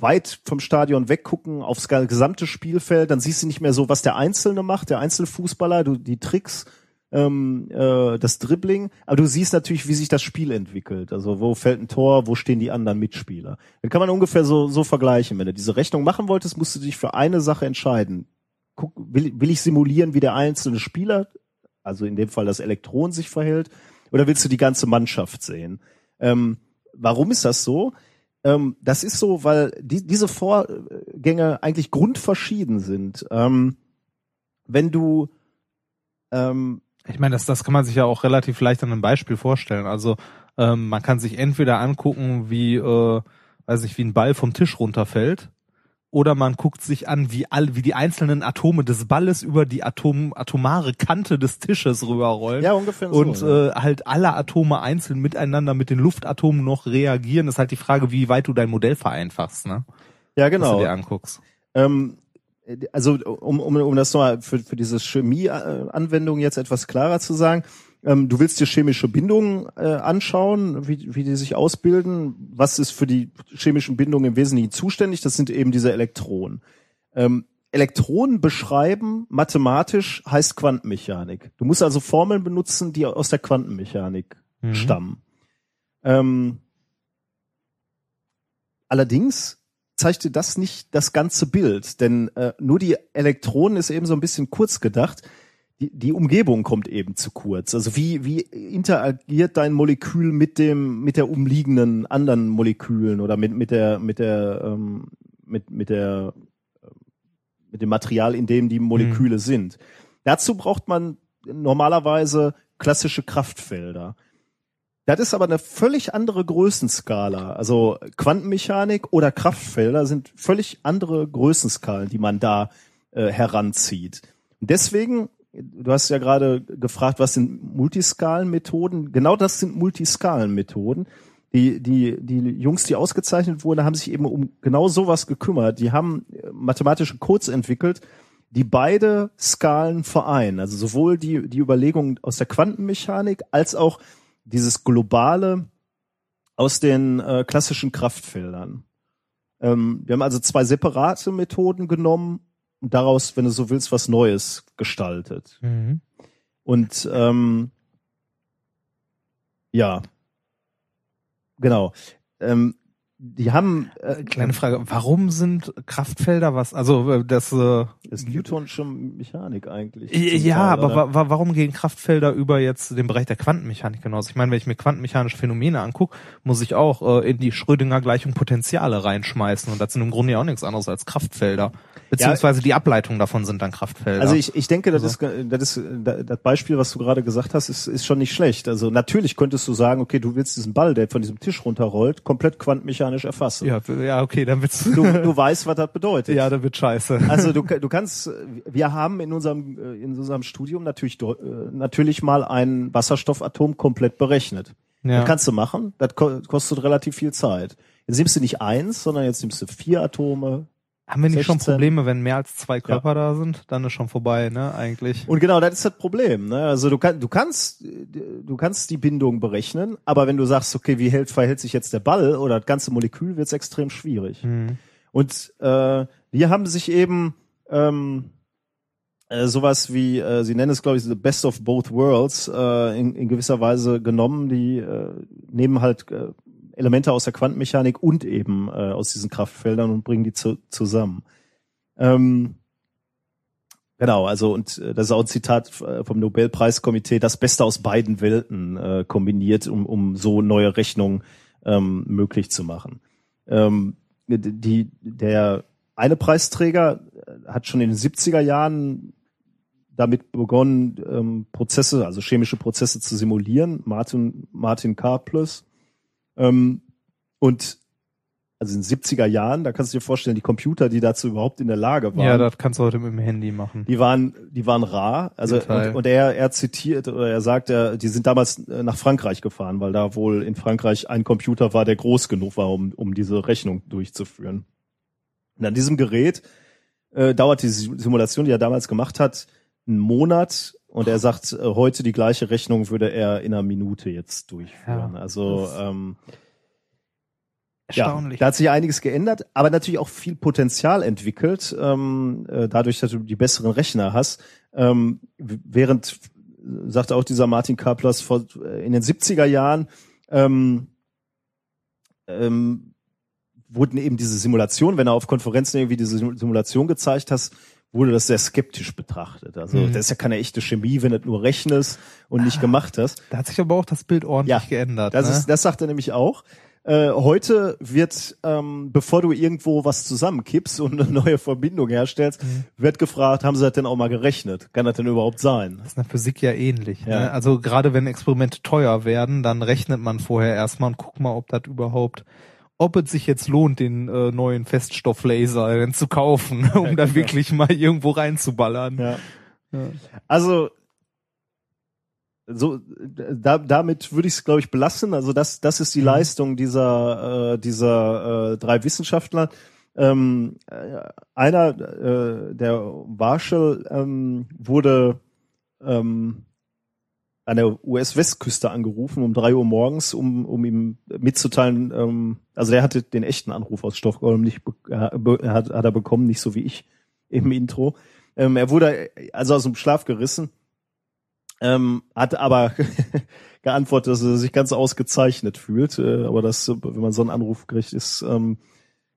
Speaker 1: weit vom Stadion weggucken aufs gesamte Spielfeld, dann siehst du nicht mehr so, was der Einzelne macht, der einzelne Fußballer, du die Tricks ähm, äh, das Dribbling, aber du siehst natürlich, wie sich das Spiel entwickelt. Also wo fällt ein Tor, wo stehen die anderen Mitspieler. Dann kann man ungefähr so, so vergleichen. Wenn du diese Rechnung machen wolltest, musst du dich für eine Sache entscheiden. Guck, will, will ich simulieren, wie der einzelne Spieler, also in dem Fall das Elektron sich verhält, oder willst du die ganze Mannschaft sehen? Ähm, warum ist das so? Ähm, das ist so, weil die, diese Vorgänge eigentlich grundverschieden sind. Ähm, wenn du
Speaker 2: ähm, ich meine, das, das kann man sich ja auch relativ leicht an einem Beispiel vorstellen. Also ähm, man kann sich entweder angucken, wie, äh, weiß ich, wie ein Ball vom Tisch runterfällt, oder man guckt sich an, wie all, wie die einzelnen Atome des Balles über die Atom, atomare Kante des Tisches rüberrollen.
Speaker 1: Ja, ungefähr
Speaker 2: so. Und
Speaker 1: ja.
Speaker 2: äh, halt alle Atome einzeln miteinander mit den Luftatomen noch reagieren. Das ist halt die Frage, wie weit du dein Modell vereinfachst, ne?
Speaker 1: Ja, genau. Was
Speaker 2: du dir anguckst.
Speaker 1: Ähm, also um, um, um das mal für, für diese Chemie-Anwendung jetzt etwas klarer zu sagen, ähm, du willst dir chemische Bindungen äh, anschauen, wie, wie die sich ausbilden. Was ist für die chemischen Bindungen im Wesentlichen zuständig? Das sind eben diese Elektronen. Ähm, Elektronen beschreiben mathematisch heißt Quantenmechanik. Du musst also Formeln benutzen, die aus der Quantenmechanik mhm. stammen. Ähm, allerdings zeigte das nicht das ganze Bild, denn äh, nur die Elektronen ist eben so ein bisschen kurz gedacht. Die, die Umgebung kommt eben zu kurz. Also wie, wie interagiert dein Molekül mit dem, mit der umliegenden anderen Molekülen oder mit, mit der, mit der, ähm, mit, mit der, mit dem Material, in dem die Moleküle mhm. sind. Dazu braucht man normalerweise klassische Kraftfelder. Das ist aber eine völlig andere Größenskala. Also Quantenmechanik oder Kraftfelder sind völlig andere Größenskalen, die man da äh, heranzieht. Und deswegen, du hast ja gerade gefragt, was sind Multiskalenmethoden? Genau das sind Multiskalenmethoden. Die, die, die Jungs, die ausgezeichnet wurden, haben sich eben um genau sowas gekümmert. Die haben äh, mathematische Codes entwickelt, die beide Skalen vereinen. Also sowohl die, die Überlegungen aus der Quantenmechanik als auch dieses globale aus den äh, klassischen Kraftfeldern. Ähm, wir haben also zwei separate Methoden genommen und daraus, wenn du so willst, was Neues gestaltet. Mhm. Und ähm, ja, genau. Ähm, die haben
Speaker 2: äh, kleine Frage, warum sind Kraftfelder was also äh, das äh,
Speaker 1: ist Newtonsche Mechanik eigentlich.
Speaker 2: Ja, Teil, aber wa wa warum gehen Kraftfelder über jetzt den Bereich der Quantenmechanik hinaus? Ich meine, wenn ich mir quantenmechanische Phänomene angucke, muss ich auch äh, in die Schrödinger Gleichung Potenziale reinschmeißen und das sind im Grunde ja auch nichts anderes als Kraftfelder. Beziehungsweise ja, die Ableitungen davon sind dann Kraftfelder.
Speaker 1: Also ich, ich denke, das also. ist das ist das Beispiel, was du gerade gesagt hast, ist, ist schon nicht schlecht. Also natürlich könntest du sagen, okay, du willst diesen Ball, der von diesem Tisch runterrollt, komplett quantenmechanisch mechanisch erfassen.
Speaker 2: Ja, ja, okay, dann wird's.
Speaker 1: Du, du weißt, was das bedeutet.
Speaker 2: Ja, dann wird scheiße.
Speaker 1: Also du, du kannst, wir haben in unserem, äh, in unserem Studium natürlich, äh, natürlich mal ein Wasserstoffatom komplett berechnet. Ja. Das kannst du machen, das kostet relativ viel Zeit. Jetzt nimmst du nicht eins, sondern jetzt nimmst du vier Atome,
Speaker 2: haben wir nicht 16. schon Probleme, wenn mehr als zwei Körper ja. da sind? Dann ist schon vorbei, ne, eigentlich.
Speaker 1: Und genau, das ist das Problem, ne? Also du kannst, du kannst, du kannst die Bindung berechnen, aber wenn du sagst, okay, wie hält, verhält sich jetzt der Ball oder das ganze Molekül, wird es extrem schwierig. Mhm. Und äh, Die haben sich eben ähm, äh, sowas wie, äh, sie nennen es glaube ich the best of both worlds äh, in, in gewisser Weise genommen. Die äh, nehmen halt äh, Elemente aus der Quantenmechanik und eben äh, aus diesen Kraftfeldern und bringen die zu, zusammen. Ähm, genau, also und äh, das ist auch ein Zitat äh, vom Nobelpreiskomitee, das Beste aus beiden Welten äh, kombiniert, um, um so neue Rechnungen ähm, möglich zu machen. Ähm, die, der eine Preisträger hat schon in den 70er Jahren damit begonnen, ähm, Prozesse, also chemische Prozesse zu simulieren, Martin, Martin Karplus. Ähm, und also in den 70er Jahren, da kannst du dir vorstellen, die Computer, die dazu überhaupt in der Lage waren.
Speaker 2: Ja, das kannst du heute mit dem Handy machen.
Speaker 1: Die waren, die waren rar. Also und, und, er, er zitiert oder er sagt, er, die sind damals äh, nach Frankreich gefahren, weil da wohl in Frankreich ein Computer war, der groß genug war, um, um diese Rechnung durchzuführen. Und an diesem Gerät äh, dauert die Simulation, die er damals gemacht hat, einen Monat und er sagt, äh, heute die gleiche Rechnung würde er in einer Minute jetzt durchführen. Ja, also ähm, Erstaunlich. Ja, da hat sich einiges geändert, aber natürlich auch viel Potenzial entwickelt, ähm, äh, dadurch, dass du die besseren Rechner hast. Ähm, während, sagte auch dieser Martin Kaplas, vor, äh, in den 70er Jahren ähm, ähm, wurden eben diese Simulationen, wenn er auf Konferenzen irgendwie diese Simulation gezeigt hast, wurde das sehr skeptisch betrachtet. Also mhm. das ist ja keine echte Chemie, wenn du nur rechnest und nicht ah, gemacht hast.
Speaker 2: Da hat sich aber auch das Bild ordentlich ja, geändert.
Speaker 1: Das,
Speaker 2: ne?
Speaker 1: ist, das sagt er nämlich auch. Äh, heute wird, ähm, bevor du irgendwo was zusammenkippst und eine neue Verbindung herstellst, mhm. wird gefragt, haben sie das denn auch mal gerechnet? Kann das denn überhaupt sein?
Speaker 2: Das ist in der Physik ja ähnlich. Ja. Ne? Also gerade wenn Experimente teuer werden, dann rechnet man vorher erstmal und guckt mal, ob das überhaupt ob es sich jetzt lohnt, den äh, neuen Feststofflaser zu kaufen, um ja, da wirklich mal irgendwo reinzuballern.
Speaker 1: Ja. ja. Also so da, damit würde ich es glaube ich belassen. Also das das ist die mhm. Leistung dieser äh, dieser äh, drei Wissenschaftler. Ähm, äh, einer äh, der Marshall ähm, wurde ähm, an der US-Westküste angerufen um drei Uhr morgens, um, um ihm mitzuteilen, ähm, also der hatte den echten Anruf aus Stockholm nicht, äh, hat, hat er bekommen, nicht so wie ich im Intro. Ähm, er wurde also aus dem Schlaf gerissen, ähm, hat aber geantwortet, dass er sich ganz ausgezeichnet fühlt. Äh, aber das, wenn man so einen Anruf kriegt, ist, ähm,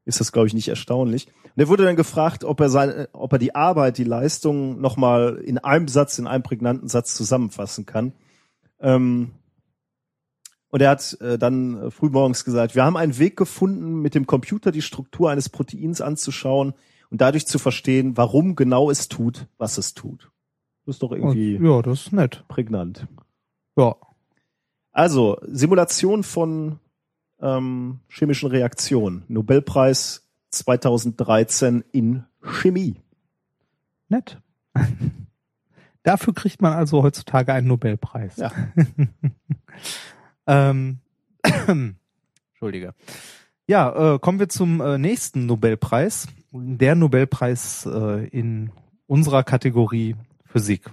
Speaker 1: ist das, glaube ich, nicht erstaunlich. Und er wurde dann gefragt, ob er seine, ob er die Arbeit, die Leistung nochmal in einem Satz, in einem prägnanten Satz zusammenfassen kann. Ähm, und er hat äh, dann äh, frühmorgens gesagt, wir haben einen Weg gefunden, mit dem Computer die Struktur eines Proteins anzuschauen und dadurch zu verstehen, warum genau es tut, was es tut. Das ist doch irgendwie
Speaker 2: ja, das ist nett.
Speaker 1: prägnant.
Speaker 2: Ja.
Speaker 1: Also, Simulation von ähm, chemischen Reaktionen. Nobelpreis 2013 in Chemie.
Speaker 2: Nett. Dafür kriegt man also heutzutage einen Nobelpreis.
Speaker 1: Ja.
Speaker 2: ähm, Entschuldige. Ja, äh, kommen wir zum äh, nächsten Nobelpreis. Der Nobelpreis äh, in unserer Kategorie Physik.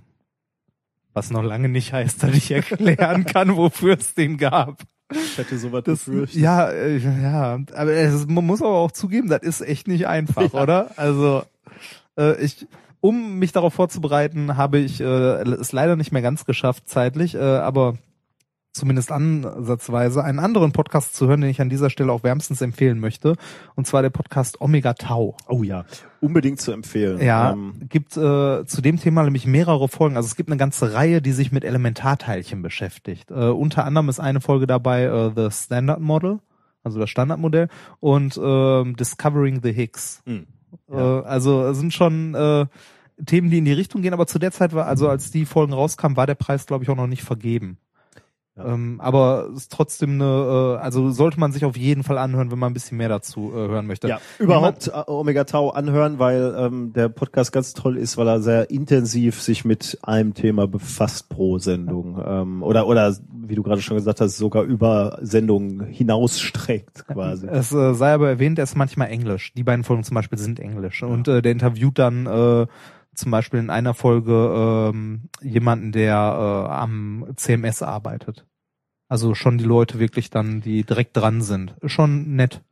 Speaker 2: Was noch lange nicht heißt, dass ich erklären kann, wofür es den gab.
Speaker 1: Ich hätte sowas das, befürchtet.
Speaker 2: Ja, äh, ja, aber es, man muss aber auch zugeben, das ist echt nicht einfach, ja. oder? Also äh, ich, um mich darauf vorzubereiten, habe ich äh, es leider nicht mehr ganz geschafft zeitlich, äh, aber zumindest ansatzweise einen anderen Podcast zu hören, den ich an dieser Stelle auch wärmstens empfehlen möchte. Und zwar der Podcast Omega Tau.
Speaker 1: Oh ja, unbedingt zu empfehlen.
Speaker 2: Ja, ähm. gibt äh, zu dem Thema nämlich mehrere Folgen. Also es gibt eine ganze Reihe, die sich mit Elementarteilchen beschäftigt. Äh, unter anderem ist eine Folge dabei äh, The Standard Model, also das Standardmodell, und äh, Discovering the Higgs. Mhm. Ja. Äh, also sind schon äh, Themen, die in die Richtung gehen, aber zu der Zeit war, also als die Folgen rauskamen, war der Preis, glaube ich, auch noch nicht vergeben. Ähm, aber es ist trotzdem eine, äh, also sollte man sich auf jeden Fall anhören, wenn man ein bisschen mehr dazu äh, hören möchte.
Speaker 1: Ja, überhaupt Jemand, Omega Tau anhören, weil ähm, der Podcast ganz toll ist, weil er sehr intensiv sich mit einem Thema befasst pro Sendung. Ähm, oder, oder wie du gerade schon gesagt hast, sogar über Sendungen hinausstreckt quasi.
Speaker 2: Es äh, sei aber erwähnt, er ist manchmal Englisch. Die beiden Folgen zum Beispiel sind Englisch. Ja. Und äh, der interviewt dann äh, zum Beispiel in einer Folge ähm, jemanden, der äh, am CMS arbeitet. Also schon die Leute wirklich dann, die direkt dran sind. Schon nett.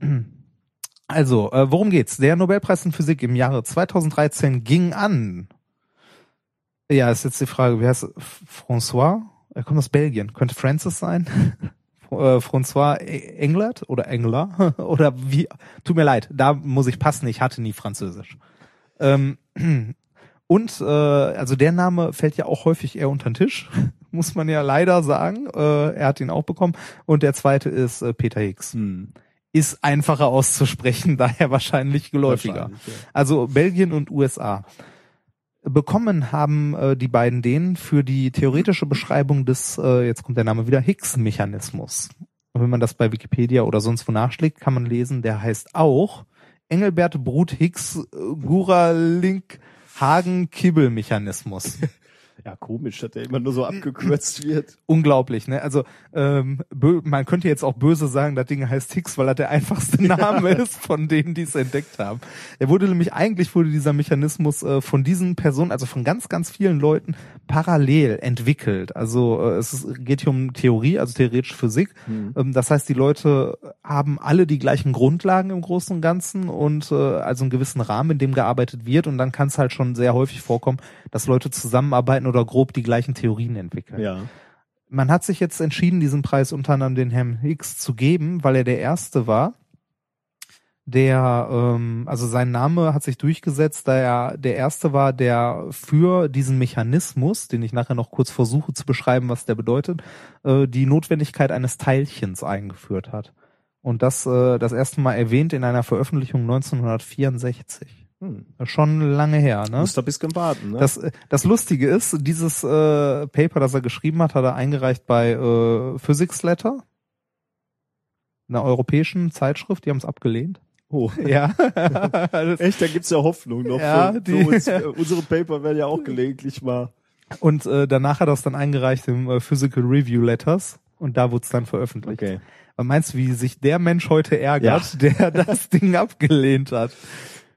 Speaker 2: Also, äh, worum geht's? Der Nobelpreis in Physik im Jahre 2013 ging an. Ja, ist jetzt die Frage, wie heißt? François? Er kommt aus Belgien. Könnte Francis sein? Äh, François Englert oder Engler? oder wie? Tut mir leid, da muss ich passen, ich hatte nie Französisch. Ähm, und äh, also der Name fällt ja auch häufig eher unter den Tisch, muss man ja leider sagen. Äh, er hat ihn auch bekommen. Und der zweite ist äh, Peter Higgs.
Speaker 1: Hm.
Speaker 2: Ist einfacher auszusprechen, daher wahrscheinlich geläufiger.
Speaker 1: Wahrscheinlich, ja.
Speaker 2: Also Belgien und USA. Bekommen haben äh, die beiden den für die theoretische Beschreibung des, äh, jetzt kommt der Name wieder, Higgs-Mechanismus. Und wenn man das bei Wikipedia oder sonst wo nachschlägt, kann man lesen, der heißt auch Engelbert Brut Higgs äh, Guralink Hagen Kibbel Mechanismus.
Speaker 1: Ja, komisch, dass der immer nur so abgekürzt wird.
Speaker 2: Unglaublich, ne? Also ähm, man könnte jetzt auch böse sagen, das Ding heißt Higgs, weil er der einfachste Name ist von denen, die es entdeckt haben. Er wurde nämlich eigentlich wurde dieser Mechanismus äh, von diesen Personen, also von ganz ganz vielen Leuten parallel entwickelt. Also äh, es ist, geht hier um Theorie, also theoretische Physik. Ähm, das heißt, die Leute haben alle die gleichen Grundlagen im Großen und Ganzen und äh, also einen gewissen Rahmen, in dem gearbeitet wird. Und dann kann es halt schon sehr häufig vorkommen, dass Leute zusammenarbeiten oder grob die gleichen Theorien entwickeln.
Speaker 1: Ja.
Speaker 2: Man hat sich jetzt entschieden, diesen Preis unter anderem den Herrn Higgs zu geben, weil er der erste war, der, ähm, also sein Name hat sich durchgesetzt, da er der erste war, der für diesen Mechanismus, den ich nachher noch kurz versuche zu beschreiben, was der bedeutet, äh, die Notwendigkeit eines Teilchens eingeführt hat. Und das äh, das erste Mal erwähnt in einer Veröffentlichung 1964.
Speaker 1: Hm.
Speaker 2: Schon lange her, ne?
Speaker 1: Muss da ein bisschen warten, ne?
Speaker 2: Das, das Lustige ist, dieses äh, Paper, das er geschrieben hat, hat er eingereicht bei äh, Physics Letter, einer europäischen Zeitschrift, die haben es abgelehnt.
Speaker 1: oh.
Speaker 2: Ja.
Speaker 1: Echt, da gibt's ja Hoffnung noch.
Speaker 2: Ja,
Speaker 1: für,
Speaker 2: die-
Speaker 1: für uns, äh, unsere Paper werden ja auch gelegentlich mal.
Speaker 2: und äh, danach hat er es dann eingereicht im äh, Physical Review Letters und da wurde es dann veröffentlicht.
Speaker 1: Okay.
Speaker 2: Meinst du, wie sich der Mensch heute ärgert, der das Ding abgelehnt hat?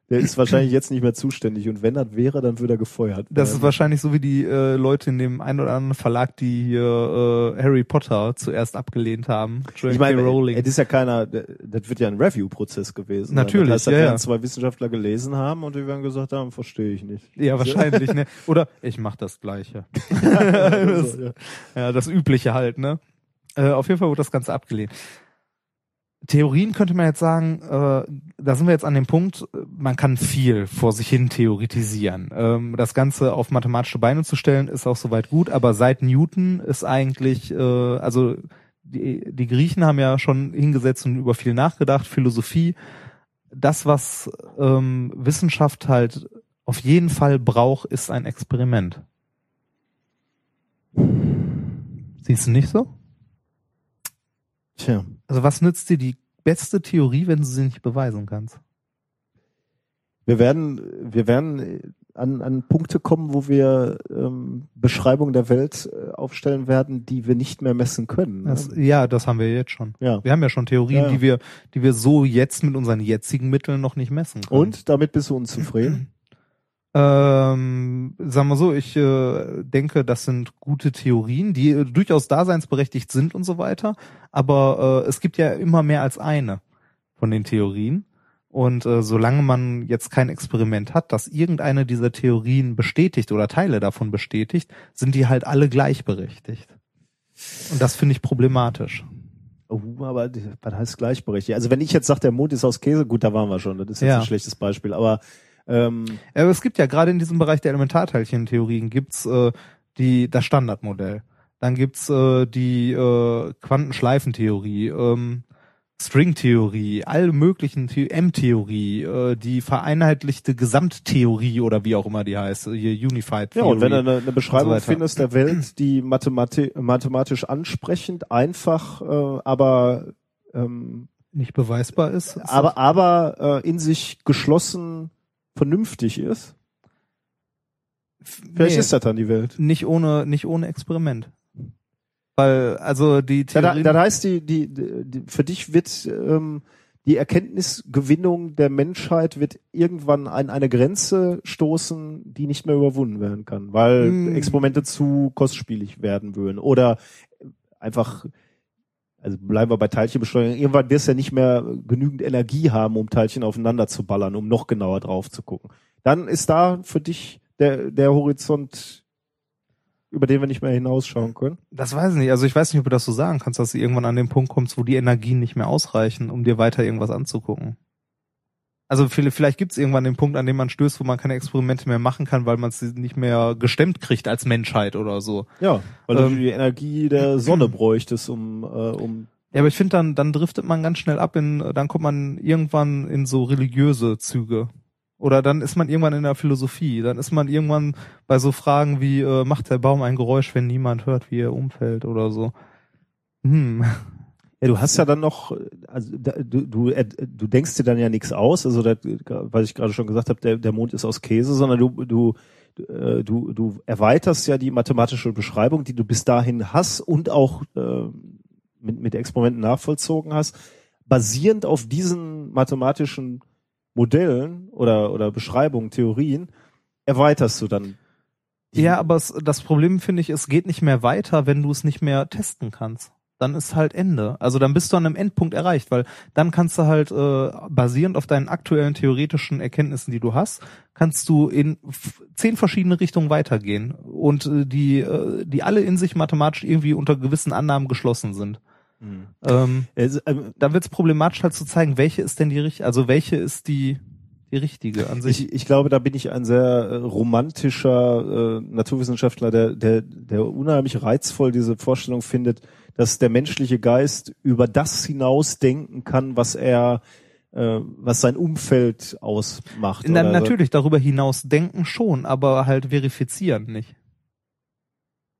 Speaker 1: Der ist wahrscheinlich jetzt nicht mehr zuständig und wenn das wäre, dann würde er gefeuert.
Speaker 2: Das ist wahrscheinlich so wie die äh, Leute in dem einen oder anderen Verlag, die hier äh, Harry Potter zuerst abgelehnt haben. J.K.
Speaker 1: Ich meine,
Speaker 2: Rowling.
Speaker 1: es ist ja keiner, das wird ja ein Review-Prozess gewesen.
Speaker 2: Natürlich,
Speaker 1: Das heißt, das
Speaker 2: ja, ja.
Speaker 1: zwei Wissenschaftler gelesen haben und die werden gesagt haben, verstehe ich nicht.
Speaker 2: Ja, wahrscheinlich, ne? Oder ich mach das Gleiche.
Speaker 1: Ja.
Speaker 2: Ja, das Übliche halt, ne? Äh, auf jeden Fall wurde das Ganze abgelehnt. Theorien könnte man jetzt sagen, äh, da sind wir jetzt an dem Punkt, man kann viel vor sich hin theoretisieren. Ähm, das Ganze auf mathematische Beine zu stellen, ist auch soweit gut, aber seit Newton ist eigentlich, äh, also die, die Griechen haben ja schon hingesetzt und über viel nachgedacht, Philosophie. Das, was ähm, Wissenschaft halt auf jeden Fall braucht, ist ein Experiment. Siehst du nicht so?
Speaker 1: Tja.
Speaker 2: Also was nützt dir die beste Theorie, wenn du sie nicht beweisen kannst?
Speaker 1: Wir werden, wir werden an, an Punkte kommen, wo wir ähm, Beschreibungen der Welt äh, aufstellen werden, die wir nicht mehr messen können. ne?
Speaker 2: Das, ja, das haben wir jetzt schon.
Speaker 1: ja.
Speaker 2: Wir haben ja schon Theorien,
Speaker 1: Ja, ja.
Speaker 2: die wir, die wir so jetzt mit unseren jetzigen Mitteln noch nicht messen können.
Speaker 1: Und damit bist du unzufrieden?
Speaker 2: Ähm, sagen wir so, ich äh, denke, das sind gute Theorien, die äh, durchaus daseinsberechtigt sind und so weiter. Aber äh, es gibt ja immer mehr als eine von den Theorien. Und äh, solange man jetzt kein Experiment hat, das irgendeine dieser Theorien bestätigt oder Teile davon bestätigt, sind die halt alle gleichberechtigt. Und das finde ich problematisch.
Speaker 1: Oh, aber was heißt gleichberechtigt? Also wenn ich jetzt sage, der Mond ist aus Käse, gut, da waren wir schon. Das ist jetzt
Speaker 2: Ja.
Speaker 1: ein schlechtes Beispiel. Aber ähm,
Speaker 2: Ja, Aber es gibt ja gerade in diesem Bereich der Elementarteilchentheorien gibt's äh, die das Standardmodell. Dann gibt's äh, die äh, Quantenschleifentheorie, ähm, Stringtheorie, alle möglichen The M-Theorie, äh, die vereinheitlichte Gesamttheorie oder wie auch immer die heißt, hier Unified
Speaker 1: ja,
Speaker 2: Theory.
Speaker 1: und wenn du eine, eine Beschreibung
Speaker 2: weiter.
Speaker 1: findest der Welt, die mathemati mathematisch ansprechend, einfach, äh, aber ähm,
Speaker 2: nicht beweisbar ist. ist
Speaker 1: aber aber äh, in sich geschlossen vernünftig ist, vielleicht
Speaker 2: nee,
Speaker 1: ist das dann die Welt.
Speaker 2: nicht ohne nicht ohne Experiment. Weil also die Theorie
Speaker 1: da, das heißt, die, die, die, für dich wird ähm, die Erkenntnisgewinnung der Menschheit wird irgendwann an eine Grenze stoßen, die nicht mehr überwunden werden kann, weil
Speaker 2: Mm.
Speaker 1: Experimente zu kostspielig werden würden oder einfach also bleiben wir bei Teilchenbeschleunigung, irgendwann wirst du ja nicht mehr genügend Energie haben, um Teilchen aufeinander zu ballern, um noch genauer drauf zu gucken. Dann ist da für dich der, der Horizont, über den wir nicht mehr hinausschauen können.
Speaker 2: Das weiß ich nicht. Also ich weiß nicht, ob du das so sagen kannst, dass du irgendwann an den Punkt kommst, wo die Energien nicht mehr ausreichen, um dir weiter irgendwas anzugucken. Also vielleicht gibt es irgendwann den Punkt, an dem man stößt, wo man keine Experimente mehr machen kann, weil man es nicht mehr gestemmt kriegt als Menschheit oder so.
Speaker 1: Ja, weil
Speaker 2: Ähm,
Speaker 1: du die Energie der Sonne bräuchtest, um, äh, um
Speaker 2: Ja, aber ich finde, dann, dann driftet man ganz schnell ab in, dann kommt man irgendwann in so religiöse Züge. Oder dann ist man irgendwann in der Philosophie. Dann ist man irgendwann bei so Fragen wie, äh, macht der Baum ein Geräusch, wenn niemand hört, wie er umfällt oder so. Hm.
Speaker 1: Ja, du hast ja dann noch, also da, du, du, äh, du denkst dir dann ja nichts aus, also das, was ich gerade schon gesagt habe, der, der Mond ist aus Käse, sondern du, du, äh, du, du erweiterst ja die mathematische Beschreibung, die du bis dahin hast und auch äh, mit, mit Experimenten nachvollzogen hast, basierend auf diesen mathematischen Modellen oder, oder Beschreibungen, Theorien, erweiterst du dann.
Speaker 2: Ja, aber es, das Problem finde ich, es geht nicht mehr weiter, wenn du es nicht mehr testen kannst. Dann ist halt Ende. Also dann bist du an einem Endpunkt erreicht, weil dann kannst du halt äh, basierend auf deinen aktuellen theoretischen Erkenntnissen, die du hast, kannst du in zehn verschiedene Richtungen weitergehen und äh, die äh, die alle in sich mathematisch irgendwie unter gewissen Annahmen geschlossen sind.
Speaker 1: Hm.
Speaker 2: Ähm,
Speaker 1: Es, ähm,
Speaker 2: da wird es problematisch halt zu zeigen, welche ist denn die richtige, also welche ist die die richtige an sich.
Speaker 1: Ich, ich glaube, da bin ich ein sehr äh, romantischer äh, Naturwissenschaftler, der, der, der unheimlich reizvoll diese Vorstellung findet, dass der menschliche Geist über das hinausdenken kann, was er, äh, was sein Umfeld ausmacht.
Speaker 2: Na, natürlich darüber hinaus denken schon, aber halt verifizieren nicht.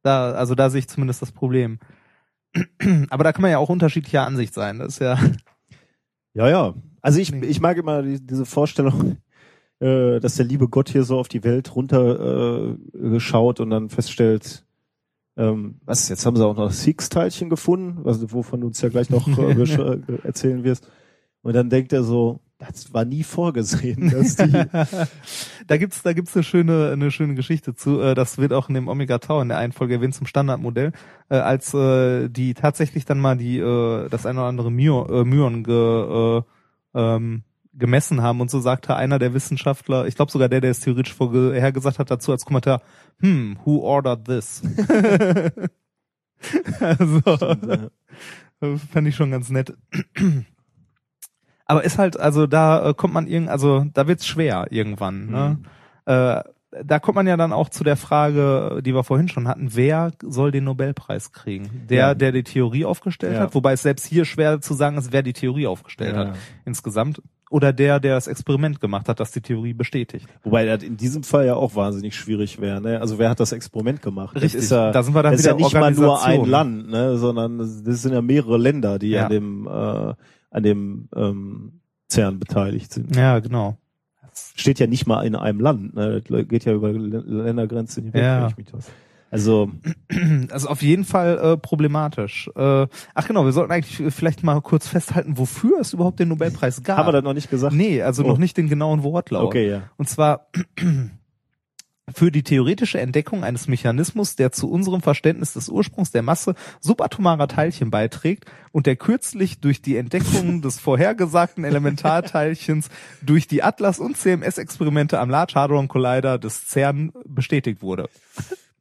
Speaker 2: Da, also da sehe ich zumindest das Problem. aber da kann man ja auch unterschiedlicher Ansicht sein. Das ist ja.
Speaker 1: Ja, ja. Also ich, ich mag immer die, diese Vorstellung, äh, dass der liebe Gott hier so auf die Welt runter äh, und dann feststellt, ähm, was, jetzt haben sie auch noch das Higgs-Teilchen gefunden, was, wovon du uns ja gleich noch äh, äh, erzählen wirst. Und dann denkt er so, das war nie vorgesehen, dass die,
Speaker 2: da gibt's, da gibt's eine schöne, eine schöne Geschichte zu. Äh, Das wird auch in dem Omega Tau in der einen Folge erwähnt zum Standardmodell, äh, als die tatsächlich dann mal die, das eine oder andere Myo, äh, Myon ge, äh, ähm, gemessen haben und so sagte einer der Wissenschaftler, ich glaube sogar der, der es theoretisch vorhergesagt hat, dazu als Kommentar, hm, who ordered this? also,
Speaker 1: äh,
Speaker 2: das fand ich schon ganz nett. Aber ist halt, also da äh, kommt man irgend, also da wird's schwer irgendwann. Ne? Äh, da kommt man ja dann auch zu der Frage, die wir vorhin schon hatten, wer soll den Nobelpreis kriegen? Der,
Speaker 1: Ja.
Speaker 2: der die Theorie aufgestellt
Speaker 1: Ja.
Speaker 2: hat, wobei es selbst hier schwer zu sagen ist, wer die Theorie aufgestellt
Speaker 1: Ja.
Speaker 2: hat insgesamt. Oder der, der das Experiment gemacht hat, das die Theorie bestätigt.
Speaker 1: wobei das in diesem Fall ja auch wahnsinnig schwierig wäre. Ne? Also wer hat das Experiment gemacht? Das
Speaker 2: Richtig,
Speaker 1: ist ja,
Speaker 2: da sind wir dann
Speaker 1: das ist
Speaker 2: wieder
Speaker 1: ja nicht mal nur ein. Land, ne? sondern das das sind ja mehrere Länder, die
Speaker 2: Ja.
Speaker 1: an dem, äh, an dem ähm, CERN beteiligt sind.
Speaker 2: Ja, genau.
Speaker 1: steht ja nicht mal in einem Land, ne? Das geht ja über Ländergrenzen hinweg.
Speaker 2: Ja.
Speaker 1: ich mich täusche. Also
Speaker 2: Also auf jeden Fall äh, problematisch. Äh, ach genau, wir sollten eigentlich vielleicht mal kurz festhalten, wofür es überhaupt den Nobelpreis gab.
Speaker 1: haben wir das noch nicht gesagt?
Speaker 2: Nee, also
Speaker 1: Oh.
Speaker 2: noch nicht den genauen Wortlaut.
Speaker 1: Okay, ja.
Speaker 2: Und zwar für die theoretische Entdeckung eines Mechanismus, der zu unserem Verständnis des Ursprungs der Masse subatomarer Teilchen beiträgt und der kürzlich durch die Entdeckung des vorhergesagten Elementarteilchens durch die Atlas- und CMS-Experimente am Large Hadron Collider des CERN bestätigt wurde.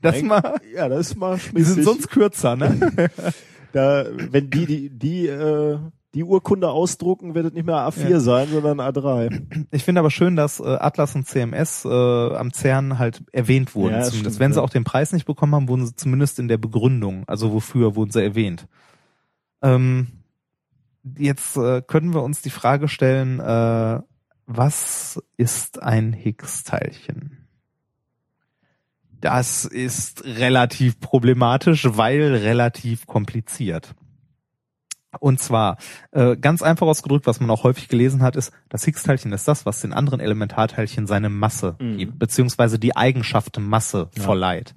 Speaker 2: Das
Speaker 1: Mein-
Speaker 2: mal,
Speaker 1: Ja, das ist mal
Speaker 2: die sind
Speaker 1: schmissig.
Speaker 2: sonst kürzer, ne?
Speaker 1: da, wenn die die die äh, die Urkunde ausdrucken, wird es nicht mehr A4
Speaker 2: Ja.
Speaker 1: sein, sondern A3.
Speaker 2: Ich finde aber schön, dass äh, Atlas und CMS äh, am CERN halt erwähnt wurden.
Speaker 1: Ja,
Speaker 2: zumindest.
Speaker 1: stimmt,
Speaker 2: Wenn sie
Speaker 1: ja.
Speaker 2: auch den Preis nicht bekommen haben, wurden sie zumindest in der Begründung, also wofür wurden sie erwähnt. Ähm, jetzt äh, können wir uns die Frage stellen, äh, was ist ein Higgs-Teilchen? Das ist relativ problematisch, weil relativ kompliziert. Und zwar, äh, ganz einfach ausgedrückt, was man auch häufig gelesen hat, ist, das Higgs-Teilchen ist das, was den anderen Elementarteilchen seine Masse
Speaker 1: Mhm.
Speaker 2: gibt, beziehungsweise die Eigenschaft Masse
Speaker 1: Ja.
Speaker 2: verleiht.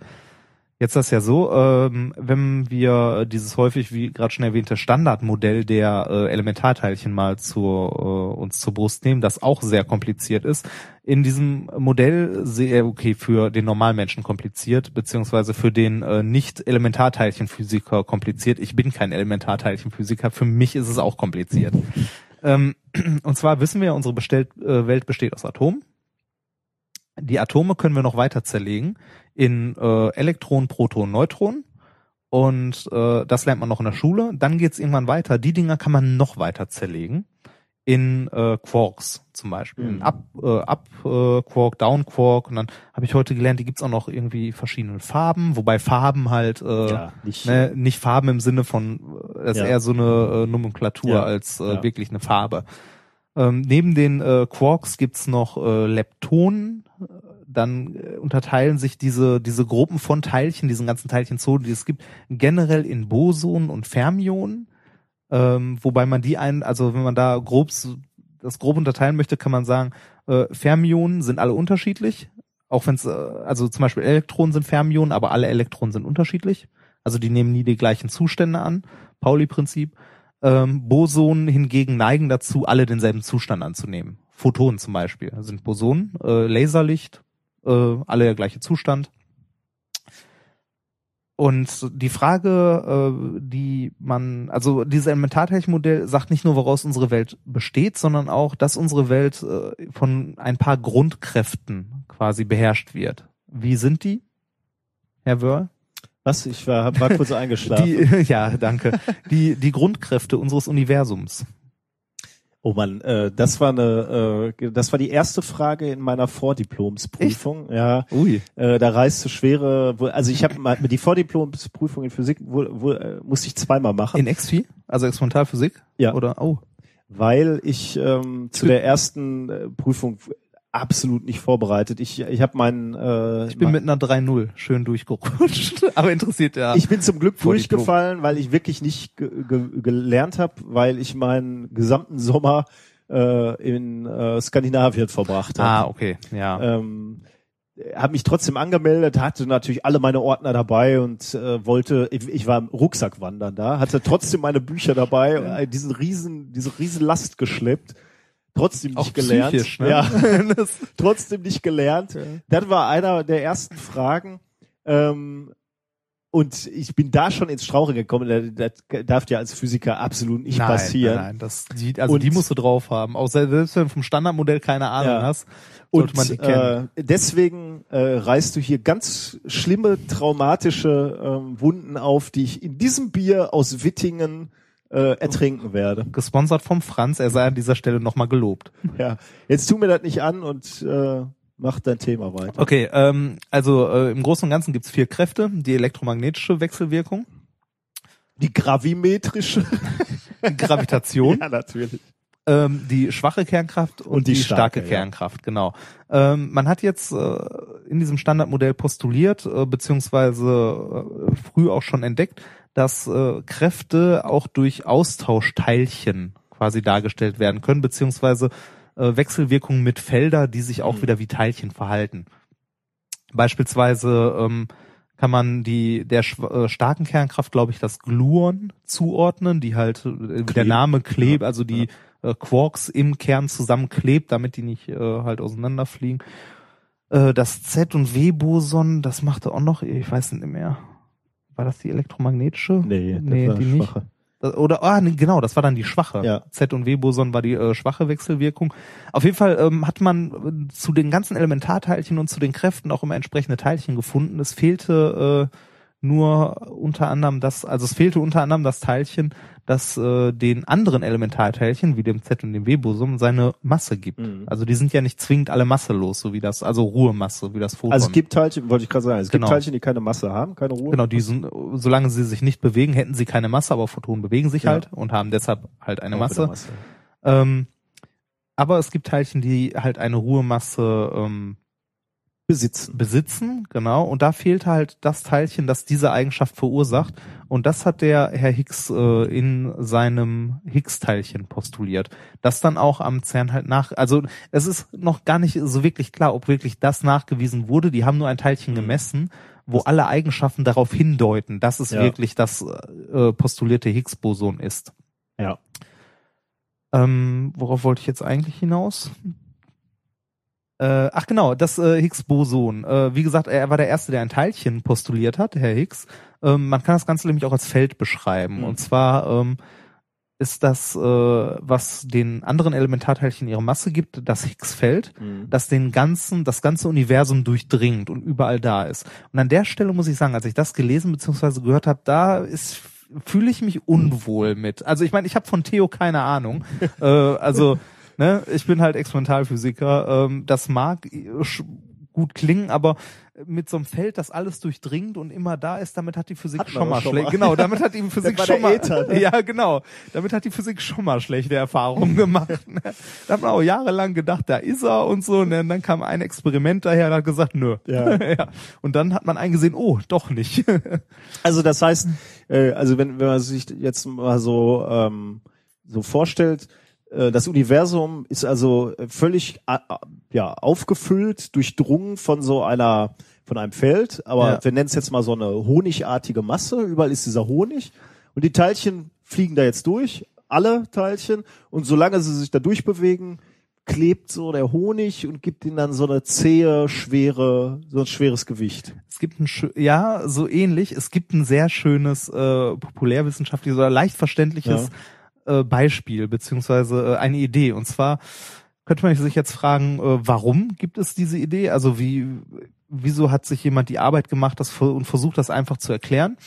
Speaker 2: Jetzt ist das ja so, ähm, wenn wir dieses häufig, wie gerade schon erwähnte, Standardmodell der äh, Elementarteilchen mal zu, äh, uns zur Brust nehmen, das auch sehr kompliziert ist. In diesem Modell sehr, okay, für den Normalmenschen kompliziert, beziehungsweise für den äh, Nicht-Elementarteilchenphysiker kompliziert. Ich bin kein Elementarteilchenphysiker, für mich ist es auch kompliziert. Ähm, und zwar wissen wir, unsere bestellt, äh, Welt besteht aus Atomen. Die Atome können wir noch weiter zerlegen in äh, Elektronen, Protonen, Neutronen. Und äh, das lernt man noch in der Schule. Dann geht's irgendwann weiter. Die Dinger kann man noch weiter zerlegen in äh, Quarks zum Beispiel.
Speaker 1: Mhm.
Speaker 2: Up, äh, Up äh, Quark, Down Quark. Und dann habe ich heute gelernt, die gibt's auch noch irgendwie verschiedene Farben, wobei Farben halt äh,
Speaker 1: Ja, nicht-
Speaker 2: ne, nicht Farben im Sinne von, äh, das ist
Speaker 1: Ja.
Speaker 2: eher so eine äh, Nomenklatur
Speaker 1: Ja,
Speaker 2: als äh, wirklich eine Farbe. Ähm, neben den äh, Quarks gibt's noch äh, Leptonen. Dann äh, unterteilen sich diese, diese Gruppen von Teilchen, diesen ganzen Teilchenzonen, die es gibt, generell in Bosonen und Fermionen. Ähm, wobei man die ein, also wenn man da grob das grob unterteilen möchte, kann man sagen, äh, Fermionen sind alle unterschiedlich. Auch wenn es, äh, also zum Beispiel Elektronen sind Fermionen, aber alle Elektronen sind unterschiedlich. Also die nehmen nie die gleichen Zustände an. Pauli-Prinzip. Ähm, Bosonen hingegen neigen dazu, alle denselben Zustand anzunehmen. Photonen zum Beispiel sind Bosonen, äh, Laserlicht, äh, alle der gleiche Zustand. Und die Frage, äh, die man, also dieses Elementarteilchenmodell sagt nicht nur, woraus unsere Welt besteht, sondern auch, dass unsere Welt äh, von ein paar Grundkräften quasi beherrscht wird. Wie sind die, Herr Wörl?
Speaker 1: Was? Ich war, war kurz eingeschlafen.
Speaker 2: Die, ja, danke. Die, die Grundkräfte unseres Universums.
Speaker 1: Oh man, äh, das war eine, äh, das war die erste Frage in meiner Vordiplomsprüfung. Ja,
Speaker 2: Ui.
Speaker 1: äh, da reiste schwere, also ich habe die Vordiplomsprüfung in Physik wo, wo, äh, musste ich zweimal machen,
Speaker 2: In XP? Also Experimentalphysik?
Speaker 1: Ja.
Speaker 2: Oder, oh.
Speaker 1: weil ich ähm, zu der ersten äh, Prüfung absolut nicht vorbereitet. Ich, ich habe meinen, äh,
Speaker 2: Ich bin mit einer 3-0 schön durchgerutscht. Aber interessiert ja.
Speaker 1: Ich bin zum Glück durchgefallen, weil ich wirklich nicht ge ge gelernt habe, weil ich meinen gesamten Sommer äh, in äh, Skandinavien verbracht habe.
Speaker 2: ah, okay, ja.
Speaker 1: ähm, habe mich trotzdem angemeldet, hatte natürlich alle meine Ordner dabei und äh, wollte, ich, ich war im Rucksackwandern da, hatte trotzdem meine Bücher dabei, äh, diesen riesen, diese riesen Last geschleppt, trotzdem
Speaker 2: Auch
Speaker 1: nicht gelernt,
Speaker 2: psychisch, ne?
Speaker 1: ja, trotzdem nicht gelernt. Das war einer der ersten Fragen. Ähm, und ich bin da schon ins Strauche gekommen. Das, das darf ja als Physiker absolut nicht
Speaker 2: nein,
Speaker 1: passieren.
Speaker 2: Nein, nein, das, die, also
Speaker 1: Und-
Speaker 2: die musst du drauf haben. Auch selbst wenn du vom Standardmodell keine Ahnung
Speaker 1: Ja.
Speaker 2: hast, sollte
Speaker 1: Und
Speaker 2: man die kennen.
Speaker 1: äh, deswegen äh, reißt du hier ganz schlimme traumatische ähm, Wunden auf, die ich in diesem Bier aus Wittingen äh, ertrinken werde.
Speaker 2: Gesponsert vom Franz, er sei an dieser Stelle nochmal gelobt.
Speaker 1: Ja, jetzt tu mir das nicht an und äh, mach dein Thema weiter.
Speaker 2: Okay, ähm, also äh, im Großen und Ganzen gibt's vier Kräfte. Die elektromagnetische Wechselwirkung,
Speaker 1: Die gravimetrische.
Speaker 2: Gravitation,
Speaker 1: ja, natürlich.
Speaker 2: ähm, die schwache Kernkraft und,
Speaker 1: Und die
Speaker 2: die, starke,
Speaker 1: starke, ja.
Speaker 2: Kernkraft, genau. Ähm, man hat jetzt äh, in diesem Standardmodell postuliert, äh, beziehungsweise äh, früh auch schon entdeckt, dass äh, Kräfte auch durch Austauschteilchen quasi dargestellt werden können, beziehungsweise äh, Wechselwirkungen mit Felder, die sich auch
Speaker 1: Mhm.
Speaker 2: wieder wie Teilchen verhalten. Beispielsweise ähm, kann man die der äh, starken Kernkraft, glaube ich, das Gluon zuordnen, die halt äh, der. Name klebt,
Speaker 1: Ja,
Speaker 2: also die äh, Quarks im Kern zusammenklebt, damit die nicht äh, halt auseinanderfliegen. Äh, das Z und W-Boson, das machte auch noch, ich weiß nicht mehr. War das die elektromagnetische?
Speaker 1: Nee,
Speaker 2: nee die nicht.
Speaker 1: schwache.
Speaker 2: Das- Oder, ah, nee, genau, das war dann die schwache.
Speaker 1: Ja.
Speaker 2: Z und W-Boson war die äh, schwache Wechselwirkung. Auf jeden Fall ähm, hat man äh, zu den ganzen Elementarteilchen und zu den Kräften auch immer entsprechende Teilchen gefunden. Es fehlte äh, nur unter anderem das, also es fehlte unter anderem das Teilchen, das äh, den anderen Elementarteilchen, wie dem Z und dem W-Boson, seine Masse gibt.
Speaker 1: Mhm.
Speaker 2: Also die sind ja nicht zwingend alle masselos, so wie das, also Ruhemasse, wie das Photon.
Speaker 1: Also es gibt Teilchen, wollte ich gerade sagen, es
Speaker 2: Genau.
Speaker 1: gibt Teilchen, die keine Masse haben, keine Ruhe.
Speaker 2: Genau, die sind, solange sie sich nicht bewegen, hätten sie keine Masse, aber Photonen bewegen sich
Speaker 1: Ja.
Speaker 2: halt und haben deshalb halt eine
Speaker 1: Auch wieder
Speaker 2: Masse. Ähm, aber es gibt Teilchen, die halt eine Ruhemasse ähm,
Speaker 1: Besitzen.
Speaker 2: besitzen, genau. Und da fehlt halt das Teilchen, das diese Eigenschaft verursacht. Und das hat der Herr Higgs äh, in seinem Higgs-Teilchen postuliert. Das dann auch am CERN halt nach, also es ist noch gar nicht so wirklich klar, ob wirklich das nachgewiesen wurde. Die haben nur ein Teilchen
Speaker 1: Mhm.
Speaker 2: gemessen wo alle Eigenschaften darauf hindeuten, dass es
Speaker 1: Ja.
Speaker 2: wirklich das äh, postulierte Higgs-Boson ist.
Speaker 1: Ja.
Speaker 2: Ähm, worauf wollte ich jetzt eigentlich hinaus? Äh, ach genau, das äh, Higgs-Boson. Äh, wie gesagt, er war der Erste, der ein Teilchen postuliert hat, Herr Higgs. Ähm, man kann das Ganze nämlich auch als Feld beschreiben.
Speaker 1: Mhm.
Speaker 2: Und zwar ähm, ist das, äh, was den anderen Elementarteilchen ihre Masse gibt, das Higgs-Feld,
Speaker 1: Mhm.
Speaker 2: das den ganzen, das ganze Universum durchdringt und überall da ist. Und an der Stelle muss ich sagen, als ich das gelesen bzw. gehört habe, da ist fühle ich mich unwohl mit. Also ich meine, ich habe von Theo keine Ahnung. äh, also ne, ich bin halt Experimentalphysiker. Ähm, das mag gut klingen, aber mit so einem Feld, das alles durchdringt und immer da ist, damit hat die Physik
Speaker 1: Hat
Speaker 2: schon mal schlecht. Genau, damit hat die Physik schon mal.
Speaker 1: Äther, ne?
Speaker 2: Ja, genau. Damit hat die Physik schon mal schlechte Erfahrungen gemacht. Ne? Da hat man auch jahrelang gedacht, da ist er und so. Ne? Und dann kam ein Experiment daher und hat gesagt, nö.
Speaker 1: Ja.
Speaker 2: ja. Und dann hat man eingesehen, oh, doch nicht.
Speaker 1: Also das heißt, äh, also wenn, wenn man sich jetzt mal so ähm, so vorstellt, das Universum ist also völlig äh, ja aufgefüllt, durchdrungen von so einer von einem Feld, aber
Speaker 2: Ja.
Speaker 1: wir nennen es jetzt mal so eine honigartige Masse. Überall ist dieser Honig und die Teilchen fliegen da jetzt durch, alle Teilchen und solange sie sich da durchbewegen, klebt so der Honig und gibt ihnen dann so eine zähe, schwere, so ein schweres Gewicht.
Speaker 2: Es gibt ein ja so ähnlich. Es gibt ein sehr schönes äh, populärwissenschaftliches oder leicht verständliches äh, Beispiel beziehungsweise äh, eine Idee. Und zwar könnte man sich jetzt fragen, äh, warum gibt es diese Idee? Also wie wieso hat sich jemand die Arbeit gemacht das, und versucht das einfach zu erklären?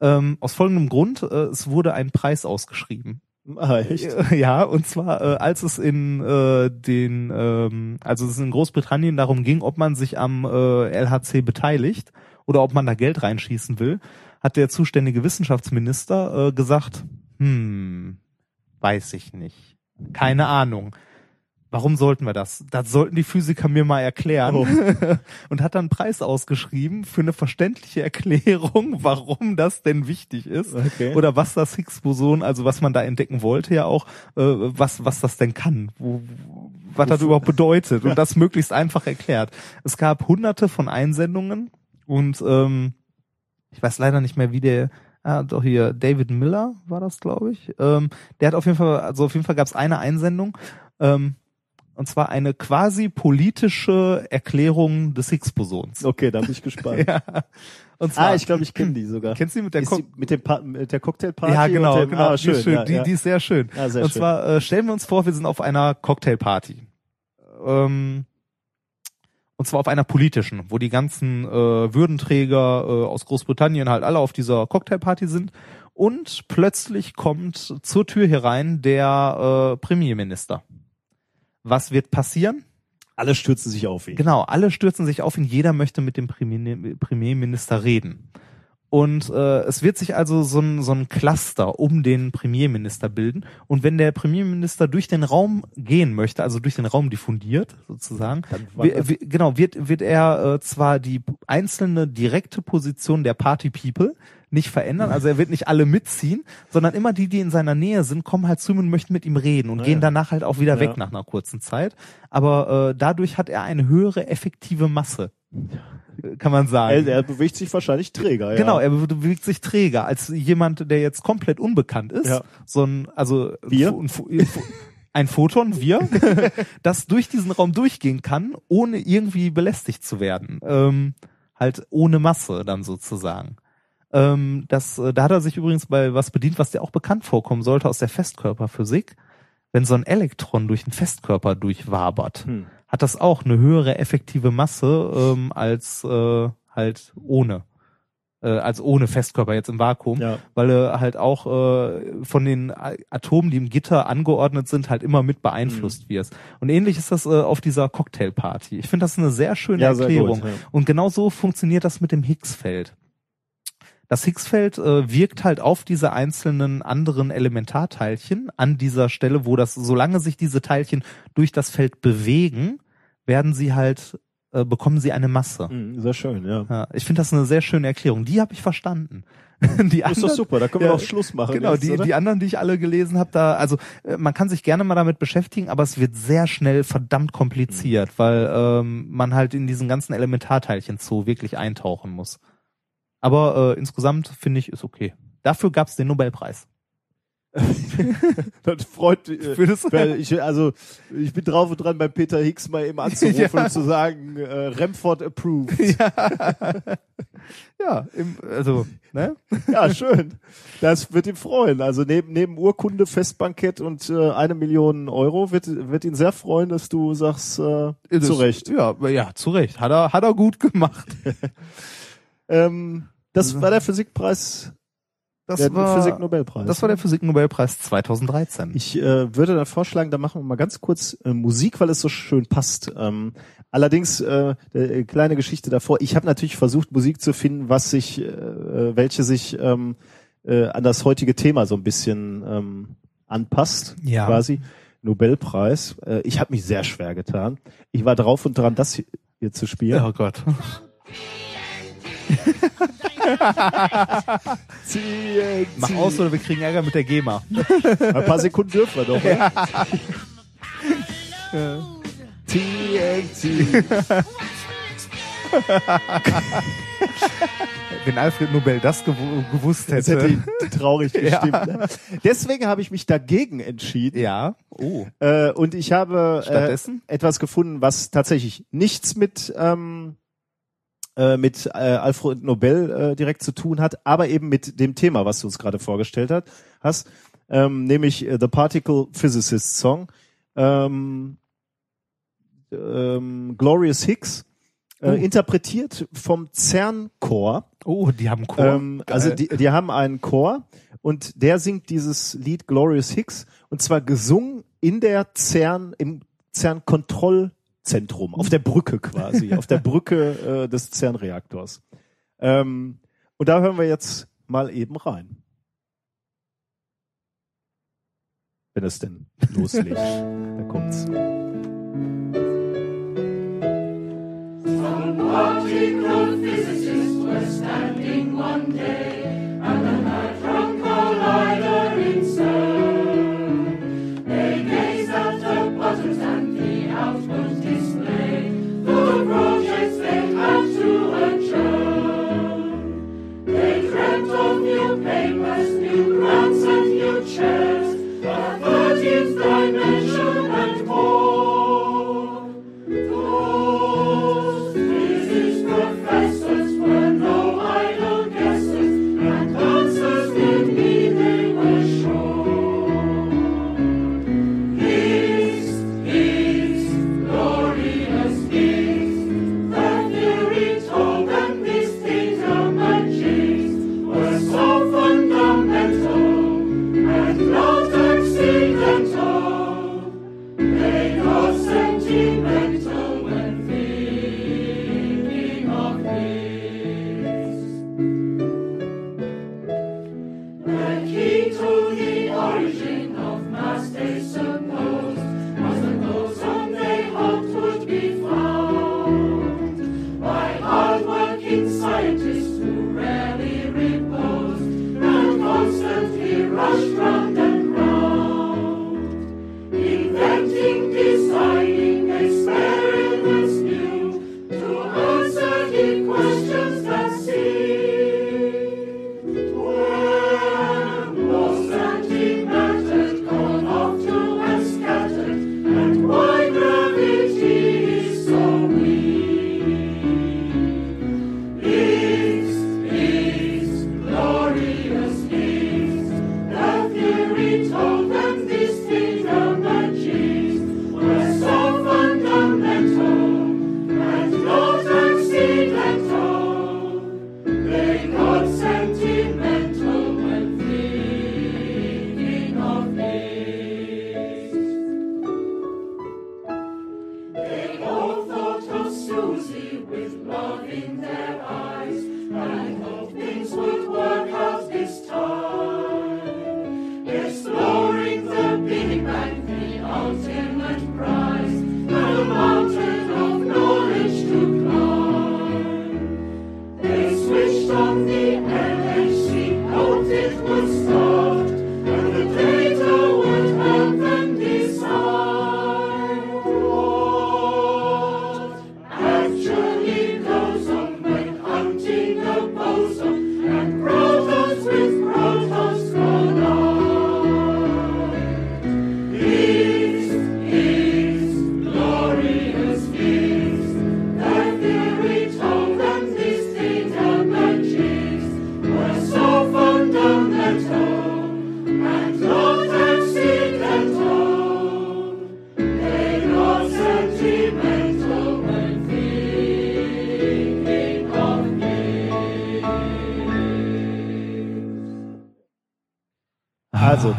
Speaker 2: Ähm, aus folgendem Grund: äh, Es wurde ein Preis ausgeschrieben.
Speaker 1: Ah, echt?
Speaker 2: Ja, und zwar äh, als es in äh, den, ähm, also es in Großbritannien darum ging, ob man sich am äh, LHC beteiligt oder ob man da Geld reinschießen will, hat der zuständige Wissenschaftsminister äh, gesagt, hm, weiß ich nicht, keine Ahnung. Warum sollten wir das? Das sollten die Physiker mir mal erklären.
Speaker 1: Oh.
Speaker 2: Und hat dann einen Preis ausgeschrieben für eine verständliche Erklärung, warum das denn wichtig ist
Speaker 1: Okay.
Speaker 2: oder was das Higgs-Boson, also was man da entdecken wollte ja auch, äh, was was das denn kann, wo, was das überhaupt bedeutet und das möglichst einfach erklärt. Es gab hunderte von Einsendungen und ähm, ich weiß leider nicht mehr, wie der Ah, doch hier, David Miller war das, glaube ich. Ähm, der hat auf jeden Fall, also auf jeden Fall gab es eine Einsendung, ähm, und zwar eine quasi politische Erklärung des Higgs-Bosons.
Speaker 1: Okay, da bin ich gespannt.
Speaker 2: Ja. Und zwar,
Speaker 1: Ah, ich glaube, ich kenne die sogar.
Speaker 2: kennst du die mit der Ko
Speaker 1: die mit dem pa mit der Cocktailparty?
Speaker 2: ja, genau,
Speaker 1: dem,
Speaker 2: genau.
Speaker 1: Ah, schön,
Speaker 2: die, ist schön.
Speaker 1: Ja,
Speaker 2: die,
Speaker 1: ja.
Speaker 2: die ist sehr schön.
Speaker 1: Ja, sehr
Speaker 2: und
Speaker 1: schön.
Speaker 2: zwar äh, stellen wir uns vor, wir sind auf einer Cocktailparty. Ähm, und zwar auf einer politischen, wo die ganzen äh, Würdenträger äh, aus Großbritannien halt alle auf dieser Cocktailparty sind. Und plötzlich kommt zur Tür herein der äh, Premierminister. Was wird passieren?
Speaker 1: Alle stürzen sich auf ihn.
Speaker 2: Genau, alle stürzen sich auf ihn, jeder möchte mit dem Premier- Premierminister reden. Und äh, es wird sich also so ein, so ein Cluster um den Premierminister bilden. Und wenn der Premierminister durch den Raum gehen möchte, also durch den Raum diffundiert sozusagen, genau, wird, wird er äh, zwar die einzelne direkte Position der Party People nicht verändern, also er wird nicht alle mitziehen, sondern immer die, die in seiner Nähe sind, kommen halt zu ihm und möchten mit ihm reden und
Speaker 1: Ah,
Speaker 2: gehen
Speaker 1: ja.
Speaker 2: danach halt auch wieder
Speaker 1: Ja.
Speaker 2: weg nach einer kurzen Zeit. Aber äh, dadurch hat er eine höhere effektive Masse, kann man sagen.
Speaker 1: er, er bewegt sich wahrscheinlich träger. Ja.
Speaker 2: Genau, er be- bewegt sich träger als jemand, der jetzt komplett unbekannt ist.
Speaker 1: Ja.
Speaker 2: So ein, also
Speaker 1: Wir?
Speaker 2: ein, ein Photon, wir, das durch diesen Raum durchgehen kann, ohne irgendwie belästigt zu werden. Ähm, halt ohne Masse dann sozusagen. Ähm, das, äh, da hat er sich übrigens bei was bedient, was dir auch bekannt vorkommen sollte aus der Festkörperphysik. Wenn so ein Elektron durch einen Festkörper durchwabert,
Speaker 1: Hm.
Speaker 2: Hat das auch eine höhere effektive Masse ähm, als äh, halt ohne. Äh, als ohne Festkörper jetzt im Vakuum,
Speaker 1: Ja.
Speaker 2: weil er halt auch äh, von den Atomen, die im Gitter angeordnet sind, halt immer mit
Speaker 1: Mhm.
Speaker 2: beeinflusst wirst. Und ähnlich ist das äh, auf dieser Cocktailparty. Ich finde das eine sehr schöne
Speaker 1: Ja, sehr
Speaker 2: Erklärung.
Speaker 1: gut, ja.
Speaker 2: Und genau so funktioniert das mit dem Higgsfeld. Das Higgsfeld äh, wirkt halt auf diese einzelnen anderen Elementarteilchen an dieser Stelle, wo das, solange sich diese Teilchen durch das Feld bewegen, werden sie halt, äh, bekommen sie eine Masse.
Speaker 1: Hm, sehr schön, ja.
Speaker 2: Ja, ich finde das eine sehr schöne Erklärung. Die habe ich verstanden. Die
Speaker 1: Das ist doch super, da können wir
Speaker 2: Ja,
Speaker 1: auch Schluss machen.
Speaker 2: Genau,
Speaker 1: jetzt,
Speaker 2: die,
Speaker 1: oder?
Speaker 2: die anderen, die ich alle gelesen habe, da, also äh, man kann sich gerne mal damit beschäftigen, aber es wird sehr schnell verdammt kompliziert,
Speaker 1: Mhm.
Speaker 2: weil ähm, man halt in diesen ganzen Elementarteilchen Zoo wirklich eintauchen muss. Aber äh, insgesamt finde ich, ist okay. Dafür gab es den Nobelpreis.
Speaker 1: das freut äh,
Speaker 2: das-
Speaker 1: weil ich, also ich bin drauf und dran bei Peter Hicks mal eben anzurufen
Speaker 2: Ja.
Speaker 1: und zu sagen, äh, Remford approved.
Speaker 2: Ja, im, also, ne?
Speaker 1: Ja, schön. Das wird ihn freuen. Also neben, neben Urkunde, Festbankett und äh, eine Million Euro wird, wird ihn sehr freuen, dass du sagst, äh,
Speaker 2: Das-
Speaker 1: zu Recht.
Speaker 2: Ja, ja, zu Recht. Hat er, hat er gut gemacht.
Speaker 1: Ähm, das war der Physikpreis,
Speaker 2: Das
Speaker 1: der
Speaker 2: war,
Speaker 1: Physiknobelpreis.
Speaker 2: das war der Physiknobelpreis 2013.
Speaker 1: Ich äh, würde dann vorschlagen, da machen wir mal ganz kurz äh, Musik, weil es so schön passt. Ähm, allerdings äh, äh, kleine Geschichte davor. Ich habe natürlich versucht, Musik zu finden, was sich, äh, äh, welche sich ähm, äh, an das heutige Thema so ein bisschen ähm, anpasst,
Speaker 2: Ja.
Speaker 1: quasi. Nobelpreis. Äh, ich habe mich sehr schwer getan. Ich war drauf und dran, das hier, hier zu spielen.
Speaker 2: oh Gott. Mach aus oder wir kriegen Ärger mit der GEMA.
Speaker 1: Ein paar Sekunden dürfen wir doch. Ja. TNT.
Speaker 2: Wenn Alfred Nobel das gew gewusst
Speaker 1: Das
Speaker 2: hätte.
Speaker 1: hätte ihn traurig gestimmt. Ne? Deswegen habe ich mich dagegen entschieden.
Speaker 2: ja. Oh.
Speaker 1: Äh, und ich habe äh, etwas gefunden, was tatsächlich nichts mit ähm, äh, mit äh, Alfred Nobel äh, direkt zu tun hat, aber eben mit dem Thema, was du uns gerade vorgestellt hat, hast, ähm, nämlich äh, The Particle Physicist Song, ähm, ähm, Glorious Hicks, äh,
Speaker 2: Oh.
Speaker 1: interpretiert vom CERN Chor.
Speaker 2: Oh, die haben Chor.
Speaker 1: Ähm, also die, die haben einen Chor und der singt dieses Lied Glorious Hicks und zwar gesungen in der CERN, im CERN Kontrollzentrum, auf der Brücke quasi, auf der Brücke äh, des CERN-Reaktors. Ähm, und da hören wir jetzt mal eben rein. Wenn es denn loslegt. da kommt's.
Speaker 4: Particle physicists were standing one day at the Hadron Collider in dance your chest. the
Speaker 1: virgins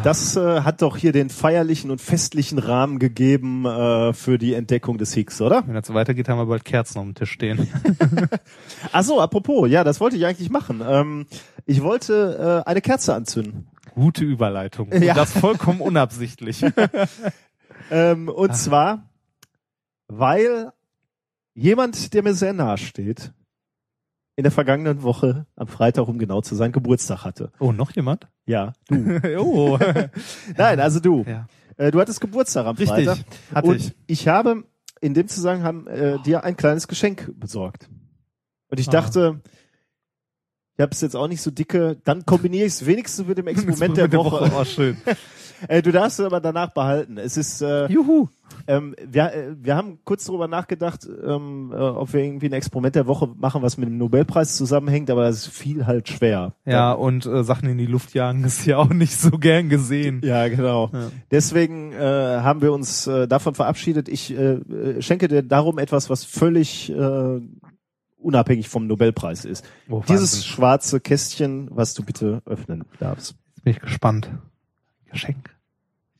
Speaker 1: das äh, hat doch hier den feierlichen und festlichen Rahmen gegeben äh, für die Entdeckung des Higgs, oder?
Speaker 2: Wenn das so weitergeht, haben wir bald Kerzen auf dem Tisch stehen.
Speaker 1: Ach so, apropos, ja, das wollte ich eigentlich machen. Ähm, ich wollte äh, eine Kerze anzünden.
Speaker 2: Gute Überleitung. Und
Speaker 1: Ja.
Speaker 2: das vollkommen unabsichtlich.
Speaker 1: Ähm, und zwar, weil jemand, der mir sehr nahe steht, in der vergangenen Woche, am Freitag, um genau zu sein, Geburtstag hatte.
Speaker 2: Oh, noch jemand?
Speaker 1: Ja, du.
Speaker 2: oh.
Speaker 1: Nein, also du.
Speaker 2: ja.
Speaker 1: Äh, du hattest Geburtstag am
Speaker 2: Richtig,
Speaker 1: Freitag.
Speaker 2: hatte
Speaker 1: und
Speaker 2: ich.
Speaker 1: ich habe in dem Zusammenhang äh, dir ein kleines Geschenk besorgt. Und ich
Speaker 2: Ah.
Speaker 1: dachte, ich habe es jetzt auch nicht so dicke, dann kombiniere ich es wenigstens mit dem Experiment der Woche.
Speaker 2: Oh, schön.
Speaker 1: Äh, du darfst es aber danach behalten. Es ist, äh,
Speaker 2: Juhu.
Speaker 1: Ähm, wir, äh, wir haben kurz darüber nachgedacht, ähm, äh, ob wir irgendwie ein Experiment der Woche machen, was mit dem Nobelpreis zusammenhängt, aber das fiel halt schwer.
Speaker 2: Ja, und äh, Sachen in die Luft jagen ist ja auch nicht so gern gesehen.
Speaker 1: Ja, genau.
Speaker 2: Ja.
Speaker 1: Deswegen äh, haben wir uns äh, davon verabschiedet. Ich äh, schenke dir darum etwas, was völlig äh, unabhängig vom Nobelpreis ist.
Speaker 2: Oh,
Speaker 1: Dieses schwarze Kästchen, was du bitte öffnen darfst.
Speaker 2: Jetzt bin ich gespannt. Geschenk.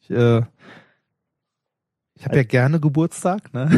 Speaker 2: Ich, äh, ich habe ja gerne Geburtstag, ne?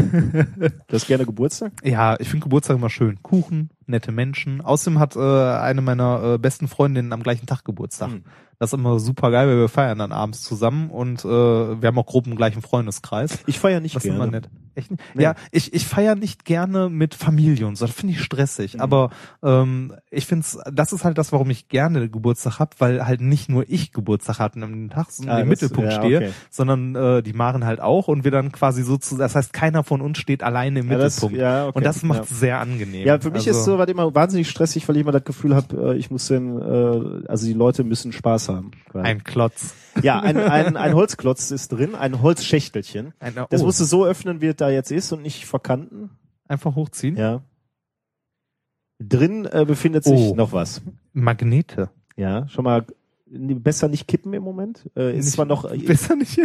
Speaker 1: Du hast gerne Geburtstag?
Speaker 2: ja, ich finde Geburtstag immer schön. Kuchen, nette Menschen. Außerdem hat äh, eine meiner äh, besten Freundinnen am gleichen Tag Geburtstag.
Speaker 1: Hm.
Speaker 2: Das ist immer super geil, weil wir feiern dann abends zusammen und äh, wir haben auch grob im gleichen Freundeskreis.
Speaker 1: Ich feiere nicht
Speaker 2: Das ist
Speaker 1: gerne.
Speaker 2: immer nett. Echt?
Speaker 1: Nee.
Speaker 2: Ja, ich, ich feiere nicht gerne mit Familie und so. Das finde ich stressig.
Speaker 1: Mhm.
Speaker 2: Aber ähm, ich finde das ist halt das, warum ich gerne Geburtstag hab, weil halt nicht nur ich Geburtstag hatte und am Tag so
Speaker 1: Ah,
Speaker 2: im
Speaker 1: das-
Speaker 2: Mittelpunkt
Speaker 1: ja,
Speaker 2: stehe,
Speaker 1: okay.
Speaker 2: sondern äh, die Maren halt auch und wir dann quasi so zu, das heißt, keiner von uns steht alleine im
Speaker 1: Ja, das-
Speaker 2: Mittelpunkt.
Speaker 1: ja, okay.
Speaker 2: Und das macht
Speaker 1: Ja.
Speaker 2: es sehr angenehm.
Speaker 1: Ja, für mich
Speaker 2: also,
Speaker 1: ist so was immer wahnsinnig stressig, weil ich immer das Gefühl habe, äh, ich muss den, äh, also die Leute müssen Spaß haben.
Speaker 2: ein Klotz.
Speaker 1: ja, ein, ein, ein Holzklotz ist drin, ein Holzschächtelchen.
Speaker 2: Ein,
Speaker 1: Das
Speaker 2: oh,
Speaker 1: musst du so öffnen, wie es da jetzt ist und nicht verkanten.
Speaker 2: einfach hochziehen.
Speaker 1: Ja. Drin äh, befindet sich
Speaker 2: Oh.
Speaker 1: noch was.
Speaker 2: Magnete.
Speaker 1: Ja, schon mal besser nicht kippen im Moment. Äh, ist
Speaker 2: Nicht-
Speaker 1: zwar noch, äh,
Speaker 2: Besser nicht.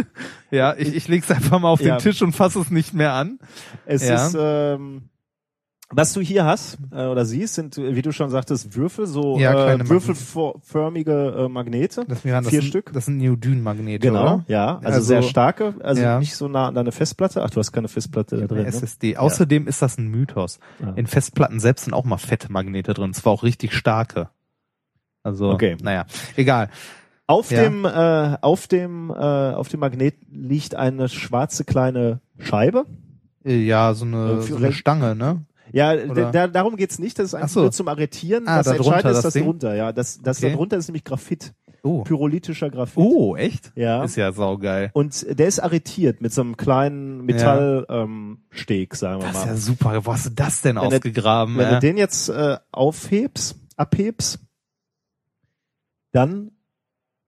Speaker 2: Ja, ich, ich leg's einfach mal auf
Speaker 1: Ja.
Speaker 2: den Tisch und fasse es nicht mehr an.
Speaker 1: es
Speaker 2: ja.
Speaker 1: ist, ähm, was du hier hast äh, oder siehst, sind, äh, wie du schon sagtest, Würfel, so
Speaker 2: Ja,
Speaker 1: äh, würfelförmige äh, Magnete.
Speaker 2: Das, das
Speaker 1: Vier
Speaker 2: sind,
Speaker 1: Stück.
Speaker 2: Das sind Neodyn-Magnete,
Speaker 1: Genau,
Speaker 2: oder?
Speaker 1: ja, also,
Speaker 2: Also-
Speaker 1: sehr starke, also
Speaker 2: Ja.
Speaker 1: nicht so nah an deine Festplatte. Ach, du hast keine Festplatte da drin.
Speaker 2: Eine
Speaker 1: Ne?
Speaker 2: SSD. Außerdem ist das ein Mythos.
Speaker 1: Ja.
Speaker 2: In Festplatten selbst sind auch mal fette Magnete drin. Zwar auch richtig starke. Also,
Speaker 1: Okay.
Speaker 2: naja, egal.
Speaker 1: Auf
Speaker 2: Ja.
Speaker 1: dem, äh, auf dem, äh, auf dem Magnet liegt eine schwarze kleine Scheibe.
Speaker 2: Äh, Ja, so
Speaker 1: Äh,
Speaker 2: eine,
Speaker 1: für-
Speaker 2: so eine Stange, ne?
Speaker 1: Ja, da, darum geht's nicht. Das ist einfach
Speaker 2: Ach so.
Speaker 1: nur zum Arretieren.
Speaker 2: Ah,
Speaker 1: das
Speaker 2: da
Speaker 1: Entscheidende ist
Speaker 2: das
Speaker 1: das
Speaker 2: Ding?
Speaker 1: drunter. Ja, das, das
Speaker 2: Okay.
Speaker 1: da drunter ist nämlich Graphit,
Speaker 2: Oh.
Speaker 1: pyrolytischer Graphit.
Speaker 2: Oh, echt?
Speaker 1: Ja.
Speaker 2: Ist ja saugeil.
Speaker 1: Und der ist arretiert mit so einem kleinen Metallsteg, ähm, Steg, sagen wir
Speaker 2: Das ist
Speaker 1: mal.
Speaker 2: ja super. Wo hast du das denn
Speaker 1: Wenn
Speaker 2: ausgegraben?
Speaker 1: Wenn
Speaker 2: ja?
Speaker 1: du den jetzt äh, aufhebst, abhebst, dann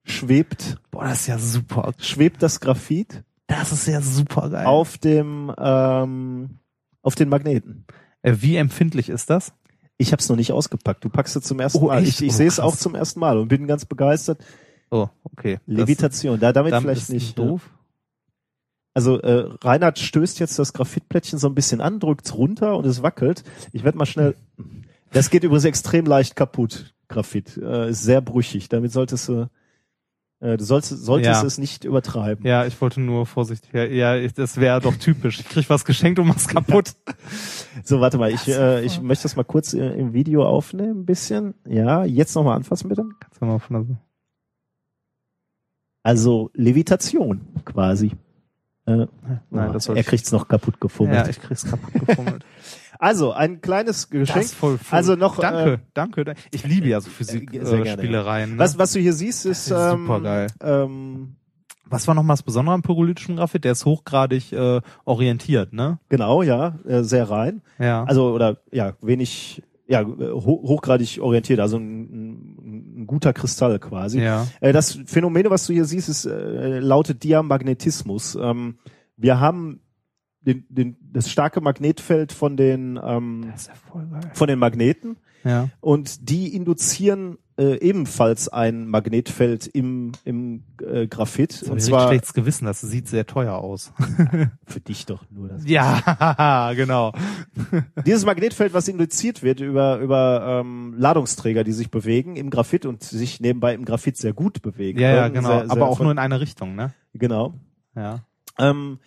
Speaker 1: schwebt
Speaker 2: Boah, das ist ja super.
Speaker 1: schwebt das Graphit
Speaker 2: Das ist ja super geil.
Speaker 1: auf dem ähm, auf den Magneten.
Speaker 2: Äh, wie empfindlich ist das?
Speaker 1: Ich habe es noch nicht ausgepackt. Du packst es zum ersten
Speaker 2: Oh,
Speaker 1: Mal.
Speaker 2: echt?
Speaker 1: Ich, ich
Speaker 2: Oh,
Speaker 1: sehe es auch zum ersten Mal und bin ganz begeistert.
Speaker 2: Oh, okay.
Speaker 1: Levitation, da damit
Speaker 2: damit
Speaker 1: vielleicht
Speaker 2: ist
Speaker 1: nicht.
Speaker 2: doof.
Speaker 1: Also äh, Reinhard stößt jetzt das Graphitplättchen so ein bisschen an, drückt's runter und es wackelt. Ich werde mal schnell. Das geht übrigens extrem leicht kaputt. Graphit äh, ist sehr brüchig. Damit solltest du, du solltest, solltest
Speaker 2: Ja.
Speaker 1: es nicht übertreiben.
Speaker 2: Ja, ich wollte nur vorsichtig. Ja, ja ich- das wäre doch typisch. Ich krieg was geschenkt und mach's kaputt.
Speaker 1: So, warte mal, ich, äh, ich möchte das mal kurz äh, im Video aufnehmen, ein bisschen. Ja, jetzt nochmal anfassen bitte.
Speaker 2: Kannst du mal der
Speaker 1: Also Levitation quasi. Äh,
Speaker 2: Nein, das soll
Speaker 1: er
Speaker 2: ich-
Speaker 1: kriegt's noch kaputt gefummelt.
Speaker 2: Ja, ich krieg's kaputt gefummelt.
Speaker 1: also ein kleines Geschenk. Also noch,
Speaker 2: Danke,
Speaker 1: äh,
Speaker 2: danke. danke. Ich liebe ja so Physik,
Speaker 1: äh,
Speaker 2: äh. Ne?
Speaker 1: Was, was du hier siehst, ist,
Speaker 2: ist
Speaker 1: ähm,
Speaker 2: supergeil.
Speaker 1: Ähm,
Speaker 2: was war noch mal das Besondere am pyrolytischen Graphit? Der ist hochgradig äh, orientiert, ne?
Speaker 1: genau, ja, äh, sehr rein.
Speaker 2: Ja.
Speaker 1: Also oder ja, wenig, ja, äh, ho hochgradig orientiert, also ein, ein, ein guter Kristall quasi.
Speaker 2: ja.
Speaker 1: Äh, das Phänomen, was du hier siehst, ist, äh, lautet Diamagnetismus. Ähm, wir haben den, den, das starke Magnetfeld von den ähm,
Speaker 2: Das ist ja voll geil.
Speaker 1: von den Magneten
Speaker 2: Ja.
Speaker 1: und die induzieren äh, ebenfalls ein Magnetfeld im im äh, Graphit
Speaker 2: Und
Speaker 1: und
Speaker 2: zwar schlechtes Gewissen, das sieht sehr teuer aus.
Speaker 1: für dich doch nur das.
Speaker 2: ja, genau.
Speaker 1: Dieses Magnetfeld, was induziert wird über über ähm, Ladungsträger, die sich bewegen im Graphit und sich nebenbei im Graphit sehr gut bewegen.
Speaker 2: Ja, ja, genau.
Speaker 1: sehr, sehr
Speaker 2: Aber auch nur in eine Richtung, ne?
Speaker 1: genau.
Speaker 2: Ja.
Speaker 1: ähm,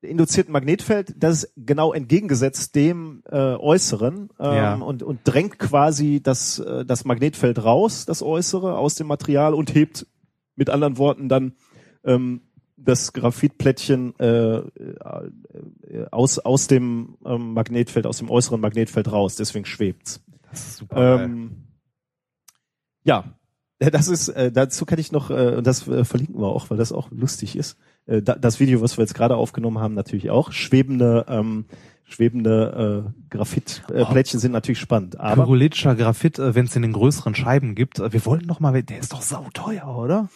Speaker 1: induziert ein Magnetfeld, das ist genau entgegengesetzt dem äh, äußeren ähm,
Speaker 2: Ja.
Speaker 1: und, und drängt quasi das, äh, das Magnetfeld raus, das äußere, aus dem Material und hebt mit anderen Worten dann ähm, das Graphitplättchen äh, äh, aus, aus dem ähm, Magnetfeld, aus dem äußeren Magnetfeld raus. Deswegen schwebt's.
Speaker 2: Das ist super.
Speaker 1: Ähm, ja, das ist, äh, dazu kann ich noch, äh, und das verlinken wir auch, weil das auch lustig ist. Äh, da, das Video, was wir jetzt gerade aufgenommen haben, natürlich auch. Schwebende, ähm, schwebende äh, Graphitplättchen äh, sind natürlich spannend. Aber
Speaker 2: Pyrolytischer Graphit, äh, wenn es in den größeren Scheiben gibt. Äh, Wir wollten noch mal, der ist doch sauteuer, oder?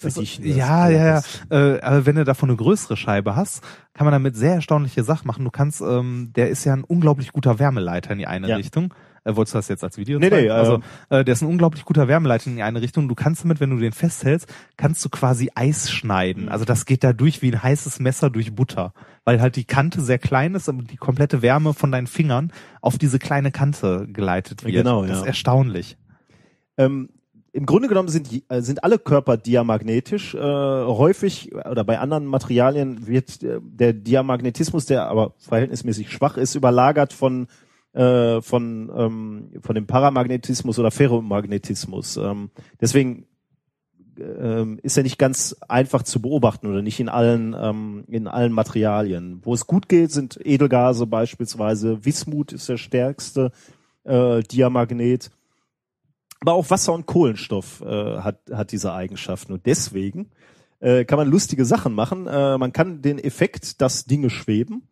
Speaker 1: für dich.
Speaker 2: ja, ja, ja. Äh, aber wenn du davon eine größere Scheibe hast, kann man damit sehr erstaunliche Sachen machen. Du kannst, ähm, der ist ja ein unglaublich guter Wärmeleiter in die eine
Speaker 1: Ja.
Speaker 2: Richtung. Äh, wolltest du das jetzt als Video
Speaker 1: Nee,
Speaker 2: zeigen?
Speaker 1: nee, äh,
Speaker 2: also, äh, der ist ein unglaublich guter Wärmeleiter in die eine Richtung. Du kannst damit, wenn du den festhältst, kannst du quasi Eis schneiden.
Speaker 1: Mhm.
Speaker 2: Also das geht da durch wie ein heißes Messer durch Butter. Weil halt die Kante sehr klein ist, aber die komplette Wärme von deinen Fingern auf diese kleine Kante geleitet wird.
Speaker 1: Genau,
Speaker 2: das
Speaker 1: ja.
Speaker 2: ist erstaunlich.
Speaker 1: Ähm, Im Grunde genommen sind, äh, sind alle Körper diamagnetisch. Äh, häufig oder bei anderen Materialien wird äh, der Diamagnetismus, der aber verhältnismäßig schwach ist, überlagert von äh, von ähm, von dem Paramagnetismus oder Ferromagnetismus. Ähm, deswegen ähm, ist er nicht ganz einfach zu beobachten oder nicht in allen ähm, in allen Materialien. Wo es gut geht, sind Edelgase beispielsweise. Wismut ist der stärkste äh, Diamagnet. Aber auch Wasser und Kohlenstoff äh, hat, hat diese Eigenschaften. Und deswegen äh, kann man lustige Sachen machen. Äh, man kann den Effekt, dass Dinge schweben,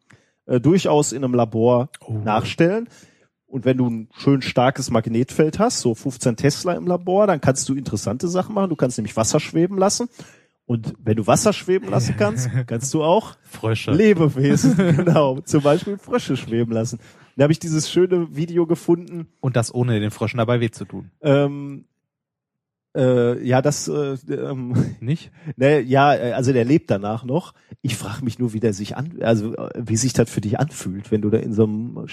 Speaker 1: äh, durchaus in einem Labor nachstellen. Und wenn du ein schön starkes Magnetfeld hast, so 15 Tesla im Labor, dann kannst du interessante Sachen machen. Du kannst nämlich Wasser schweben lassen. Und wenn du Wasser schweben lassen kannst, kannst du auch
Speaker 2: Frösche.
Speaker 1: Lebewesen, genau, zum Beispiel Frösche schweben lassen. Da habe ich dieses schöne Video gefunden,
Speaker 2: Und das ohne den Fröschen dabei weh zu tun.
Speaker 1: ähm, äh, ja, das, äh, ähm,
Speaker 2: Nicht?
Speaker 1: ne, ja, äh, also der lebt danach noch. Ich frage mich nur, wie der sich an, also äh, wie sich das für dich anfühlt, wenn du da in so einem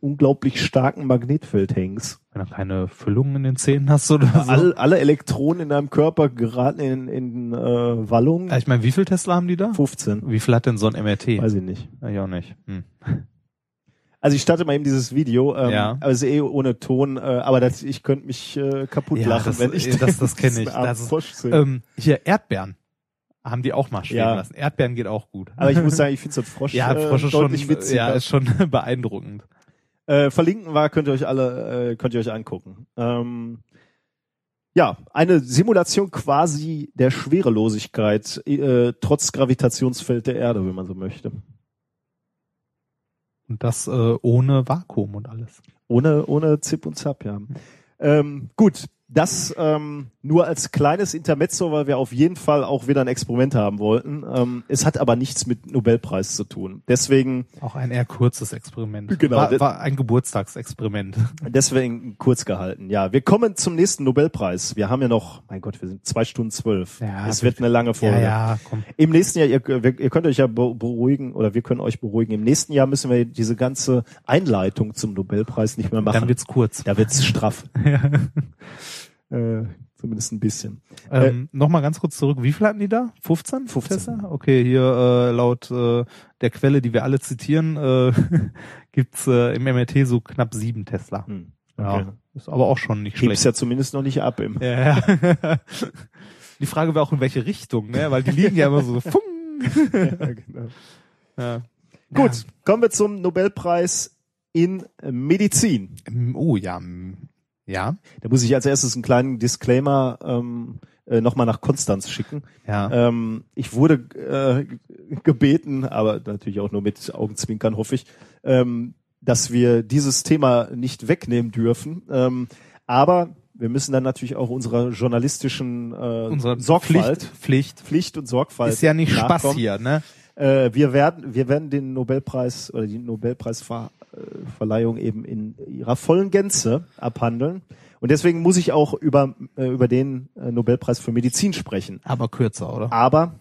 Speaker 1: unglaublich starken Magnetfeld hängst.
Speaker 2: Wenn du keine Füllungen in den Zähnen hast oder so.
Speaker 1: All, alle Elektronen in deinem Körper geraten in, in äh, Wallung.
Speaker 2: Ja, ich meine, wie viel Tesla haben die da?
Speaker 1: 15.
Speaker 2: Wie viel hat denn so ein MRT?
Speaker 1: Weiß ich nicht.
Speaker 2: Ja, ich auch nicht. Hm.
Speaker 1: Also ich starte mal eben dieses Video, ähm,
Speaker 2: Ja.
Speaker 1: also eh ohne Ton, äh, aber das, ich könnte mich äh, kaputt
Speaker 2: Ja,
Speaker 1: lachen,
Speaker 2: das-
Speaker 1: wenn ich
Speaker 2: das- das kenn
Speaker 1: diesen
Speaker 2: ich. Das ist-. Ähm, hier, Erdbeeren. Haben die auch mal schweben
Speaker 1: Ja.
Speaker 2: lassen. Erdbeeren geht auch gut.
Speaker 1: aber ich muss sagen, ich finde so ein Frosch,
Speaker 2: ja,
Speaker 1: äh,
Speaker 2: Frosch ist schon,
Speaker 1: deutlich witziger.
Speaker 2: ja, ist schon beeindruckend.
Speaker 1: äh, verlinken war, könnt ihr euch alle, äh, könnt ihr euch angucken. Ähm, ja, eine Simulation quasi der Schwerelosigkeit äh, trotz Gravitationsfeld der Erde, wenn man so möchte.
Speaker 2: Und das äh, ohne Vakuum und alles.
Speaker 1: Ohne, ohne Zip und Zap, ja. Ähm, gut, das ähm, nur als kleines Intermezzo, weil wir auf jeden Fall auch wieder ein Experiment haben wollten. Ähm, es hat aber nichts mit Nobelpreis zu tun. Deswegen,
Speaker 2: Auch ein eher kurzes Experiment.
Speaker 1: Genau,
Speaker 2: War,
Speaker 1: das-
Speaker 2: war ein Geburtstagsexperiment.
Speaker 1: deswegen kurz gehalten. Ja, wir kommen zum nächsten Nobelpreis. Wir haben ja noch, mein Gott, wir sind zwei Stunden zwölf.
Speaker 2: Ja,
Speaker 1: es wird eine lange Folge.
Speaker 2: Ja, ja, komm.
Speaker 1: Im nächsten Jahr, ihr, ihr könnt euch ja be- beruhigen oder wir können euch beruhigen. Im nächsten Jahr müssen wir diese ganze Einleitung zum Nobelpreis nicht mehr machen.
Speaker 2: Dann wird's kurz.
Speaker 1: da wird's straff. äh, zumindest ein bisschen.
Speaker 2: Ähm, Nochmal ganz kurz zurück. Wie viel hatten die da? 15?
Speaker 1: 15.
Speaker 2: Tesla? Okay, hier äh, laut äh, der Quelle, die wir alle zitieren, äh, gibt's äh, im MRT so knapp sieben Tesla.
Speaker 1: Hm.
Speaker 2: Ja,
Speaker 1: Okay.
Speaker 2: ist aber auch schon nicht
Speaker 1: Hebt's
Speaker 2: schlecht.
Speaker 1: ja zumindest noch nicht ab im.
Speaker 2: Ja, ja. Die Frage wäre auch in welche Richtung, ne? Weil die liegen ja immer so. Fung.
Speaker 1: Ja, genau.
Speaker 2: Ja.
Speaker 1: Gut, kommen wir zum Nobelpreis in Medizin.
Speaker 2: Oh ja. Ja.
Speaker 1: Da muss ich als erstes einen kleinen Disclaimer ähm, äh, nochmal nach Konstanz schicken.
Speaker 2: Ja.
Speaker 1: Ähm, ich wurde äh, gebeten, aber natürlich auch nur mit Augenzwinkern, hoffe ich, ähm, dass wir dieses Thema nicht wegnehmen dürfen. Ähm, aber wir müssen dann natürlich auch unserer journalistischen äh,
Speaker 2: Unsere
Speaker 1: Sorgfalt,
Speaker 2: Pflicht, Pflicht
Speaker 1: Pflicht und Sorgfalt
Speaker 2: ist ja nicht Spaß
Speaker 1: nachkommen.
Speaker 2: hier, ne?
Speaker 1: Äh, wir werden, wir werden den Nobelpreis oder die Nobelpreisverleihung eben in ihrer vollen Gänze abhandeln. Und deswegen muss ich auch über, äh, über den äh, Nobelpreis für Medizin sprechen.
Speaker 2: Aber kürzer, oder?
Speaker 1: Aber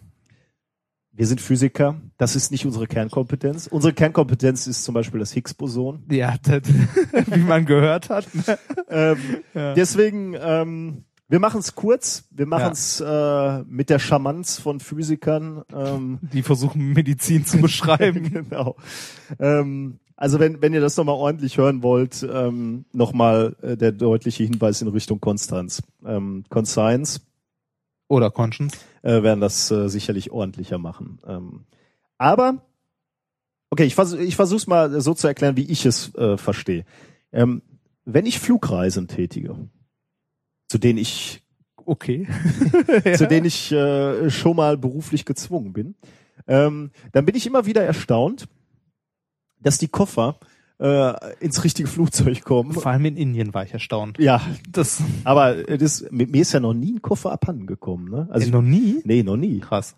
Speaker 1: wir sind Physiker, das ist nicht unsere Kernkompetenz. Unsere Kernkompetenz ist zum Beispiel das Higgs-Boson.
Speaker 2: Ja, das, wie man gehört hat. ne?
Speaker 1: Ähm, Deswegen, ähm, wir machen es kurz, wir machen es äh, mit der Charmanz von Physikern. Ähm,
Speaker 2: Die versuchen Medizin zu beschreiben.
Speaker 1: genau. Ähm, also wenn, wenn ihr das nochmal ordentlich hören wollt, ähm, nochmal äh, der deutliche Hinweis in Richtung Konstanz. Ähm, Conscience
Speaker 2: Oder Conscience.
Speaker 1: äh, werden das äh, sicherlich ordentlicher machen. Ähm, aber, okay, ich, vers ich versuche es mal so zu erklären, wie ich es äh, verstehe. Ähm, wenn ich Flugreisen tätige, zu denen ich
Speaker 2: Okay.
Speaker 1: zu denen ich äh, schon mal beruflich gezwungen bin, ähm, dann bin ich immer wieder erstaunt, dass die Koffer äh, ins richtige Flugzeug kommen.
Speaker 2: Vor allem in Indien war ich erstaunt.
Speaker 1: Ja,
Speaker 2: Das
Speaker 1: aber das, mit mir ist ja noch nie ein Koffer abhanden gekommen. Ne? Also
Speaker 2: noch nie?
Speaker 1: nee, noch nie.
Speaker 2: Krass.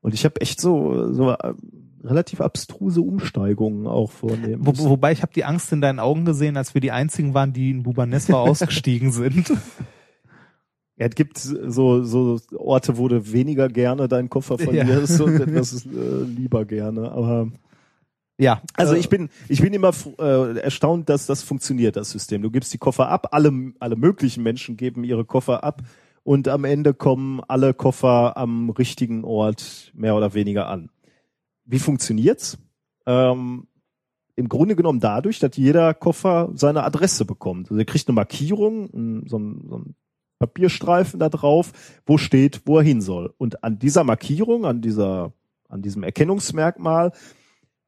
Speaker 1: Und ich habe echt so so äh, relativ abstruse Umsteigungen auch vornehmen.
Speaker 2: Wo, wobei ich habe die Angst in deinen Augen gesehen, als wir die einzigen waren, die in Bubaneswa ausgestiegen sind.
Speaker 1: Ja, es gibt so so Orte, wo du weniger gerne deinen Koffer verlierst und etwas äh, lieber gerne. Aber
Speaker 2: Ja.
Speaker 1: Also
Speaker 2: äh,
Speaker 1: ich bin, ich bin immer äh, erstaunt, dass das funktioniert, das System. Du gibst die Koffer ab, alle, alle möglichen Menschen geben ihre Koffer ab und am Ende kommen alle Koffer am richtigen Ort mehr oder weniger an. Wie funktioniert's? Ähm, Im Grunde genommen dadurch, dass jeder Koffer seine Adresse bekommt. Also er kriegt eine Markierung, so ein, so ein Papierstreifen da drauf, wo steht, wo er hin soll. Und an dieser Markierung, an dieser, an diesem Erkennungsmerkmal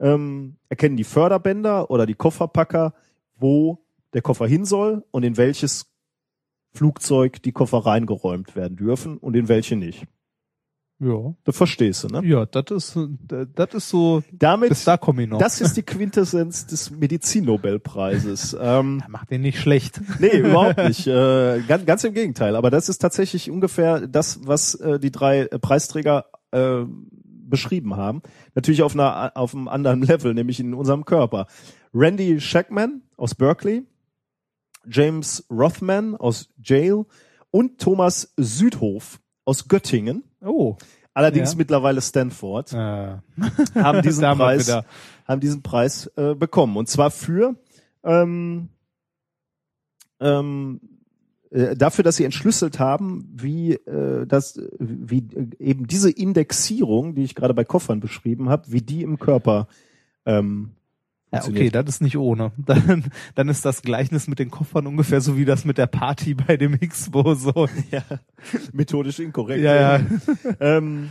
Speaker 1: ähm, erkennen die Förderbänder oder die Kofferpacker, wo der Koffer hin soll und in welches Flugzeug die Koffer reingeräumt werden dürfen und in welche nicht.
Speaker 2: Ja.
Speaker 1: Du verstehst du, ne?
Speaker 2: Ja, das ist das ist so
Speaker 1: Damit,
Speaker 2: bis da komme ich noch.
Speaker 1: das ist die Quintessenz des Medizinnobelpreises. ähm,
Speaker 2: macht den nicht schlecht.
Speaker 1: nee, überhaupt nicht. Äh, ganz, ganz im Gegenteil. Aber das ist tatsächlich ungefähr das, was äh, die drei äh, Preisträger äh, beschrieben haben. Natürlich auf einer auf einem anderen Level, nämlich in unserem Körper. Randy Shackman aus Berkeley, James Rothman aus Yale und Thomas Südhof aus Göttingen,
Speaker 2: Oh.
Speaker 1: allerdings
Speaker 2: Ja.
Speaker 1: mittlerweile Stanford,
Speaker 2: Äh,
Speaker 1: haben diesen Preis haben diesen Preis äh, bekommen. Und zwar für ähm, ähm, äh, dafür, dass sie entschlüsselt haben, wie äh, das, wie äh, eben diese Indexierung, die ich gerade bei Koffern beschrieben habe, wie die im Körper ähm,
Speaker 2: Ja, okay, das ist nicht ohne. Dann, dann ist das Gleichnis mit den Koffern ungefähr so wie das mit der Party bei dem Higgs-Boson.
Speaker 1: ja, methodisch inkorrekt.
Speaker 2: Ja, ja.
Speaker 1: ähm,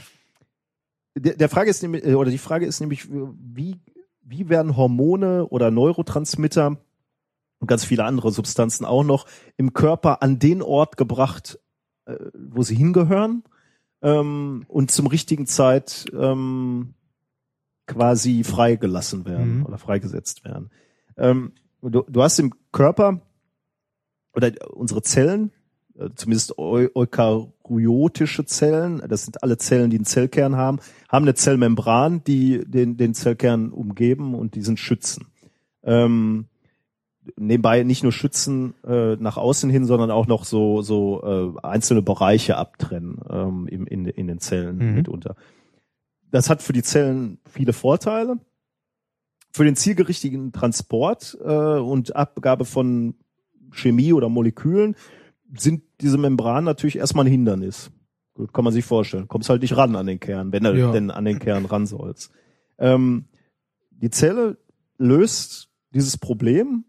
Speaker 1: der, der Frage ist nämlich, äh, oder die Frage ist nämlich, wie, wie werden Hormone oder Neurotransmitter und ganz viele andere Substanzen auch noch im Körper an den Ort gebracht, äh, wo sie hingehören ähm, und zum richtigen Zeit ähm, quasi freigelassen werden
Speaker 2: Mhm.
Speaker 1: oder freigesetzt werden. Ähm, du, du hast im Körper oder unsere Zellen, äh, zumindest eu eukaryotische Zellen, das sind alle Zellen, die einen Zellkern haben, haben eine Zellmembran, die den, den Zellkern umgeben und diesen schützen. Ähm, nebenbei nicht nur schützen äh, nach außen hin, sondern auch noch so so äh, einzelne Bereiche abtrennen ähm, im, in, in den Zellen
Speaker 2: Mhm.
Speaker 1: mitunter. Das hat für die Zellen viele Vorteile. Für den zielgerichteten Transport äh, und Abgabe von Chemie oder Molekülen sind diese Membranen natürlich erstmal ein Hindernis. Gut, kann man sich vorstellen. Kommst halt nicht ran an den Kern, wenn du
Speaker 2: Ja.
Speaker 1: denn an den Kern ran sollst. Ähm, die Zelle löst dieses Problem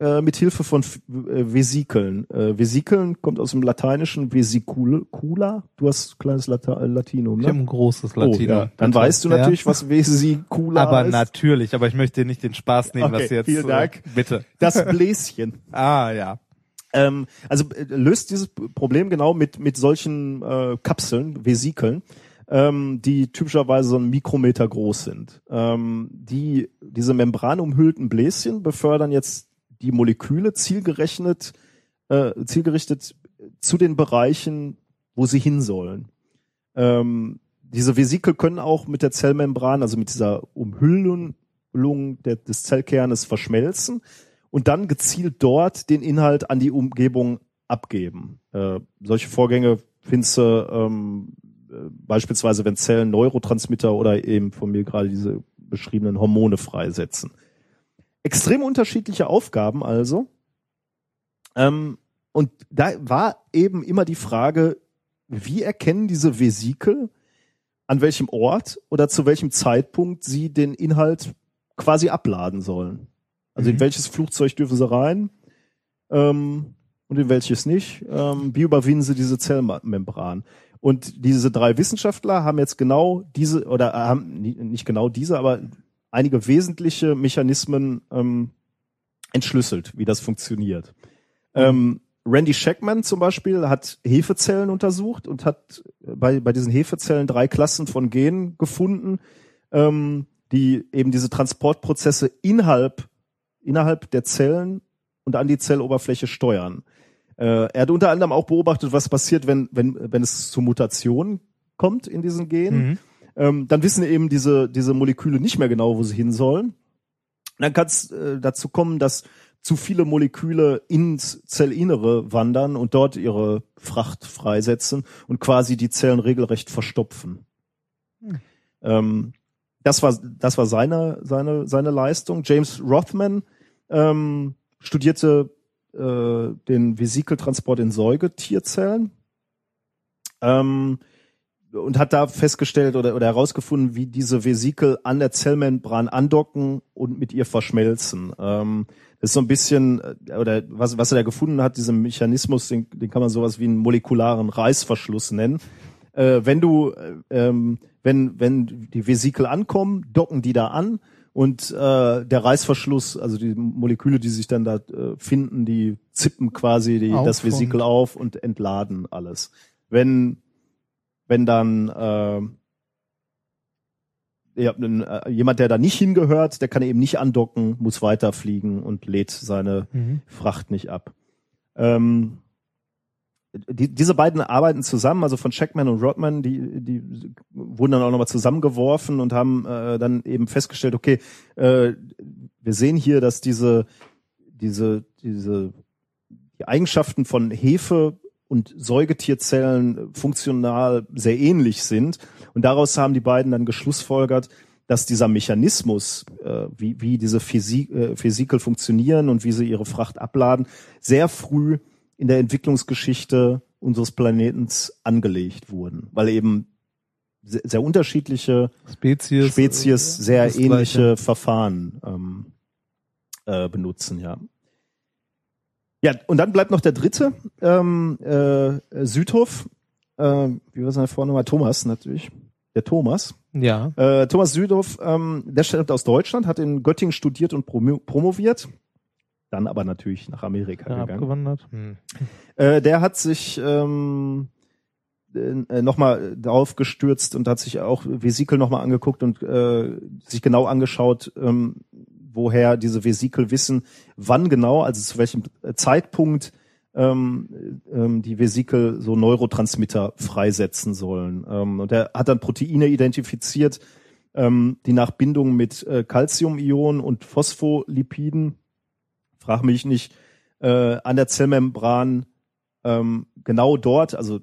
Speaker 1: äh, mit Hilfe von F- äh, Vesikeln. Äh, Vesikeln kommt aus dem lateinischen Vesicula. Du hast kleines Lata äh, Latinum,
Speaker 2: Ich
Speaker 1: ne?
Speaker 2: habe ein großes
Speaker 1: Oh,
Speaker 2: Latinum.
Speaker 1: ja. Dann weißt du
Speaker 2: Ja.
Speaker 1: natürlich, was Vesicula
Speaker 2: Aber
Speaker 1: ist.
Speaker 2: natürlich, aber ich möchte dir nicht den Spaß nehmen,
Speaker 1: Okay,
Speaker 2: was jetzt.
Speaker 1: vielen Dank.
Speaker 2: Äh, bitte.
Speaker 1: Das Bläschen.
Speaker 2: Ah, ja.
Speaker 1: Ähm, also löst dieses Problem genau mit mit solchen äh, Kapseln, Vesikeln, ähm, die typischerweise so einen Mikrometer groß sind. Ähm, die diese membranumhüllten Bläschen befördern jetzt die Moleküle zielgerechnet, äh, zielgerichtet zu den Bereichen, wo sie hin sollen. Ähm, diese Vesikel können auch mit der Zellmembran, also mit dieser Umhüllung der, des Zellkernes verschmelzen und dann gezielt dort den Inhalt an die Umgebung abgeben. Äh, solche Vorgänge findest du ähm, äh, beispielsweise, wenn Zellen Neurotransmitter oder eben von mir gerade diese beschriebenen Hormone freisetzen. Extrem unterschiedliche Aufgaben also. Ähm, und da war eben immer die Frage, wie erkennen diese Vesikel, an welchem Ort oder zu welchem Zeitpunkt sie den Inhalt quasi abladen sollen. Also in
Speaker 2: Mhm.
Speaker 1: welches Flugzeug dürfen sie rein ähm, und in welches nicht. Ähm, wie überwinden sie diese Zellmembran? Und diese drei Wissenschaftler haben jetzt genau diese, oder haben ni- nicht genau diese, aber einige wesentliche Mechanismen ähm, entschlüsselt, wie das funktioniert. Ähm, Randy Shackman zum Beispiel hat Hefezellen untersucht und hat bei, bei diesen Hefezellen drei Klassen von Genen gefunden, ähm, die eben diese Transportprozesse innerhalb, innerhalb der Zellen und an die Zelloberfläche steuern. Äh, er hat unter anderem auch beobachtet, was passiert, wenn, wenn, wenn es zu Mutationen kommt in diesen Genen.
Speaker 2: Mhm.
Speaker 1: Ähm, dann wissen eben diese, diese Moleküle nicht mehr genau, wo sie hin sollen. Dann kann es äh, dazu kommen, dass zu viele Moleküle ins Zellinnere wandern und dort ihre Fracht freisetzen und quasi die Zellen regelrecht verstopfen. Ähm, das war das war seine seine seine Leistung. James Rothman ähm, studierte äh, den Vesikeltransport in Säugetierzellen ähm, und hat da festgestellt oder, oder herausgefunden, wie diese Vesikel an der Zellmembran andocken und mit ihr verschmelzen. Ähm, das ist so ein bisschen, äh, oder was, was er da gefunden hat, diesen Mechanismus, den, den kann man sowas wie einen molekularen Reißverschluss nennen. Äh, wenn du, äh, ähm, wenn, wenn die Vesikel ankommen, docken die da an und äh, der Reißverschluss, also die Moleküle, die sich dann da äh, finden, die zippen quasi die,
Speaker 2: Auf
Speaker 1: das Vesikel auf und entladen alles. Wenn wenn dann äh, ja, äh, jemand, der da nicht hingehört, der kann eben nicht andocken, muss weiterfliegen und lädt seine
Speaker 2: Mhm.
Speaker 1: Fracht nicht ab. Ähm, die, diese beiden arbeiten zusammen, also von Checkman und Rodman, die, die wurden dann auch nochmal zusammengeworfen und haben äh, dann eben festgestellt, okay, äh, wir sehen hier, dass diese, diese, diese, die Eigenschaften von Hefe und Säugetierzellen funktional sehr ähnlich sind. Und daraus haben die beiden dann geschlussfolgert, dass dieser Mechanismus, äh, wie, wie diese Physik, äh, Vesikel funktionieren und wie sie ihre Fracht abladen, sehr früh in der Entwicklungsgeschichte unseres Planetens angelegt wurden, weil eben sehr, sehr unterschiedliche
Speaker 2: Spezies.
Speaker 1: Spezies
Speaker 2: äh,
Speaker 1: sehr ähnliche. Verfahren ähm, äh, benutzen, ja. Ja, und dann bleibt noch der dritte, ähm, äh, Südhof, äh, wie war seine Vorname? Thomas natürlich. Der Thomas.
Speaker 2: Ja.
Speaker 1: Äh, Thomas Südhoff, ähm, der stammt aus Deutschland, hat in Göttingen studiert und promo promoviert, dann aber natürlich nach Amerika
Speaker 2: ja
Speaker 1: gegangen.
Speaker 2: abgewandert. Hm.
Speaker 1: Äh, der hat sich ähm, äh, nochmal darauf gestürzt und hat sich auch Vesikel nochmal angeguckt und äh, sich genau angeschaut, ähm, woher diese Vesikel wissen, wann genau, also zu welchem Zeitpunkt ähm, ähm, die Vesikel so Neurotransmitter freisetzen sollen. Ähm, und er hat dann Proteine identifiziert, ähm, die nach Bindung mit äh, Calciumionen und Phospholipiden, frag mich nicht, äh, an der Zellmembran ähm, genau dort, also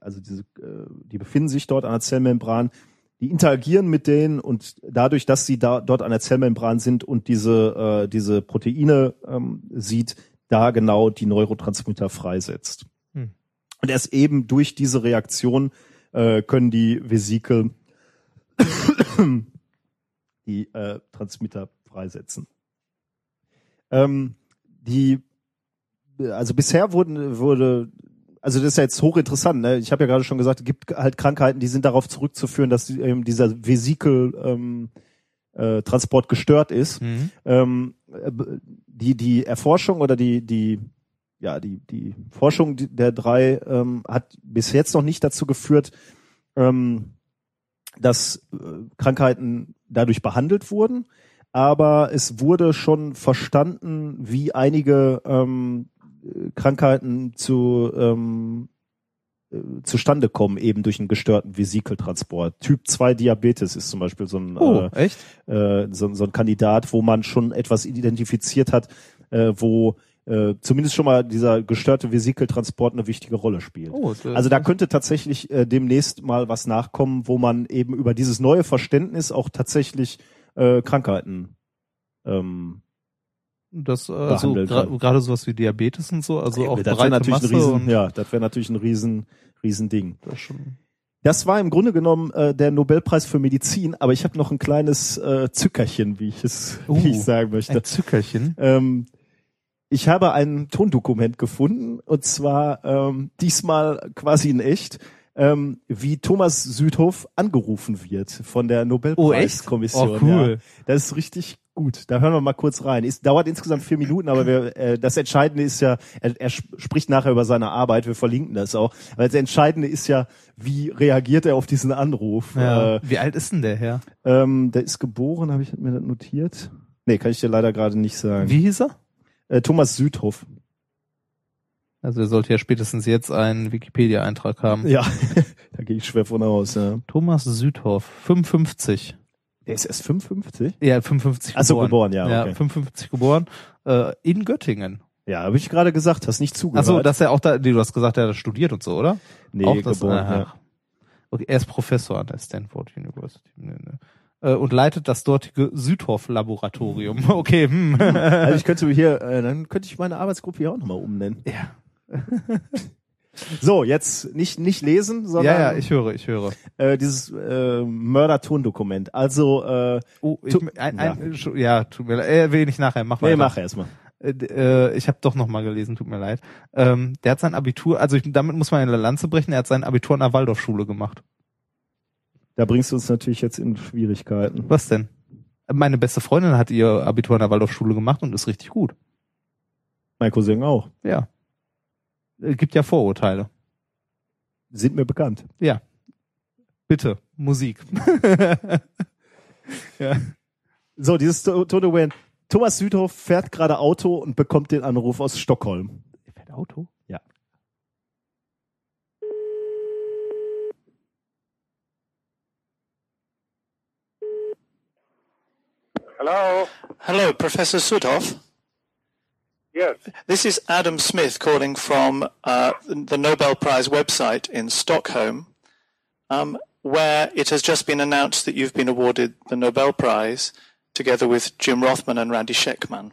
Speaker 1: also diese, äh, die befinden sich dort an der Zellmembran, die interagieren mit denen und dadurch, dass sie da dort an der Zellmembran sind und diese äh, diese Proteine ähm, sieht, da genau die Neurotransmitter freisetzt.
Speaker 2: Hm.
Speaker 1: Und erst eben durch diese Reaktion äh, können die Vesikel die äh, Transmitter freisetzen. Ähm, die also bisher wurden wurde also das ist ja jetzt hochinteressant. Ne? Ich habe ja gerade schon gesagt, es gibt halt Krankheiten, die sind darauf zurückzuführen, dass ähm, dieser Vesikel ähm, äh, Transport gestört ist.
Speaker 2: Mhm.
Speaker 1: Ähm, äh, die die Erforschung oder die die ja die die Forschung der drei ähm, hat bis jetzt noch nicht dazu geführt, ähm, dass äh, Krankheiten dadurch behandelt wurden, aber es wurde schon verstanden, wie einige ähm, äh, Krankheiten zu ähm, äh, zustande kommen, eben durch einen gestörten Vesikeltransport. Typ 2 Diabetes ist zum Beispiel so ein,
Speaker 2: Oh,
Speaker 1: äh, äh, so, so ein Kandidat, wo man schon etwas identifiziert hat, äh, wo äh, zumindest schon mal dieser gestörte Vesikeltransport eine wichtige Rolle spielt.
Speaker 2: Oh, äh,
Speaker 1: Also da könnte tatsächlich äh, demnächst mal was nachkommen, wo man eben über dieses neue Verständnis auch tatsächlich äh, Krankheiten ähm,
Speaker 2: das also gra-
Speaker 1: kann.
Speaker 2: gerade sowas wie Diabetes und so, also auch
Speaker 1: das
Speaker 2: breite
Speaker 1: natürlich
Speaker 2: Masse
Speaker 1: ein riesen, ja, das wäre natürlich ein riesen, riesen Ding.
Speaker 2: das schon.
Speaker 1: Das war im Grunde genommen äh, der Nobelpreis für Medizin, aber ich habe noch ein kleines äh, Zückerchen, wie ich es,
Speaker 2: Uh,
Speaker 1: wie ich sagen möchte.
Speaker 2: Ein Zückerchen.
Speaker 1: Ähm, ich habe ein Tondokument gefunden und zwar ähm, diesmal quasi in echt, ähm, wie Thomas Südhoff angerufen wird von der Nobelpreiskommission.
Speaker 2: Oh, echt? Oh, cool.
Speaker 1: Ja, das ist richtig gut. Da hören wir mal kurz rein. Es dauert insgesamt vier Minuten, aber wir, äh, das Entscheidende ist ja, er, er sp- spricht nachher über seine Arbeit. Wir verlinken das auch. Aber das Entscheidende ist ja, wie reagiert er auf diesen Anruf?
Speaker 2: Ja.
Speaker 1: Äh,
Speaker 2: Wie alt ist denn der Herr?
Speaker 1: ähm, der ist geboren, habe ich mir das notiert? Nee, kann ich dir leider gerade nicht sagen.
Speaker 2: Wie hieß er?
Speaker 1: Äh, Thomas Südhoff.
Speaker 2: Also er sollte ja spätestens jetzt einen Wikipedia-Eintrag haben.
Speaker 1: Ja, da gehe ich schwer von aus. Ja.
Speaker 2: Thomas Südhoff, 55.
Speaker 1: Der ist erst 55?
Speaker 2: Ja, 55
Speaker 1: Ach so,
Speaker 2: geboren.
Speaker 1: geboren, ja, okay.
Speaker 2: 55 geboren. Äh, in Göttingen.
Speaker 1: Ja, habe ich gerade gesagt, hast nicht zugehört.
Speaker 2: Achso, dass er auch da, nee, du hast gesagt, er hat studiert und so, oder?
Speaker 1: nee,
Speaker 2: auch das,
Speaker 1: geboren,
Speaker 2: aha.
Speaker 1: ja.
Speaker 2: Okay, er ist Professor an der Stanford University. Nee, nee. Äh, Und leitet das dortige Südhoff-Laboratorium. Okay, hm.
Speaker 1: Also ich könnte hier, äh, dann könnte ich meine Arbeitsgruppe hier auch nochmal umnennen.
Speaker 2: ja.
Speaker 1: So, jetzt nicht nicht lesen, sondern
Speaker 2: ja, ja, ich höre, ich höre.
Speaker 1: äh, dieses äh, Mörder-Tondokument. Also, äh,
Speaker 2: Oh, ich, ein,
Speaker 1: ja.
Speaker 2: ein, ja. ja, tut mir leid. Äh, will ich nachher, mach
Speaker 1: nee,
Speaker 2: weiter.
Speaker 1: mach erstmal.
Speaker 2: Ich habe doch noch mal gelesen, tut mir leid. Ähm, der hat sein Abitur, also ich, damit muss man eine Lanze brechen, er hat sein Abitur an der Waldorfschule gemacht.
Speaker 1: Da bringst du uns natürlich jetzt in Schwierigkeiten.
Speaker 2: Was denn? Meine beste Freundin hat ihr Abitur an der Waldorfschule gemacht und ist richtig gut.
Speaker 1: Mein Cousin auch.
Speaker 2: Ja. Äh, Gibt ja Vorurteile.
Speaker 1: Sind mir bekannt.
Speaker 2: Ja. Bitte, Musik. ja.
Speaker 1: So, dieses To- Tondokument. Thomas Südhoff fährt gerade Auto und bekommt den Anruf aus Stockholm.
Speaker 2: Fährt Auto?
Speaker 1: Ja.
Speaker 5: Hello.
Speaker 6: Hello, Professor Sudhoff.
Speaker 5: Yes.
Speaker 6: This is Adam Smith calling from uh, the Nobel Prize website in Stockholm, um, where it has just been announced that you've been awarded the Nobel Prize together with Jim Rothman and Randy Sheckman.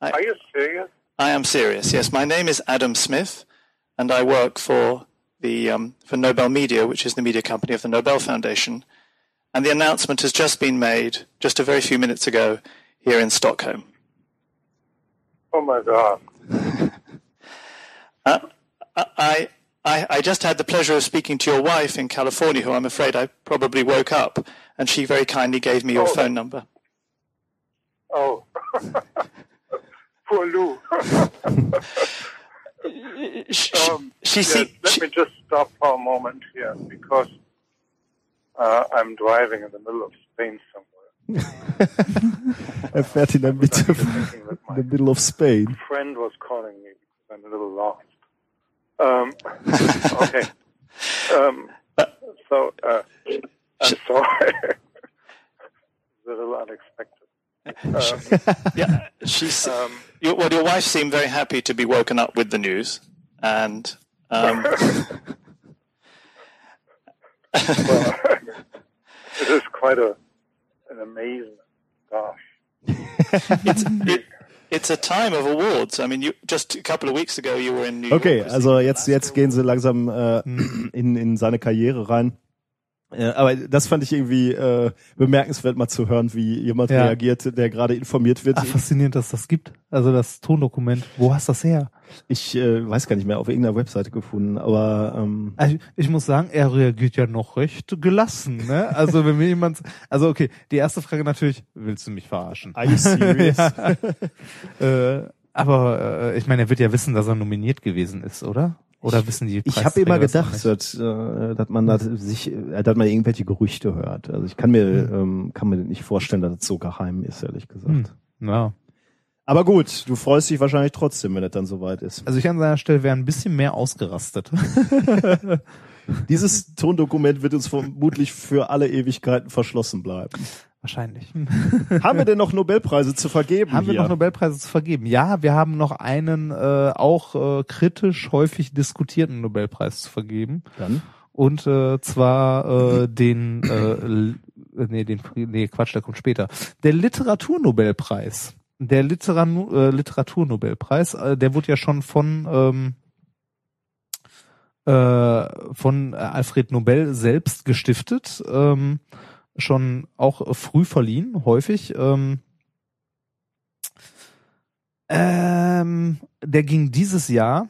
Speaker 5: Are you serious?
Speaker 6: I am serious. Yes, my name is Adam Smith, and I work for the um, for Nobel Media, which is the media company of the Nobel Foundation. And the announcement has just been made just a very few minutes ago here in Stockholm.
Speaker 5: Oh my God.
Speaker 6: I, I, I just had the pleasure of speaking to your wife in California, who I'm afraid I probably woke up, and she very kindly gave me your
Speaker 5: Oh.
Speaker 6: phone number.
Speaker 5: Oh. Poor Lou.
Speaker 6: She,
Speaker 5: Um,
Speaker 6: she,
Speaker 5: yes,
Speaker 6: se-
Speaker 5: let
Speaker 6: she-
Speaker 5: me just stop for a moment here because uh, I'm driving in the middle of Spain somewhere.
Speaker 1: Fährt in der Mitte,
Speaker 5: Thinking that
Speaker 1: in the middle of Spain.
Speaker 5: friend was calling me I'm a little lost. Um, okay. Um, so, uh, I'm sorry. it's a little unexpected. Um,
Speaker 6: yeah, she's.
Speaker 5: um,
Speaker 6: your, well, your wife seemed very happy to be woken up with the news, and um,
Speaker 5: well, it is quite a an amazing. Gosh.
Speaker 6: it's it, it's a time of awards. I mean, you just a couple of weeks ago you were in New York.
Speaker 1: Okay, also jetzt, jetzt gehen sie langsam äh, mm. in, in seine Karriere rein. Aber das fand ich irgendwie äh, bemerkenswert, mal zu hören, wie jemand
Speaker 2: Ja.
Speaker 1: reagiert, der gerade informiert wird.
Speaker 2: Ach, faszinierend, dass das gibt. Also das Tondokument. Wo hast du das her?
Speaker 1: Ich äh, weiß gar nicht mehr, auf irgendeiner Webseite gefunden, aber ähm,
Speaker 2: Also ich muss sagen, er reagiert ja noch recht gelassen. Ne? Also wenn mir jemand, also okay, die erste Frage natürlich, willst du mich verarschen?
Speaker 1: are you serious?
Speaker 2: Äh, aber äh, ich meine, er wird ja wissen, dass er nominiert gewesen ist, oder? Oder wissen die?
Speaker 1: Ich habe immer
Speaker 2: das
Speaker 1: gedacht, dass, äh, dass man da sich, äh, dass man irgendwelche Gerüchte hört. Also ich kann mir,
Speaker 2: Hm.
Speaker 1: ähm, kann mir nicht vorstellen, dass es so geheim ist, ehrlich gesagt.
Speaker 2: Hm. Ja.
Speaker 1: Aber gut, du freust dich wahrscheinlich trotzdem, wenn es dann soweit ist.
Speaker 2: Also ich an seiner Stelle wäre ein bisschen mehr ausgerastet.
Speaker 1: Dieses Tondokument wird uns vermutlich für alle Ewigkeiten verschlossen bleiben.
Speaker 2: Wahrscheinlich.
Speaker 1: Haben wir denn noch Nobelpreise zu vergeben?
Speaker 2: Haben wir
Speaker 1: hier?
Speaker 2: noch Nobelpreise zu vergeben? Ja, wir haben noch einen äh, auch äh, kritisch häufig diskutierten Nobelpreis zu vergeben.
Speaker 1: Dann?
Speaker 2: Und äh, zwar äh, den, äh, nee, den, nee, Quatsch, der kommt später. Der Literaturnobelpreis. Der Literan äh, Literaturnobelpreis, äh, der wurde ja schon von ähm, äh, von Alfred Nobel selbst gestiftet, ähm, schon auch früh verliehen, häufig. Ähm, ähm, der ging dieses Jahr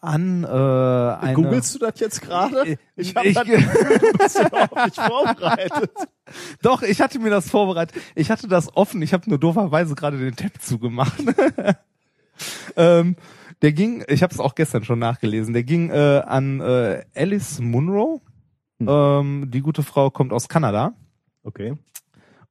Speaker 2: an äh, eine
Speaker 1: Googlest du das jetzt gerade?
Speaker 2: Ich-
Speaker 1: habe
Speaker 2: ich-
Speaker 1: das Gefühl, du bist überhaupt nicht vorbereitet.
Speaker 2: Doch, ich hatte mir das vorbereitet. Ich hatte das offen. Ich habe nur dooferweise gerade den Tab zugemacht. ähm, der ging, ich habe es auch gestern schon nachgelesen. Der ging äh, an äh, Alice Munro.
Speaker 1: Hm.
Speaker 2: Ähm, die gute Frau kommt aus Kanada.
Speaker 1: Okay.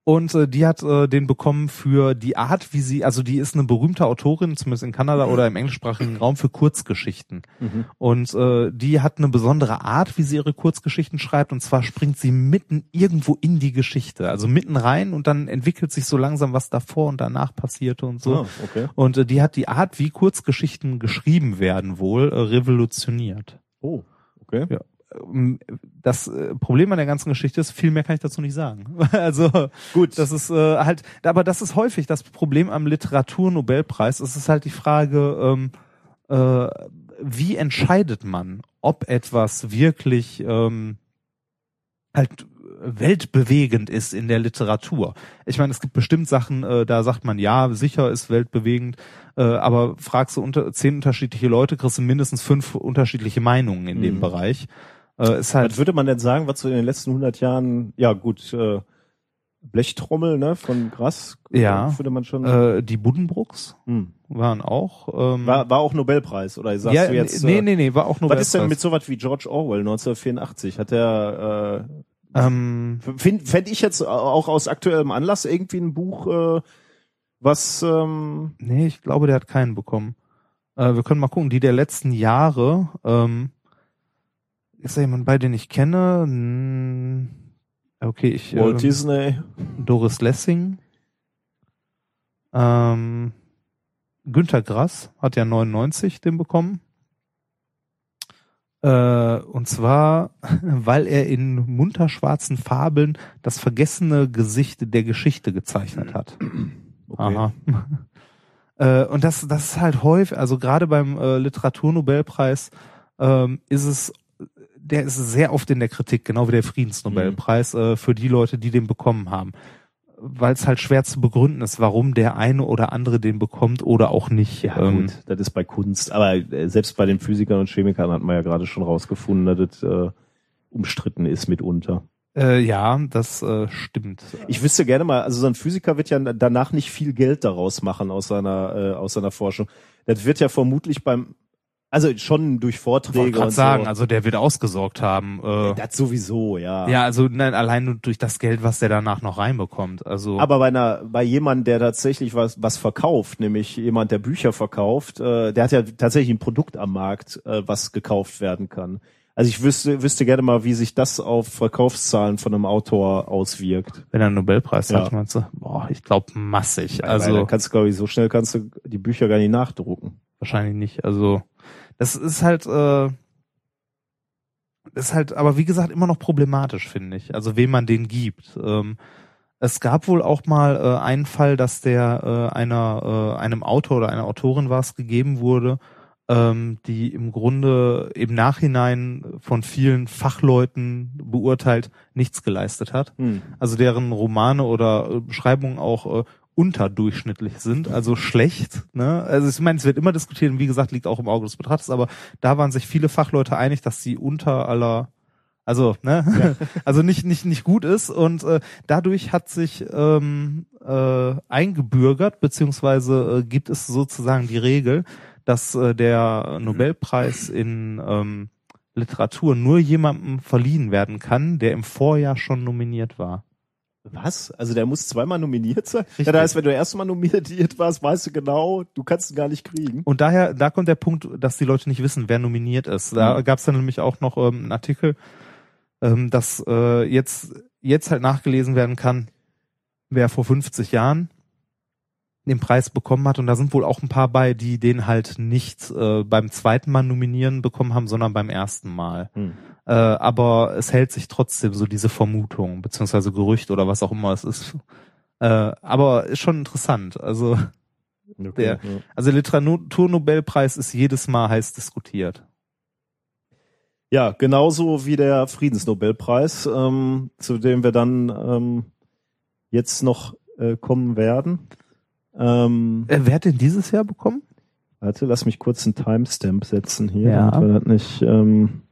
Speaker 2: Und äh, die hat äh, den bekommen für die Art, wie sie, also die ist eine berühmte Autorin, zumindest in Kanada oder im englischsprachigen Raum für Kurzgeschichten.
Speaker 1: Mhm.
Speaker 2: Und äh, die hat eine besondere Art, wie sie ihre Kurzgeschichten schreibt. Und zwar springt sie mitten irgendwo in die Geschichte, also mitten rein und dann entwickelt sich so langsam, was davor und danach passierte und so.
Speaker 1: Ah, okay.
Speaker 2: Und äh, die hat die Art, wie Kurzgeschichten geschrieben werden, wohl äh, revolutioniert.
Speaker 1: Oh, okay.
Speaker 2: Ja. Ähm, Das äh, Problem an der ganzen Geschichte ist, viel mehr kann ich dazu nicht sagen. Also
Speaker 1: Gut.
Speaker 2: das ist äh, halt, aber das ist häufig das Problem am Literaturnobelpreis. Es ist halt die Frage, ähm, äh, wie entscheidet man, ob etwas wirklich ähm, halt weltbewegend ist in der Literatur. Ich meine, es gibt bestimmt Sachen, äh, da sagt man, ja, sicher ist weltbewegend, äh, aber fragst du unter zehn unterschiedliche Leute, kriegst du mindestens fünf unterschiedliche Meinungen in dem
Speaker 1: Mhm.
Speaker 2: Bereich. Äh, ist halt
Speaker 1: Was würde man denn sagen, was so in den letzten 100 Jahren, ja gut, äh, Blechtrommel ne, von Grass,
Speaker 2: Ja.
Speaker 1: würde man schon...
Speaker 2: äh, die Buddenbrooks
Speaker 1: hm.
Speaker 2: waren auch. Ähm,
Speaker 1: war, war auch Nobelpreis, oder sagst
Speaker 2: ja,
Speaker 1: du jetzt...
Speaker 2: nee,
Speaker 1: äh,
Speaker 2: nee, nee, war auch nur
Speaker 1: Was ist denn mit sowas wie George Orwell 1984? Hat der, äh,
Speaker 2: ähm,
Speaker 1: find, fänd ich jetzt auch aus aktuellem Anlass irgendwie ein Buch, äh, was, ähm,
Speaker 2: Nee, ich glaube, der hat keinen bekommen. Äh, wir können mal gucken, die der letzten Jahre, ähm, ist da jemand bei, den ich kenne? Hm, okay, ich,
Speaker 1: Walt
Speaker 2: ähm,
Speaker 1: Disney,
Speaker 2: Doris Lessing, ähm, Günter Grass hat ja 99 den bekommen. Äh, und zwar, weil er in munterschwarzen Fabeln das vergessene Gesicht der Geschichte gezeichnet hat.
Speaker 1: okay.
Speaker 2: Aha. äh, und das, das ist halt häufig, also gerade beim äh, Literaturnobelpreis ähm, ist es, der ist sehr oft in der Kritik, genau wie der Friedensnobelpreis, äh, für die Leute, die den bekommen haben. Weil es halt schwer zu begründen ist, warum der eine oder andere den bekommt oder auch nicht.
Speaker 1: Ja,
Speaker 2: Ähm,
Speaker 1: gut, das ist bei Kunst. Aber äh, selbst bei den Physikern und Chemikern hat man ja gerade schon rausgefunden, dass das äh, umstritten ist mitunter.
Speaker 2: äh, ja, das äh, stimmt.
Speaker 1: Ich wüsste gerne mal, also so ein Physiker wird ja danach nicht viel Geld daraus machen aus seiner, äh, aus seiner Forschung. Das wird ja vermutlich beim, also schon durch
Speaker 2: Ich
Speaker 1: Vorträge
Speaker 2: gerade
Speaker 1: und
Speaker 2: sagen,
Speaker 1: so.
Speaker 2: also der wird ausgesorgt haben. Äh,
Speaker 1: das sowieso, ja.
Speaker 2: ja, also nein, allein nur durch das Geld, was der danach noch reinbekommt. Also
Speaker 1: Aber bei einer, bei jemandem, der tatsächlich was, was verkauft, nämlich jemand, der Bücher verkauft, äh, der hat ja tatsächlich ein Produkt am Markt, äh, was gekauft werden kann. Also ich wüsste, wüsste gerne mal, wie sich das auf Verkaufszahlen von einem Autor auswirkt.
Speaker 2: wenn er einen Nobelpreis
Speaker 1: Ja.
Speaker 2: hat, meinst du? Boah, ich glaube massig. Also
Speaker 1: dann kannst du, glaube ich, so schnell kannst du die Bücher gar nicht nachdrucken.
Speaker 2: wahrscheinlich nicht. Also das ist halt, äh, das ist halt, aber wie gesagt, immer noch problematisch, finde ich. Also wem man den gibt. Ähm, es gab wohl auch mal äh, einen Fall, dass der äh, einer, äh, einem Autor oder einer Autorin was gegeben wurde, ähm, die im Grunde im Nachhinein von vielen Fachleuten beurteilt nichts geleistet hat.
Speaker 1: Hm.
Speaker 2: also deren Romane oder äh, Beschreibungen auch äh, unterdurchschnittlich sind, also schlecht. Ne? Also ich meine, es wird immer diskutiert und wie gesagt, liegt auch im Auge des Betrachters, aber da waren sich viele Fachleute einig, dass sie unter aller also, ne, also nicht nicht nicht gut ist und äh, dadurch hat sich ähm, äh, eingebürgert beziehungsweise äh, gibt es sozusagen die Regel, dass äh, der Nobelpreis in ähm, Literatur nur jemandem verliehen werden kann, der im Vorjahr schon nominiert war.
Speaker 1: Was? Also der muss zweimal nominiert sein?
Speaker 2: Richtig.
Speaker 1: Ja, das heißt, wenn du erstmal nominiert warst, weißt du genau, du kannst ihn gar nicht kriegen.
Speaker 2: Und daher, da kommt der Punkt, dass die Leute nicht wissen, wer nominiert ist. Da
Speaker 1: Mhm.
Speaker 2: gab es dann nämlich auch noch ähm, einen Artikel, ähm, dass äh, jetzt jetzt halt nachgelesen werden kann, wer vor 50 Jahren den Preis bekommen hat. Und da sind wohl auch ein paar bei, die den halt nicht äh, beim zweiten Mal nominieren bekommen haben, sondern beim ersten Mal.
Speaker 1: Hm.
Speaker 2: Äh, aber es hält sich trotzdem so diese Vermutung, beziehungsweise Gerücht oder was auch immer es ist. Äh, aber ist schon interessant. Also, Der-
Speaker 1: ja.
Speaker 2: also Literaturnobelpreis ist jedes Mal heiß diskutiert.
Speaker 1: ja, genauso wie der Friedensnobelpreis, ähm, zu dem wir dann ähm, jetzt noch äh, kommen werden. Ähm,
Speaker 2: Äh, wer hat den dieses Jahr bekommen?
Speaker 1: warte, lass mich kurz einen Timestamp setzen hier,
Speaker 2: Ja.
Speaker 1: damit wir das nicht, ähm,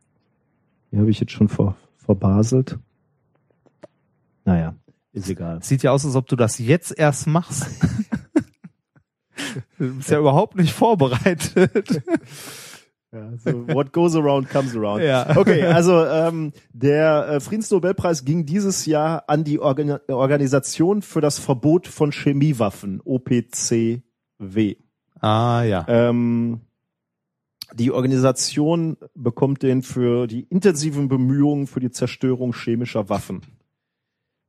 Speaker 1: hier habe ich jetzt schon ver, verbaselt. Naja, ist egal.
Speaker 2: Sieht ja aus, als ob du das jetzt erst machst. du bist ja überhaupt nicht vorbereitet.
Speaker 1: Ja, so what goes around comes around.
Speaker 2: Ja.
Speaker 1: Okay, also ähm, der äh, Friedensnobelpreis ging dieses Jahr an die Organ Organisation für das Verbot von Chemiewaffen, OPCW.
Speaker 2: Ah ja.
Speaker 1: Ähm, die Organisation bekommt den für die intensiven Bemühungen für die Zerstörung chemischer Waffen.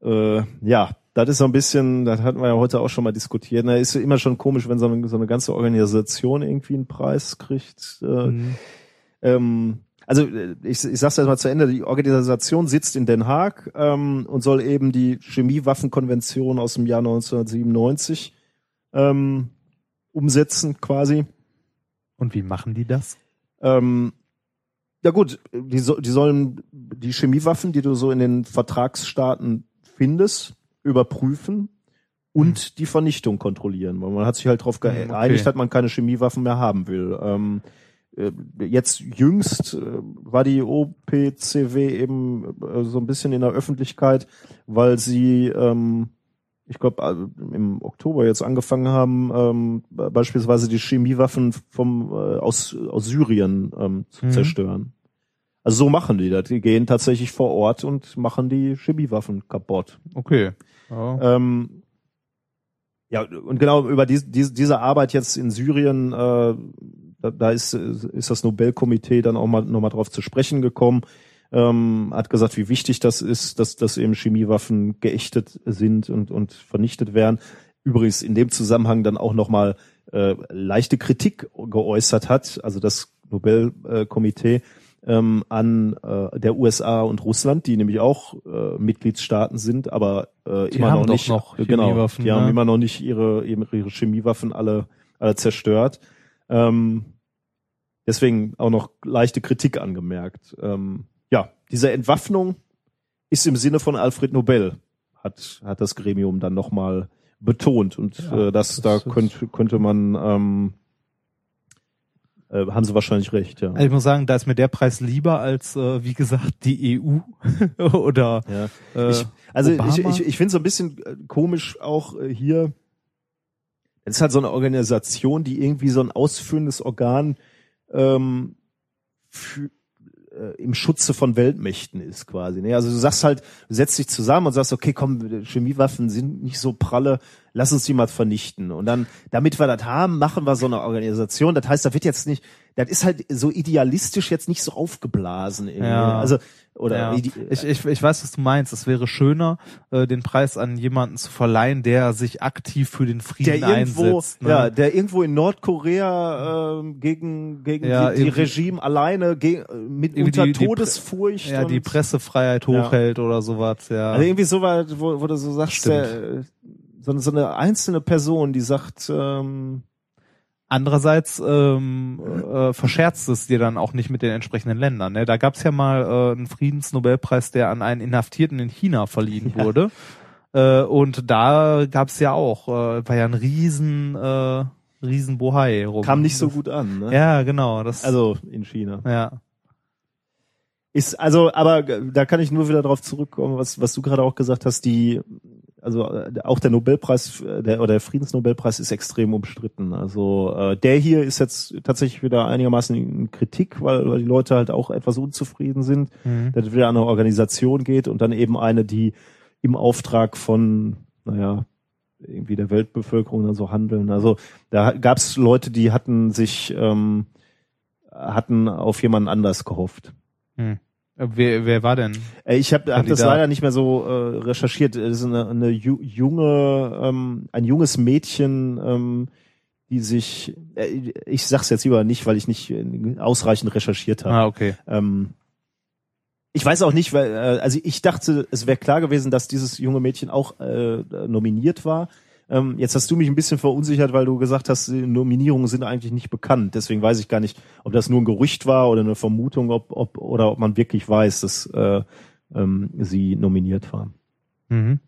Speaker 1: Äh, ja, das ist so ein bisschen, das hatten wir ja heute auch schon mal diskutiert. Da ist immer schon komisch, wenn so eine, so eine ganze Organisation irgendwie einen Preis kriegt. Äh,
Speaker 2: Mhm.
Speaker 1: ähm, also äh, ich, ich sag's jetzt mal zu Ende, die Organisation sitzt in Den Haag ähm, und soll eben die Chemiewaffenkonvention aus dem Jahr 1997 ähm, umsetzen quasi.
Speaker 2: Und wie machen die das?
Speaker 1: Ähm, ja gut, die, die sollen die Chemiewaffen, die du so in den Vertragsstaaten findest, überprüfen und die Vernichtung kontrollieren. Weil man hat sich halt darauf
Speaker 2: Hm, okay.
Speaker 1: geeinigt, dass man keine Chemiewaffen mehr haben will. Ähm, äh, jetzt jüngst äh, war die OPCW eben äh, so ein bisschen in der Öffentlichkeit, weil sie ähm, ich glaube, im Oktober jetzt angefangen haben, ähm, beispielsweise die Chemiewaffen vom äh, aus, aus Syrien ähm, zu
Speaker 2: Mhm.
Speaker 1: zerstören. Also so machen die das. Die gehen tatsächlich vor Ort und machen die Chemiewaffen kaputt.
Speaker 2: Okay. Ja.
Speaker 1: Ähm, ja, und genau über die, die, diese Arbeit jetzt in Syrien, äh, da, da ist, ist das Nobelkomitee dann auch mal nochmal drauf zu sprechen gekommen, ähm, hat gesagt, wie wichtig das ist, dass, dass eben Chemiewaffen geächtet sind und, und vernichtet werden. Übrigens in dem Zusammenhang dann auch nochmal äh, leichte Kritik geäußert hat, also das Nobelkomitee ähm, an äh, der USA und Russland, die nämlich auch äh, Mitgliedstaaten sind, aber äh,
Speaker 2: Die
Speaker 1: immer noch nicht
Speaker 2: noch
Speaker 1: genau,
Speaker 2: Chemiewaffen,
Speaker 1: die haben
Speaker 2: ne?
Speaker 1: immer noch nicht ihre ihre, Chemiewaffen alle alle zerstört. Ähm, deswegen auch noch leichte Kritik angemerkt. Ähm, ja, diese Entwaffnung ist im Sinne von Alfred Nobel, hat hat das Gremium dann nochmal betont und
Speaker 2: Ja,
Speaker 1: äh, das,
Speaker 2: das
Speaker 1: da könnte könnte man ähm, äh, haben sie wahrscheinlich recht, ja.
Speaker 2: Also ich muss sagen, da ist mir der Preis lieber als, äh, wie gesagt, die EU oder
Speaker 1: ja.
Speaker 2: äh,
Speaker 1: ich, also
Speaker 2: Obama?
Speaker 1: ich, ich, ich finde so ein bisschen äh, komisch auch äh, hier. Es ist halt so eine Organisation, die irgendwie so ein ausführendes Organ ähm, für, äh, im Schutze von Weltmächten ist quasi. Ne? Also du sagst halt, du setzt dich zusammen und sagst, okay, komm, Chemiewaffen sind nicht so pralle, lass uns die mal vernichten. Und dann, damit wir das haben, machen wir so eine Organisation. Das heißt, da wird jetzt nicht, das ist halt so idealistisch jetzt nicht so aufgeblasen. Irgendwie.
Speaker 2: Ja.
Speaker 1: Also oder
Speaker 2: ja. ich, ich, ich weiß, was du meinst. Es wäre schöner, äh, den Preis an jemanden zu verleihen, der sich aktiv für den Frieden
Speaker 1: der irgendwo,
Speaker 2: einsetzt. Ne?
Speaker 1: ja, der irgendwo in Nordkorea ähm, gegen gegen
Speaker 2: Ja,
Speaker 1: die, die Regime alleine ge mit unter
Speaker 2: die- die
Speaker 1: Todesfurcht.
Speaker 2: ja, die Pressefreiheit
Speaker 1: Ja.
Speaker 2: hochhält oder sowas. Ja.
Speaker 1: Also irgendwie so weit, wo, wo du so sagst, der, so, eine- so eine einzelne Person, die sagt, ähm,
Speaker 2: Andererseits ähm, äh, verscherzt es dir dann auch nicht mit den entsprechenden Ländern. Ne? Da gab es ja mal äh, einen Friedensnobelpreis, der an einen Inhaftierten in China verliehen
Speaker 1: Ja.
Speaker 2: wurde. Äh, und da gab es ja auch, äh, war ja ein riesen, äh, riesen Bohai rum.
Speaker 1: kam nicht so gut an. Ne?
Speaker 2: Ja, genau. Das,
Speaker 1: Also in China.
Speaker 2: ja.
Speaker 1: Ist also, aber da kann ich nur wieder darauf zurückkommen, was was du gerade auch gesagt hast. Die, also äh, auch der Nobelpreis, äh, der oder der Friedensnobelpreis ist extrem umstritten. Also äh, der hier ist jetzt tatsächlich wieder einigermaßen in Kritik, weil, weil die Leute halt auch etwas unzufrieden sind,
Speaker 2: Mhm.
Speaker 1: dass es wieder an eine Organisation geht und dann eben eine, die im Auftrag von, naja, irgendwie der Weltbevölkerung oder so handeln. Also da gab es Leute, die hatten sich ähm, hatten auf jemanden anders gehofft.
Speaker 2: Hm. Äh, Wer, wer war denn?
Speaker 1: Äh, Ich habe hab das leider nicht mehr so äh, recherchiert. Es ist eine, eine ju junge, ähm, ein junges Mädchen, ähm, die sich, äh, ich sag's jetzt lieber nicht, weil ich nicht ausreichend recherchiert habe.
Speaker 2: Ah, okay.
Speaker 1: Ähm, ich weiß auch nicht, weil, äh, also ich dachte, es wäre klar gewesen, dass dieses junge Mädchen auch äh, nominiert war. Ähm, jetzt hast du mich ein bisschen verunsichert, weil du gesagt hast, die Nominierungen sind eigentlich nicht bekannt. Deswegen weiß ich gar nicht, ob das nur ein Gerücht war oder eine Vermutung, ob, ob oder ob man wirklich weiß, dass äh, ähm, sie nominiert war.
Speaker 2: Mhm.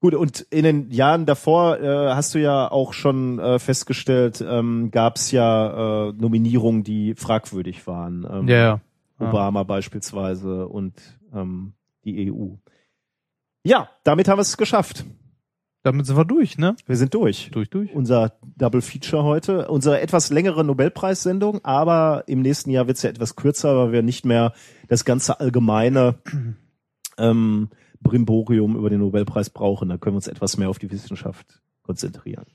Speaker 1: Gut, und in den Jahren davor äh, hast du ja auch schon äh, festgestellt, ähm, gab es ja äh, Nominierungen, die fragwürdig waren. Ähm,
Speaker 2: Ja, ja. Ja.
Speaker 1: Obama beispielsweise und ähm, die EU. Ja, damit haben wir es geschafft.
Speaker 2: Damit sind wir durch, ne?
Speaker 1: Wir sind durch.
Speaker 2: Durch, durch.
Speaker 1: Unser Double Feature heute. Unsere etwas längere Nobelpreissendung, aber im nächsten Jahr wird es ja etwas kürzer, weil wir nicht mehr das ganze allgemeine ähm, Brimborium über den Nobelpreis brauchen. Da können wir uns etwas mehr auf die Wissenschaft konzentrieren.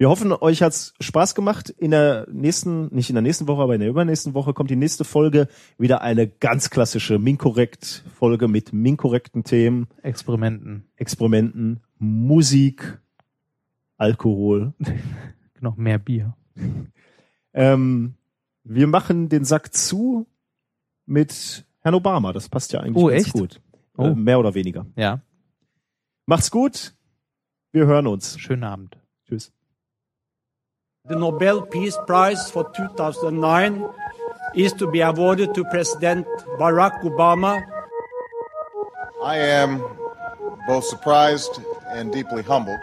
Speaker 1: Wir hoffen, euch hat's Spaß gemacht. In der nächsten, nicht in der nächsten Woche, aber in der übernächsten Woche kommt die nächste Folge. Wieder eine ganz klassische Minkorrekt-Folge mit minkorrekten Themen,
Speaker 2: Experimenten.
Speaker 1: Experimenten, Musik, Alkohol.
Speaker 2: Noch mehr Bier.
Speaker 1: Ähm, wir machen den Sack zu mit Herrn Obama. Das passt ja eigentlich
Speaker 2: Oh,
Speaker 1: ganz
Speaker 2: echt?
Speaker 1: gut.
Speaker 2: Oh.
Speaker 1: Äh, mehr oder weniger.
Speaker 2: Ja.
Speaker 1: Macht's gut. Wir hören uns.
Speaker 2: Schönen Abend.
Speaker 1: Tschüss.
Speaker 7: The Nobel Peace Prize for 2009 is to be awarded to President Barack Obama.
Speaker 8: I am both surprised and deeply humbled.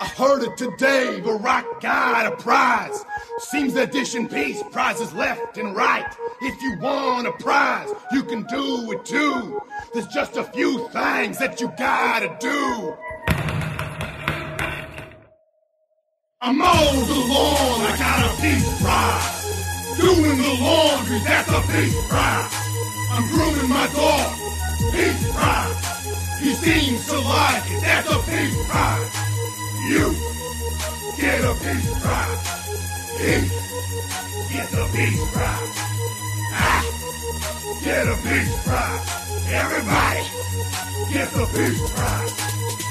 Speaker 9: I heard it today, Barack got a prize. Seems they're dishing peace prizes left and right. If you want a prize, you can do it too. There's just a few things that you gotta do. I mowed the lawn, I got a peace prize. Doing the laundry, that's a peace prize. I'm grooming my dog, peace prize. He seems to like it, that's a peace prize. You get a peace prize. He gets a peace prize. I get a peace prize. Everybody gets a peace prize.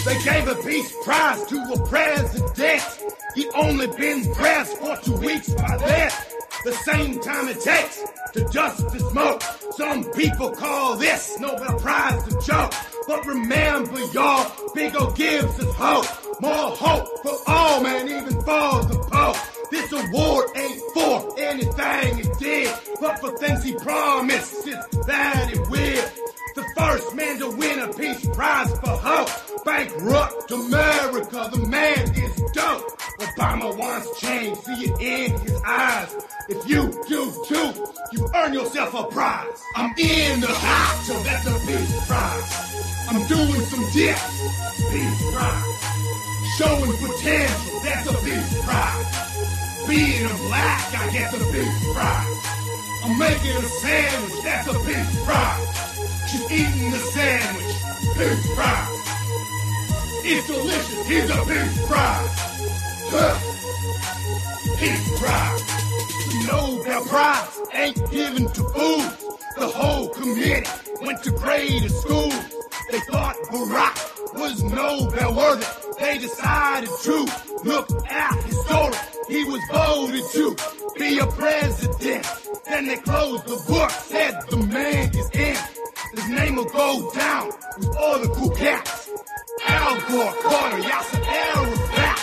Speaker 9: They gave a peace prize to a president. He only been pressed for two weeks by that. The same time it takes to dust the smoke. Some people call this Nobel Prize a joke. But remember, y'all, Big O gives us hope. More hope for all, man, even for the Pope. This award ain't for anything it did, but for things he promises that it will. The first man to win a peace prize for hope. Bankrupt America, the man is dope. Obama wants change, see it in his eyes. If you do too, you earn yourself a prize. I'm in the hot tub, that's a peace prize. I'm doing some dips, peace prize. Showing potential, that's a peace prize. Being a black, I get the peace prize. I'm making a sandwich, that's a peace prize. She's eating the sandwich, peace prize. It's delicious, here's a peace prize. Huh. Prize. The Nobel Prize ain't given to fools. The whole committee went to grade school. They thought Barack was Nobel worthy. They decided to look at his story. He was voted to be a president. Then they closed the book, said the man is in. His name will go down with all the cool cats. Al Gore, Carter, Yasser Arafat.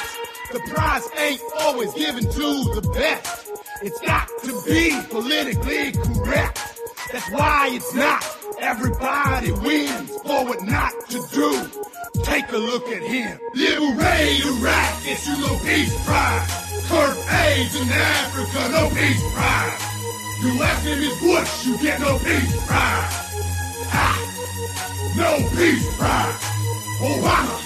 Speaker 9: The prize ain't always given to the best. It's got to be politically correct. That's why it's not everybody wins for what not to do. Take a look at him. Ray Iraq you no peace prize. Kurt AIDS in Africa, no peace prize. Your last name is Bush, you get no peace prize. No peace prize. Obama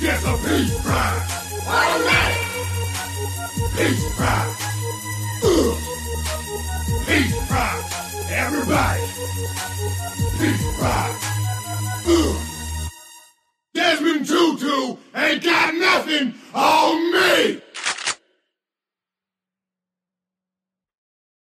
Speaker 9: gets a peace prize. Automatic. Peace prize. Ugh. Peace prize. Everybody. Peace prize. Ugh. Desmond Tutu ain't got nothing on me.